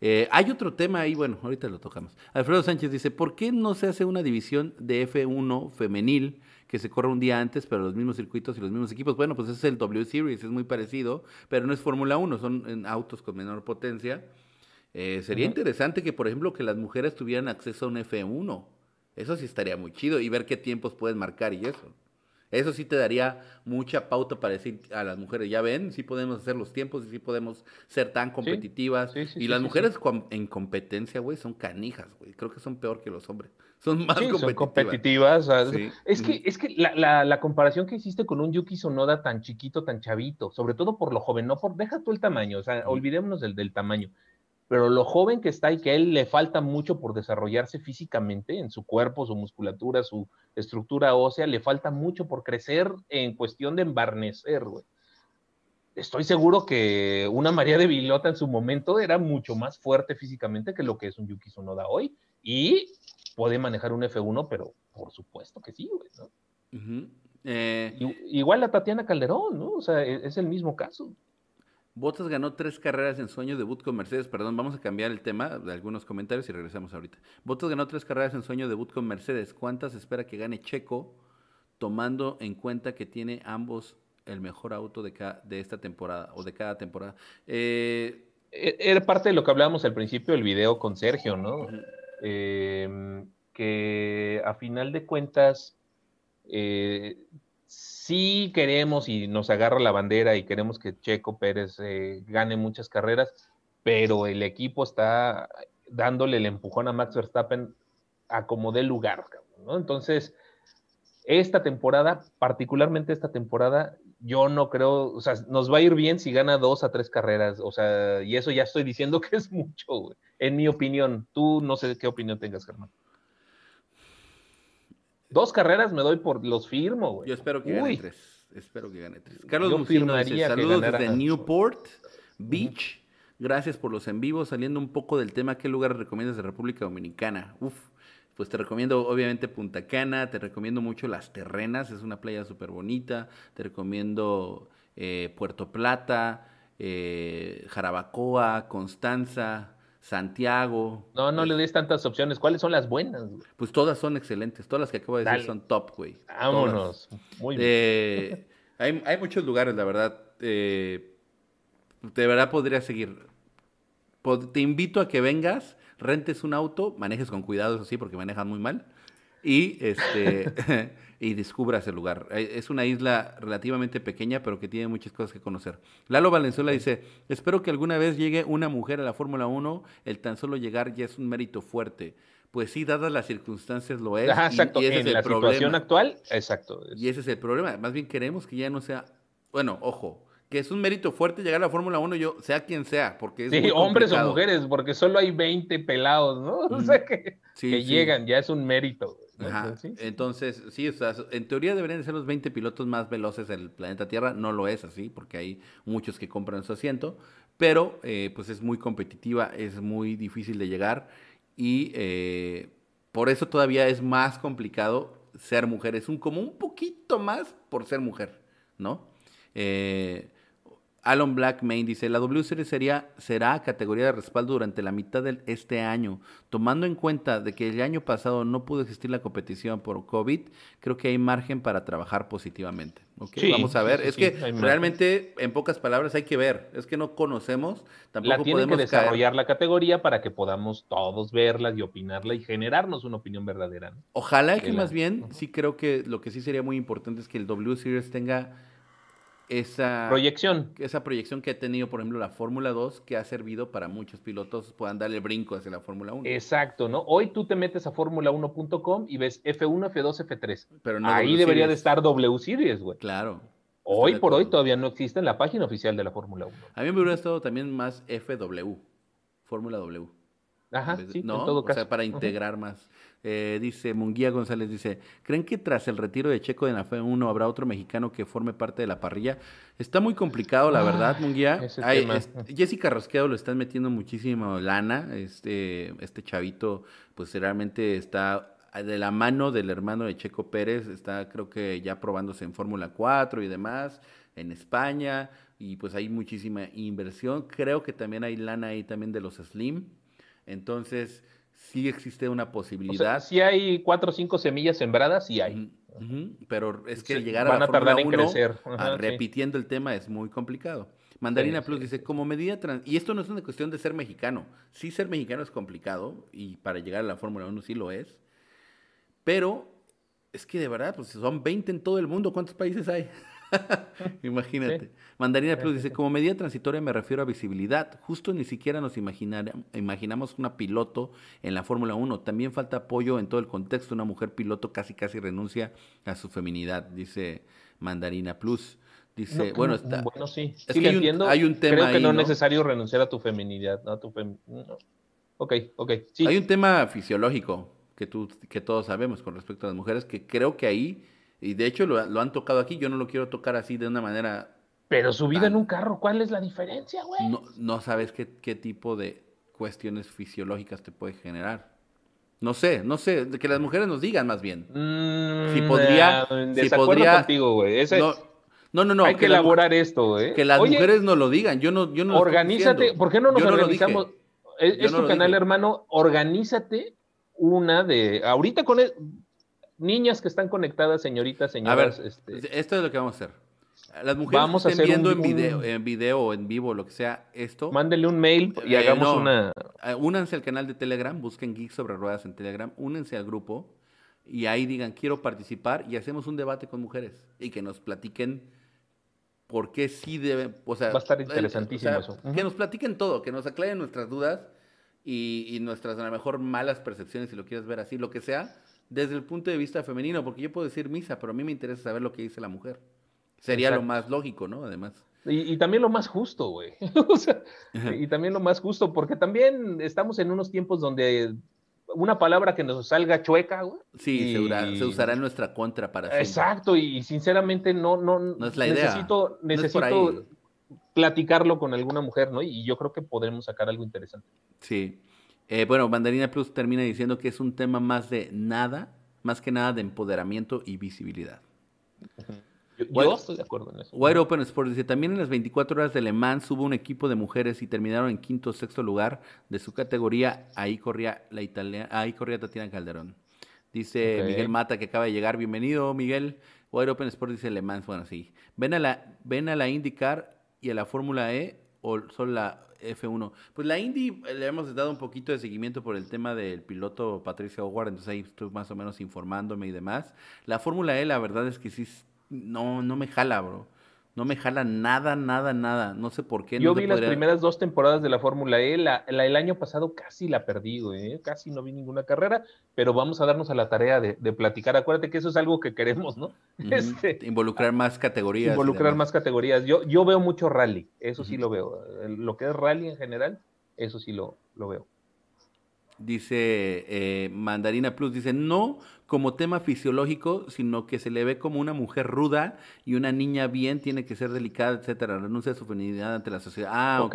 Eh, hay otro tema ahí, bueno, ahorita lo tocamos. Alfredo Sánchez dice, ¿por qué no se hace una división de F1 femenil que se corra un día antes, pero los mismos circuitos y los mismos equipos? Bueno, pues ese es el W Series, es muy parecido, pero no es Fórmula 1, son en autos con menor potencia. Eh, sería interesante que, por ejemplo, que las mujeres tuvieran acceso a un F1. Eso sí estaría muy chido y ver qué tiempos pueden marcar y eso. Eso sí te daría mucha pauta para decir a las mujeres, ya ven, sí podemos hacer los tiempos y sí podemos ser tan competitivas. y las mujeres en competencia, güey, son canijas, güey. Creo que son peor que los hombres. Son más competitivas. Son competitivas. Es que, es que la, comparación que hiciste con un Yuki Sonoda tan chiquito, tan chavito, sobre todo por lo joven, no por, deja tú el tamaño, o sea, olvidémonos del, del tamaño pero lo joven que está y que a él le falta mucho por desarrollarse físicamente en su cuerpo, su musculatura, su estructura ósea, le falta mucho por crecer en cuestión de embarnecer, güey. Estoy seguro que una María de Vilota en su momento era mucho más fuerte físicamente que lo que es un Yuki Tsunoda hoy y puede manejar un F1, pero por supuesto que sí, güey, ¿no? Eh, igual la Tatiana Calderón, ¿no? O sea, e-, es el mismo caso. Bottas ganó tres carreras en sueño debut con Mercedes. Perdón, vamos a cambiar el tema de algunos comentarios y regresamos ahorita. Bottas ganó tres carreras en sueño debut con Mercedes. ¿Cuántas espera que gane Checo, tomando en cuenta que tiene ambos el mejor auto de, de esta temporada o de cada temporada? Eh, e-, era parte de lo que hablábamos al principio del video con Sergio, ¿no? Em, que a final de cuentas eh, sí queremos y nos agarra la bandera y queremos que Checo Pérez eh, gane muchas carreras, pero el equipo está dándole el empujón a Max Verstappen a como dé lugar, ¿no? Entonces, esta temporada, particularmente esta temporada, yo no creo, o sea, nos va a ir bien si gana dos a tres carreras, o sea, y eso ya estoy diciendo [laughs] que es mucho, en mi opinión. Tú no sé qué opinión tengas, Germán. Dos carreras me doy por los firmo, güey. Yo espero que gane tres. Espero que gane tres. Carlos Lucino dice, saludos desde Newport Beach. Gracias por los en vivo. Saliendo un poco del tema, ¿qué lugar recomiendas de República Dominicana? Uf, pues te recomiendo obviamente Punta Cana, te recomiendo mucho Las Terrenas, es una playa súper bonita. Te recomiendo eh, Puerto Plata, eh, Jarabacoa, Constanza, Santiago. No, no le des tantas opciones. ¿Cuáles son las buenas? Pues todas son excelentes. Todas las que acabo de decir son top, güey. Vámonos. Muy bien. Eh, hay, hay, muchos lugares, la verdad. Eh, de verdad podría seguir. Te invito a que vengas, rentes un auto, manejes con cuidado, eso sí, porque manejas muy mal. Y este. [laughs] y descubras el lugar. Eh, es una isla relativamente pequeña, pero que tiene muchas cosas que conocer. Lalo Valenzuela dice, espero que alguna vez llegue una mujer a la Fórmula 1, el tan solo llegar ya es un mérito fuerte. Pues sí, dadas las circunstancias lo es. exacto. Y, ese en es la el situación actual, exacto. Y ese es el problema. Más bien queremos que ya no sea, bueno, ojo, que es un mérito fuerte llegar a la Fórmula 1, yo, sea quien sea, porque es Sí, hombres o mujeres, porque solo hay 20 pelados, ¿no? [laughs] O sea, que, que llegan, ya es un mérito. Entonces, sí, o sea, en teoría deberían ser los 20 pilotos más veloces del planeta Tierra. No lo es así, porque hay muchos que compran su asiento, pero eh, pues es muy competitiva, es muy difícil de llegar y eh, por eso todavía es más complicado ser mujer. Es un, como un poquito más por ser mujer, ¿no? Eh, Alan Black Main dice, la W Series sería, será categoría de respaldo durante la mitad de este año. Tomando en cuenta de que el año pasado no pudo existir la competición por COVID, creo que hay margen para trabajar positivamente. Vamos a ver. es que realmente, en pocas palabras, hay que ver. Es que no conocemos. Tampoco la tienen que desarrollar la categoría para que podamos todos verla y opinarla y generarnos una opinión verdadera. Ojalá que, más bien, sí creo que lo que sí sería muy importante es que el W Series tenga esa proyección. Esa proyección que ha tenido, por ejemplo, la Fórmula 2, que ha servido para muchos pilotos puedan darle brinco hacia la Fórmula 1. Exacto, ¿no? Hoy tú te metes a Fórmula1.com y ves F1, F2, F3. Pero Ahí debería de estar W Series, güey. Claro. Hoy por hoy todavía no existe en la página oficial de la Fórmula 1. A mí me hubiera estado también más FW, Fórmula W. Ajá, sí, en todo caso. O sea, para integrar más. Eh, dice Munguía González, dice, ¿creen que tras el retiro de Checo de la F1 habrá otro mexicano que forme parte de la parrilla? Está muy complicado, la verdad, Munguía. Jessica Rosquedo lo están metiendo muchísimo lana. Este, este chavito, pues realmente está de la mano del hermano de Checo Pérez, está creo que ya probándose en Fórmula 4 y demás, en España, y pues hay muchísima inversión. Creo que también hay lana ahí también de los Slim. Entonces, sí existe una posibilidad. si hay cuatro o cinco semillas sembradas, sí hay. pero es que llegar a la a tardar en crecer. repitiendo el tema es muy complicado. Mandarina Plus dice, como medida trans... Y esto no es una cuestión de ser mexicano. Sí ser mexicano es complicado y para llegar a la Fórmula 1 sí lo es. Pero es que de verdad, pues son 20 en todo el mundo. ¿Cuántos países hay? [laughs] Imagínate. Mandarina Plus dice, [laughs] como medida transitoria me refiero a visibilidad. Justo ni siquiera nos imaginamos una piloto en la Fórmula 1. También falta apoyo en todo el contexto. Una mujer piloto casi casi renuncia a su feminidad, dice Mandarina Plus. Dice, bueno, está. Bueno, sí. Es que hay un, tema. Creo que no es necesario renunciar a tu feminidad. Ok, ok. Sí. Hay un tema fisiológico que, tú, que todos sabemos con respecto a las mujeres que creo que ahí y de hecho lo, han tocado aquí, yo no lo quiero tocar así de una manera... Pero subida en un carro, ¿cuál es la diferencia, güey? No, no sabes qué, qué tipo de cuestiones fisiológicas te puede generar. No sé, no sé, que las mujeres nos digan más bien. Mm, si podría... si podría contigo, güey. no, no, no, Hay que, elaborar esto, güey. Que las mujeres nos lo digan. Yo no, yo no Organízate. ¿Por qué no nos organizamos? Es, tu canal, hermano. Organízate una de. Ahorita con. El, niñas que están conectadas, señoritas, señoras. A ver, este, esto es lo que vamos a hacer. Las mujeres vamos que estén viendo en video, en video o en vivo, lo que sea, esto. Mándenle un mail y eh, hagamos una. Eh, únanse al canal de Telegram, busquen Geeks sobre Ruedas en Telegram, únense al grupo y ahí digan, quiero participar y hacemos un debate con mujeres y que nos platiquen por qué sí deben. O sea, Va a estar interesantísimo eso. Que nos platiquen todo, que nos aclaren nuestras dudas y, y nuestras, a lo mejor, malas percepciones, si lo quieres ver así, lo que sea desde el punto de vista femenino, porque yo puedo decir misa, pero a mí me interesa saber lo que dice la mujer. Sería lo más lógico, ¿no? Además. Y, también lo más justo, güey. [laughs] y también lo más justo, porque también estamos en unos tiempos donde una palabra que nos salga chueca, güey. Sí, se, usará en nuestra contra para siempre. Exacto, y sinceramente no, no, no es la idea. Necesito, necesito platicarlo con alguna mujer, ¿no? Y yo creo que podremos sacar algo interesante. Sí. Eh, bueno, Mandarina Plus termina diciendo que es un tema más de nada, más que nada de empoderamiento y visibilidad. Yo, estoy de acuerdo en eso. Wide Open Sport dice, también en las 24 horas de Le Mans hubo un equipo de mujeres y terminaron en quinto o sexto lugar de su categoría. Ahí corría la italiana, ahí corría Tatiana Calderón. Dice Miguel Mata que acaba de llegar. Bienvenido, Miguel. Wide Open Sport dice Le Mans. Bueno, sí. Ven a la, ven a la IndyCar y a la Fórmula E o solo la F1. Pues la Indy eh, le hemos dado un poquito de seguimiento por el tema del piloto Patricia Howard, entonces ahí estoy más o menos informándome y demás. La Fórmula E, la verdad es que sí no, no me jala, bro. No me jala nada, nada, nada. No sé por qué. Yo vi las primeras dos temporadas de la Fórmula E. La, el año pasado casi la perdí, güey. Casi no vi ninguna carrera, pero vamos a darnos a la tarea de, platicar. Acuérdate que eso es algo que queremos, ¿no? [laughs] Este, involucrar más categorías. Involucrar más categorías. Yo, yo veo mucho rally, eso sí lo veo. Lo que es rally en general, eso sí lo, lo veo. Dice eh, Mandarina Plus, dice, no como tema fisiológico, sino que se le ve como una mujer ruda y una niña bien tiene que ser delicada, etcétera, renuncia a su feminidad ante la sociedad. Ah, ok.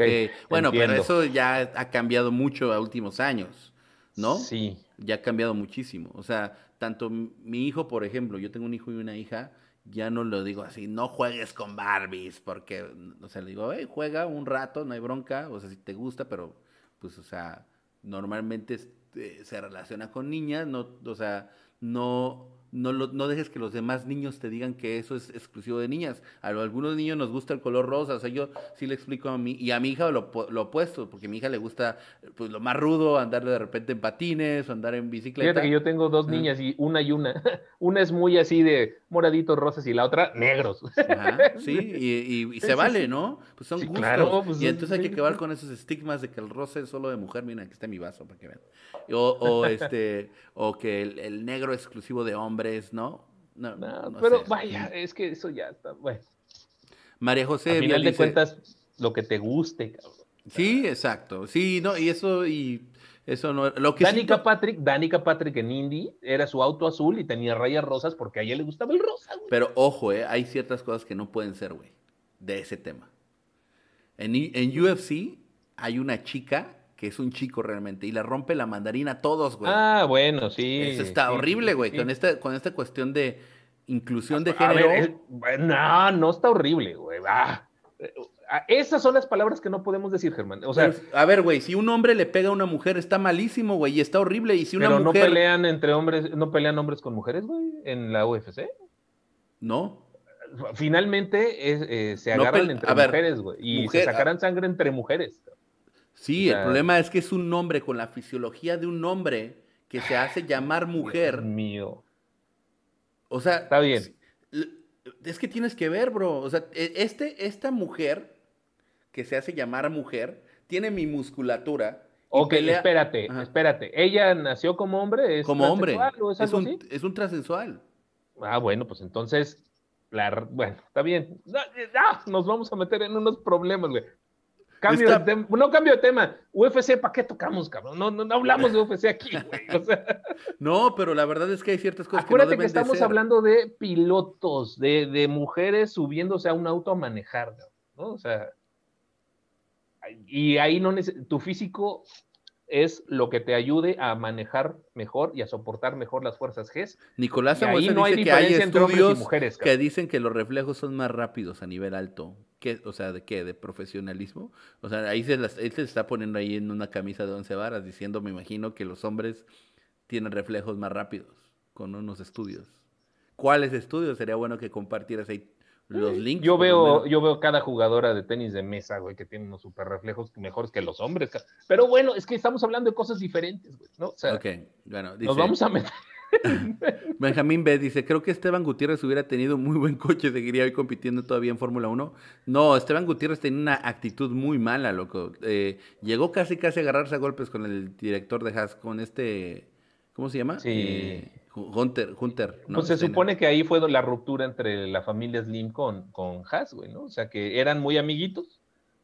Bueno, pero eso ya ha cambiado mucho a últimos años, ¿no? Sí. Ya ha cambiado muchísimo. O sea, tanto mi hijo, por ejemplo, yo tengo un hijo y una hija, ya no lo digo así, no juegues con Barbies, porque, o sea, le digo, hey, juega un rato, no hay bronca, o sea, si te gusta, pero, pues, o sea, normalmente este, se relaciona con niñas, no, o sea, no no, no dejes que los demás niños te digan que eso es exclusivo de niñas. A algunos niños nos gusta el color rosa, o sea, yo sí le explico a mí, y a mi hija lo, lo opuesto, porque a mi hija le gusta pues lo más rudo, andar de repente en patines o andar en bicicleta. Fíjate que yo tengo dos niñas y una y una. [laughs] Una es muy así de moraditos rosas y la otra negros. [laughs] sí, y, se vale, ¿no? Pues son gustos. Pues, y entonces hay que acabar con esos estigmas de que el rosa es solo de mujer. Mira, aquí está mi vaso para que vean. O, [laughs] este, o que el, el negro es exclusivo de hombre ¿no? No, pero vaya, es que eso ya está, bueno. María José. Al final de cuentas, lo que te guste, cabrón. Sí, exacto. Sí, no, y eso, y eso no lo que Danica Patrick, Danica Patrick en Indy era su auto azul y tenía rayas rosas porque a ella le gustaba el rosa, güey. Pero ojo, eh, hay ciertas cosas que no pueden ser, güey, de ese tema. En, en UFC hay una chica que es un chico realmente, y le rompe la mandarina a todos, güey. Ah, bueno, sí. Eso está horrible, güey, con, esta, con esta cuestión de inclusión de género. no, no está horrible, güey. esas son las palabras que no podemos decir, Germán. O sea, a ver, güey, si un hombre le pega a una mujer está malísimo, güey, y está horrible. Y si una pero no pelean entre hombres, no pelean hombres con mujeres, güey, en la UFC. No. Finalmente eh, se agarran entre mujeres, güey, y se sacarán sangre entre mujeres. Sí, el problema es que es un hombre con la fisiología de un hombre que se hace llamar mujer. Dios mío. O sea, está bien. Es que tienes que ver, bro. O sea, e, este, esta mujer que se hace llamar mujer tiene mi musculatura. Ok, espérate, espérate. ¿Ella nació como hombre? ¿Es como hombre. es, un, es un transensual. Ah, bueno, pues entonces, la, bueno, está bien. nos vamos a meter en unos problemas, güey. Cambio de tema. No cambio de tema. UFC, ¿para qué tocamos, cabrón? No, no, hablamos de UFC aquí, güey. [laughs] No, pero la verdad es que hay ciertas cosas Acuérdate que no que estamos hablando de pilotos, de, de, mujeres subiéndose a un auto a manejar, ¿no? O sea, y ahí no tu físico es lo que te ayude a manejar mejor y a soportar mejor las fuerzas G. Nicolás ahí no hay que hay estudios mujeres, que dicen que los reflejos son más rápidos a nivel alto. ¿Qué? O sea, ¿de qué? ¿De profesionalismo? O sea, ahí se, las, él se está poniendo ahí en una camisa de once varas diciendo, me imagino, que los hombres tienen reflejos más rápidos con unos estudios. ¿Cuáles estudios? Sería bueno que compartieras ahí los links. Yo veo, yo veo cada jugadora de tenis de mesa, güey, que tiene unos super reflejos mejores que los hombres. Pero bueno, es que estamos hablando de cosas diferentes, güey, ¿no? O sea, ok, bueno, nos vamos a meter. [laughs] Benjamín B dice, creo que Esteban Gutiérrez hubiera tenido muy buen coche, seguiría hoy compitiendo todavía en Fórmula 1. No, Esteban Gutiérrez tenía una actitud muy mala, loco. Eh, llegó casi casi a agarrarse a golpes con el director de Haas, con este, ¿cómo se llama? Sí. Eh, Hunter, Hunter. ¿no? Pues se supone que ahí fue la ruptura entre la familia Slim con, con Haas, güey, ¿no? O sea, que eran muy amiguitos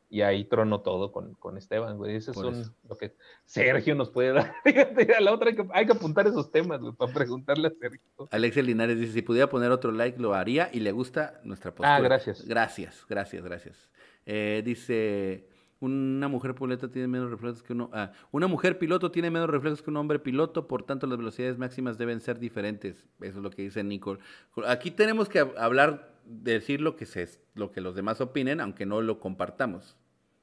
y ahí tronó todo con, con Esteban, güey. Eso es lo que Sergio nos puede dar. [laughs] a la otra hay que, apuntar esos temas, güey, para preguntarle a Sergio. Alexia Linares dice, si pudiera poner otro like, lo haría y le gusta nuestra postura. Ah, gracias. Gracias, gracias, gracias. Eh, dice, una mujer piloto tiene menos reflejos que uno. Ah, una mujer piloto tiene menos reflejos que un hombre piloto, por tanto las velocidades máximas deben ser diferentes. Eso es lo que dice Nicole. Aquí tenemos que hablar decir lo que, se, lo que los demás opinen, aunque no lo compartamos,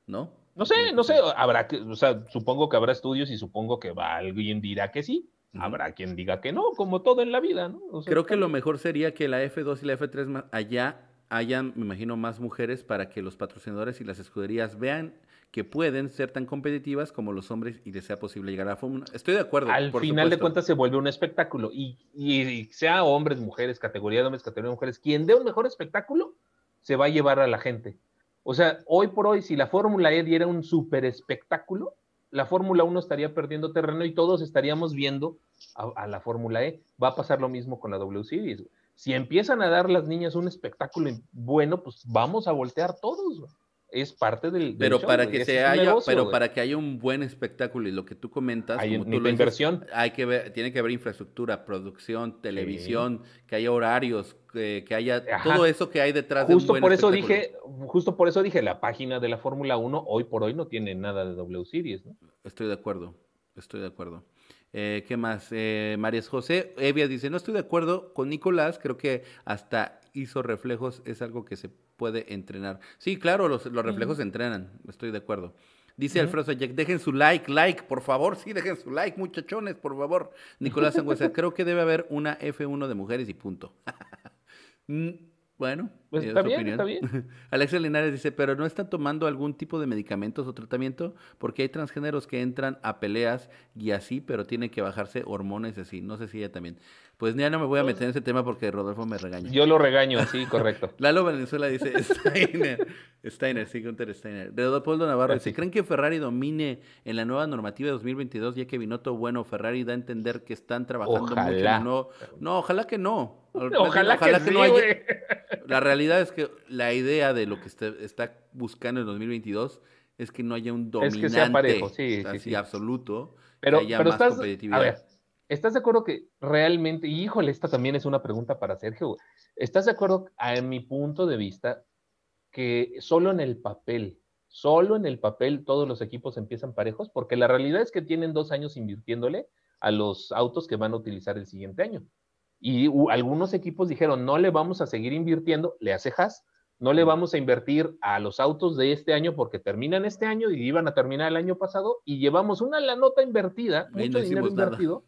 ¿no? No sé, no sé, habrá que, o sea, supongo que habrá estudios y supongo que va, alguien dirá que sí, habrá quien diga que no, como todo en la vida, ¿no? Creo que lo mejor sería que la F2 y la F3 allá hayan, me imagino, más mujeres para que los patrocinadores y las escuderías vean que pueden ser tan competitivas como los hombres y les sea posible llegar a la Fórmula. Estoy de acuerdo. Al final de cuentas se vuelve un espectáculo y, y, sea hombres, mujeres, categoría de hombres, categoría de mujeres, quien dé un mejor espectáculo se va a llevar a la gente. O sea, hoy por hoy, si la Fórmula E diera un super espectáculo, la Fórmula 1 estaría perdiendo terreno y todos estaríamos viendo a, la Fórmula E. Va a pasar lo mismo con la W Series. Si empiezan a dar las niñas un espectáculo bueno, pues vamos a voltear todos es parte del, pero para que se haya pero para que haya un buen espectáculo y lo que tú comentas hay como tú inversión. hay que ver tiene que haber infraestructura producción televisión que haya horarios que, haya todo eso que hay detrás justo de un por eso dije justo por eso dije la página de la Fórmula 1 hoy por hoy no tiene nada de W Series ¿no? estoy de acuerdo estoy de acuerdo. Eh, ¿Qué más? Eh, Marías José Evia dice, no estoy de acuerdo con Nicolás, creo que hasta hizo reflejos es algo que se puede entrenar. Sí, claro, los, reflejos se entrenan, estoy de acuerdo. Dice Alfredo Jack, dejen su like, like, por favor, [laughs] sí, dejen su like, muchachones, por favor. Nicolás Sangüesa, [laughs] creo que debe haber una F1 de mujeres y punto. [laughs] Mm, bueno, pues está bien, está bien. Alexa Linares dice, pero no están tomando algún tipo de medicamentos o tratamiento porque hay transgéneros que entran a peleas y así, pero tienen que bajarse hormonas y así. No sé si ella también. Pues ya no me voy a meter en ese tema porque Rodolfo me regaña. Yo lo regaño, sí, correcto. [laughs] Lalo Venezuela dice, [laughs] Steiner, Steiner, sí, Gunter Steiner. Leopoldo Navarro dice, ¿creen que Ferrari domine en la nueva normativa de 2022 ya que Binotto, bueno, Ferrari da a entender que están trabajando ojalá. mucho? No, no, ojalá que no. Ojalá, que, no haya... La realidad es que la idea de lo que está buscando en 2022 es que no haya un dominante es que sea parejo, sí, sí, sí. absoluto, pero, que haya pero más estás, competitividad. A ver, ¿Estás de acuerdo que realmente, y híjole, esta también es una pregunta para Sergio, ¿estás de acuerdo, a mi punto de vista, que solo en el papel, solo en el papel todos los equipos empiezan parejos? Porque la realidad es que tienen dos años invirtiéndole a los autos que van a utilizar el siguiente año. Y algunos equipos dijeron, no le vamos a seguir invirtiendo, le hace Haas, no le vamos a invertir a los autos de este año porque terminan este año y iban a terminar el año pasado y llevamos una la nota invertida, mucho dinero invertido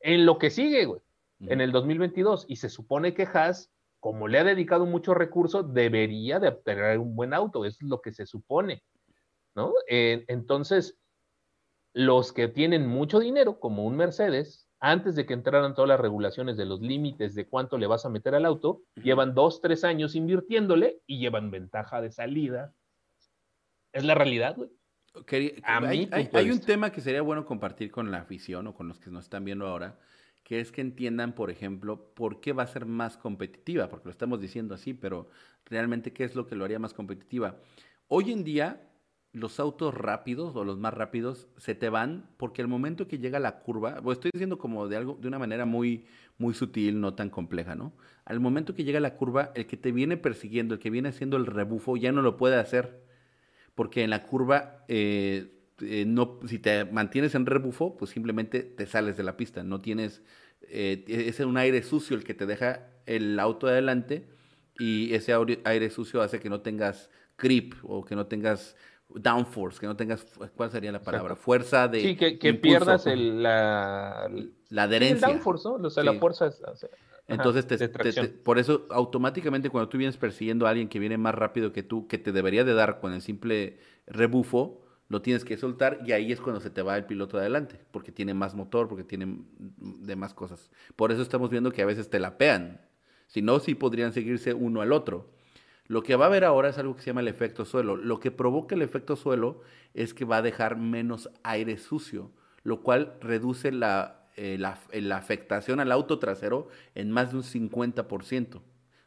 en lo que sigue, güey, en el 2022. Y se supone que Haas, como le ha dedicado mucho recurso, debería de tener un buen auto, es lo que se supone, ¿no? Eh, entonces, los que tienen mucho dinero, como un Mercedes, antes de que entraran todas las regulaciones de los límites de cuánto le vas a meter al auto, llevan dos, tres años invirtiéndole y llevan ventaja de salida. Es la realidad, güey hay, un tema que sería bueno compartir con la afición o con los que nos están viendo ahora, que es que entiendan, por ejemplo, por qué va a ser más competitiva, porque lo estamos diciendo así, pero realmente qué es lo que lo haría más competitiva. Hoy en día, los autos rápidos o los más rápidos se te van porque al momento que llega la curva, o estoy diciendo como de algo de una manera muy muy sutil, no tan compleja, ¿no? Al momento que llega la curva, el que te viene persiguiendo, el que viene haciendo el rebufo ya no lo puede hacer porque en la curva, eh, eh, no, si te mantienes en rebufo, pues simplemente te sales de la pista, no tienes, eh, es un aire sucio el que te deja el auto adelante y ese aire sucio hace que no tengas creep o que no tengas downforce, que no tengas, ¿cuál sería la palabra? Fuerza de Sí, que, pierdas el, la, la adherencia. El downforce, ¿no? O sea, la fuerza es, entonces, por eso automáticamente cuando tú vienes persiguiendo a alguien que viene más rápido que tú, que te debería de dar con el simple rebufo, lo tienes que soltar y ahí es cuando se te va el piloto adelante, porque tiene más motor, porque tiene demás cosas. Por eso estamos viendo que a veces te lapean. Si no, sí podrían seguirse uno al otro. Lo que va a haber ahora es algo que se llama el efecto suelo. Lo que provoca el efecto suelo es que va a dejar menos aire sucio, lo cual reduce la eh, la, la, afectación al auto trasero en más de un 50%.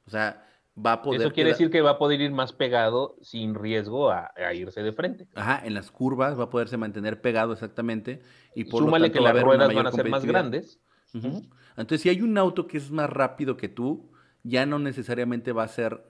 O sea, va a poder... Eso quiere decir que va a poder ir más pegado sin riesgo a, irse de frente. Ajá, en las curvas va a poderse mantener pegado exactamente. Y por Súmale que las ruedas van a ser más grandes. Entonces, si hay un auto que es más rápido que tú, ya no necesariamente va a ser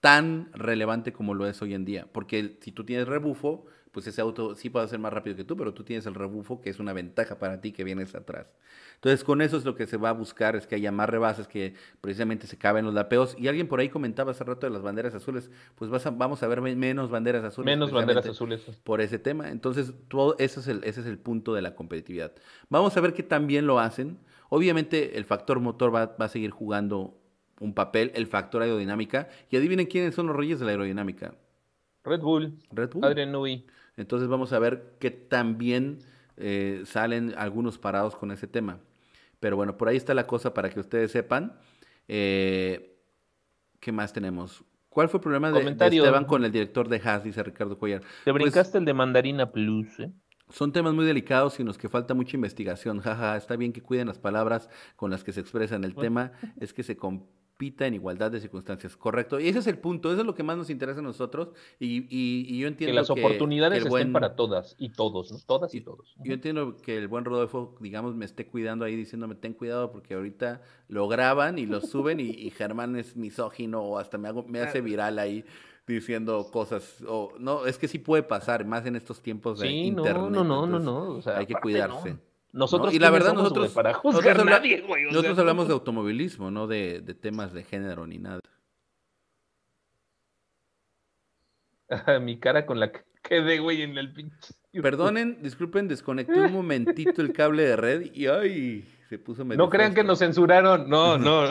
tan relevante como lo es hoy en día. Porque si tú tienes rebufo, pues ese auto sí puede ser más rápido que tú, pero tú tienes el rebufo, que es una ventaja para ti que vienes atrás. Entonces, con eso es lo que se va a buscar, es que haya más rebases, que precisamente se caben los lapeos. Y alguien por ahí comentaba hace rato de las banderas azules, pues vamos a ver menos banderas azules. Menos banderas azules. Por ese tema. Entonces, todo eso es el, ese es el punto de la competitividad. Vamos a ver que también lo hacen. Obviamente, el factor motor va, va a seguir jugando un papel, el factor aerodinámica. Y adivinen quiénes son los reyes de la aerodinámica. Red Bull. Red Bull. Adrian Newey. Entonces vamos a ver que también eh, salen algunos parados con ese tema. Pero bueno, por ahí está la cosa para que ustedes sepan. Eh, ¿Qué más tenemos? ¿Cuál fue el problema de, Esteban con el director de Haas? Dice Ricardo Cuellar. Te pues brincaste el de Mandarina Plus, ¿eh? Son temas muy delicados y en los que falta mucha investigación. Jaja, está bien que cuiden las palabras con las que se expresan. El tema es que se, pita en igualdad de circunstancias, correcto. Y ese es el punto, eso es lo que más nos interesa a nosotros. Y, y, yo entiendo que las oportunidades estén para todas y todos, ¿no? Todas y todos. Yo entiendo que el buen Rodolfo, digamos, me esté cuidando ahí diciéndome, ten cuidado porque ahorita lo graban y lo suben y, Germán es misógino o hasta me, hago, me hace viral ahí diciendo cosas o no es que sí puede pasar más en estos tiempos de internet no no no no no o sea, hay que cuidarse nosotros y la verdad nosotros para juzgar nadie, güey, nosotros hablamos de automovilismo, no de, de, temas de género ni nada. [laughs] Mi cara con la que quedé, güey, en el pinche. Perdonen, disculpen, desconecté un momentito el cable de red y ay, se puso medio. No crean que nos censuraron, [laughs] no, no.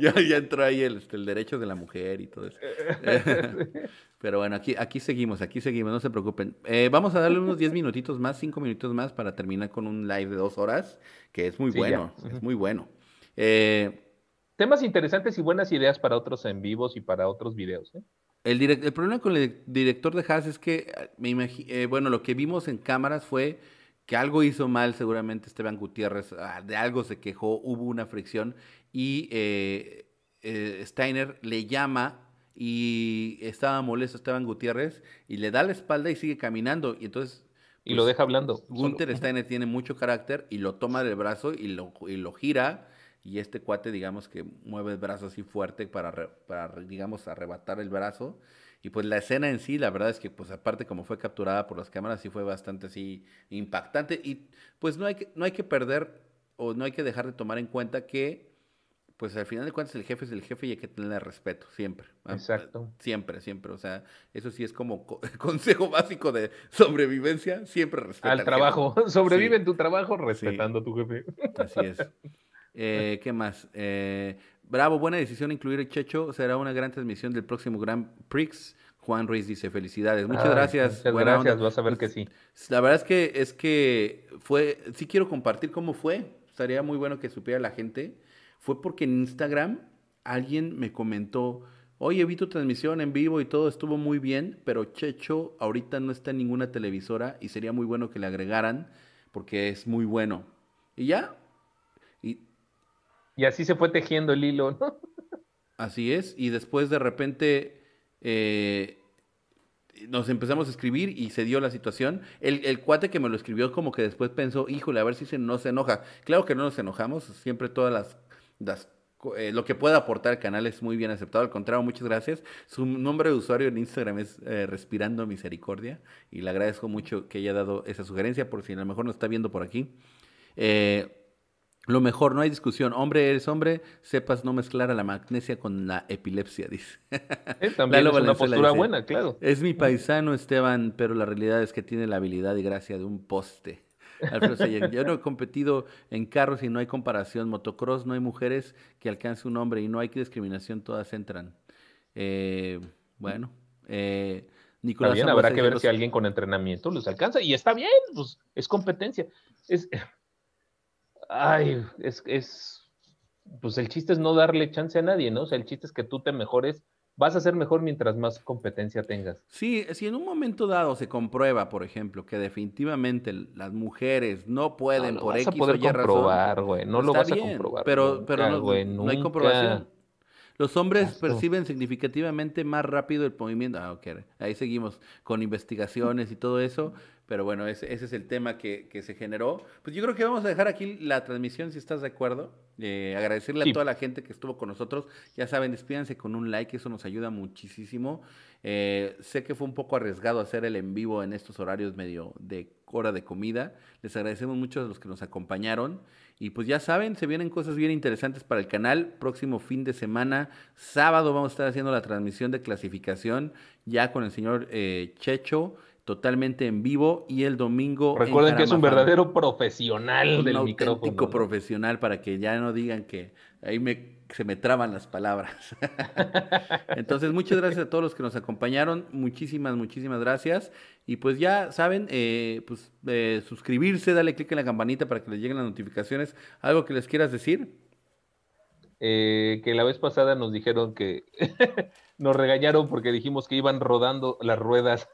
ya, ya entró ahí el, este, el, derecho de la mujer y todo eso. [laughs] Pero bueno, aquí, aquí seguimos, aquí seguimos, no se preocupen. Eh, vamos a darle unos 10 minutitos más, 5 minutos más para terminar con un live de dos horas, que es muy bueno, es muy bueno. Eh, Temas interesantes y buenas ideas para otros en vivos y para otros videos. ¿eh? El, el problema con el director de Haas es que, me bueno, lo que vimos en cámaras fue que algo hizo mal seguramente Esteban Gutiérrez, ah, de algo se quejó, hubo una fricción y eh, eh, Steiner le llama y estaba molesto Esteban Gutiérrez y le da la espalda y sigue caminando y entonces... y lo pues, deja hablando. Gunther Steiner tiene mucho carácter y lo toma del brazo y lo, y lo gira y este cuate digamos que mueve el brazo así fuerte para, para digamos arrebatar el brazo y pues la escena en sí, la verdad es que pues aparte como fue capturada por las cámaras, sí fue bastante así impactante. Y pues no hay que, no hay que perder o no hay que dejar de tomar en cuenta que pues al final de cuentas el jefe es el jefe y hay que tenerle respeto, siempre. Exacto. Siempre, siempre. O sea, eso sí es como [laughs] consejo básico de sobrevivencia, siempre respeta. Al, trabajo. [laughs] Sobrevive en tu trabajo respetando a tu jefe. Así es. [laughs] Eh, ¿Qué más? Eh, Bravo, buena decisión incluir el Checho. Será una gran transmisión del próximo Grand Prix. Juan Ruiz dice felicidades. Muchas gracias. Muchas gracias, vas a ver que sí. La verdad es que es que fue, sí quiero compartir cómo fue. Estaría muy bueno que supiera la gente. Fue porque en Instagram alguien me comentó, oye, vi tu transmisión en vivo y todo estuvo muy bien, pero Checho ahorita no está en ninguna televisora y sería muy bueno que le agregaran porque es muy bueno. Y ya, y así se fue tejiendo el hilo. Así es, y después de repente eh, nos empezamos a escribir y se dio la situación. El, cuate que me lo escribió como que después pensó, híjole, a ver si se, no se enoja. Claro que no nos enojamos, siempre todas las, eh, lo que pueda aportar el canal es muy bien aceptado. Al contrario, muchas gracias. Su nombre de usuario en Instagram es eh, Respirando Misericordia y le agradezco mucho que haya dado esa sugerencia por si a lo mejor nos está viendo por aquí. Eh, lo mejor, no hay discusión. Hombre, eres hombre, sepas no mezclar a la magnesia con la epilepsia, dice. Eh, [laughs] también es una postura buena, claro. Es mi paisano, Esteban, pero la realidad es que tiene la habilidad y gracia de un poste. Alfredo yo no he competido en carros y no hay comparación. Motocross no hay mujeres que alcance un hombre y no hay discriminación, todas entran. Eh, bueno, eh, Nicolás. habrá que ver si alguien con entrenamiento los alcanza y está bien, pues es competencia. Es, ay, es, es, pues el chiste es no darle chance a nadie, ¿no? O sea, el chiste es que tú te mejores, vas a ser mejor mientras más competencia tengas. Sí, si en un momento dado se comprueba, por ejemplo, que definitivamente las mujeres no pueden por X o Y comprobar, güey, no lo vas a comprobar. Pero, pero no, hay comprobación. Los hombres perciben significativamente más rápido el movimiento. Ah, ok. Ahí seguimos con investigaciones y todo eso. Pero bueno, ese, ese es el tema que, que, se generó. Pues yo creo que vamos a dejar aquí la transmisión, si estás de acuerdo. Eh, agradecerle a toda la gente que estuvo con nosotros. Ya saben, despídanse con un like, eso nos ayuda muchísimo. Eh, sé que fue un poco arriesgado hacer el en vivo en estos horarios medio de hora de comida. Les agradecemos mucho a los que nos acompañaron. Y pues ya saben, se vienen cosas bien interesantes para el canal. Próximo fin de semana, sábado, vamos a estar haciendo la transmisión de clasificación ya con el señor eh, Checho totalmente en vivo y el domingo. Recuerden que es un verdadero profesional un del auténtico profesional para que ya no digan que ahí me, se me traban las palabras. [laughs] Entonces, muchas gracias a todos los que nos acompañaron. Muchísimas, muchísimas gracias. Y pues ya saben, eh, pues eh, suscribirse, dale clic en la campanita para que les lleguen las notificaciones. ¿Algo que les quieras decir? Eh, que la vez pasada nos dijeron que [laughs] nos regañaron porque dijimos que iban rodando las ruedas.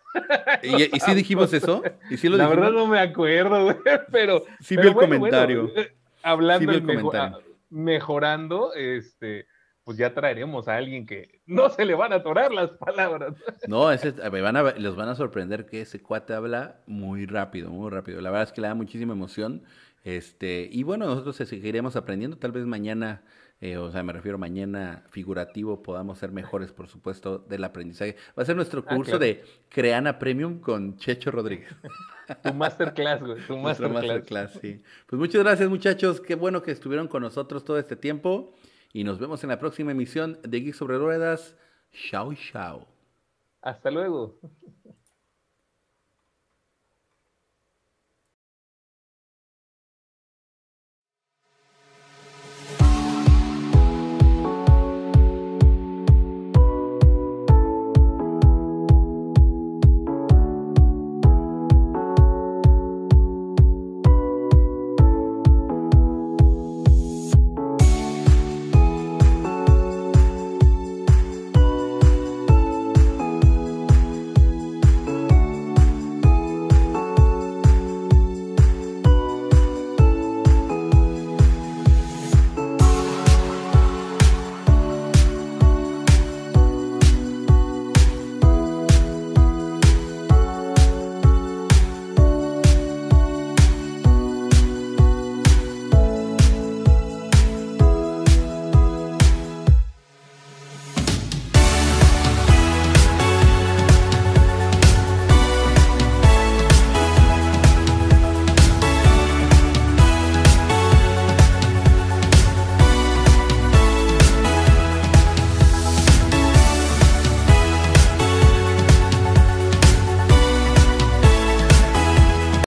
¿Y, y sí dijimos eso? ¿Y sí lo la verdad no me acuerdo, pero... Sí vi el comentario. Eh, hablando sí comentario. Mejorando, este, pues ya traeremos a alguien que no se le van a atorar las palabras. No, ese, me van a, los van a sorprender que ese cuate habla muy rápido, muy rápido. La verdad es que le da muchísima emoción. Este, y bueno, nosotros seguiremos aprendiendo. Tal vez mañana eh, o sea, me refiero mañana figurativo, podamos ser mejores, por supuesto, del aprendizaje. Va a ser nuestro ah, curso de Creana Premium con Checho Rodríguez. [laughs] tu masterclass, güey, tu masterclass. sí. Pues muchas gracias, muchachos. Qué bueno que estuvieron con nosotros todo este tiempo. Y nos vemos en la próxima emisión de Geek sobre Ruedas. Chao, chao. Hasta luego.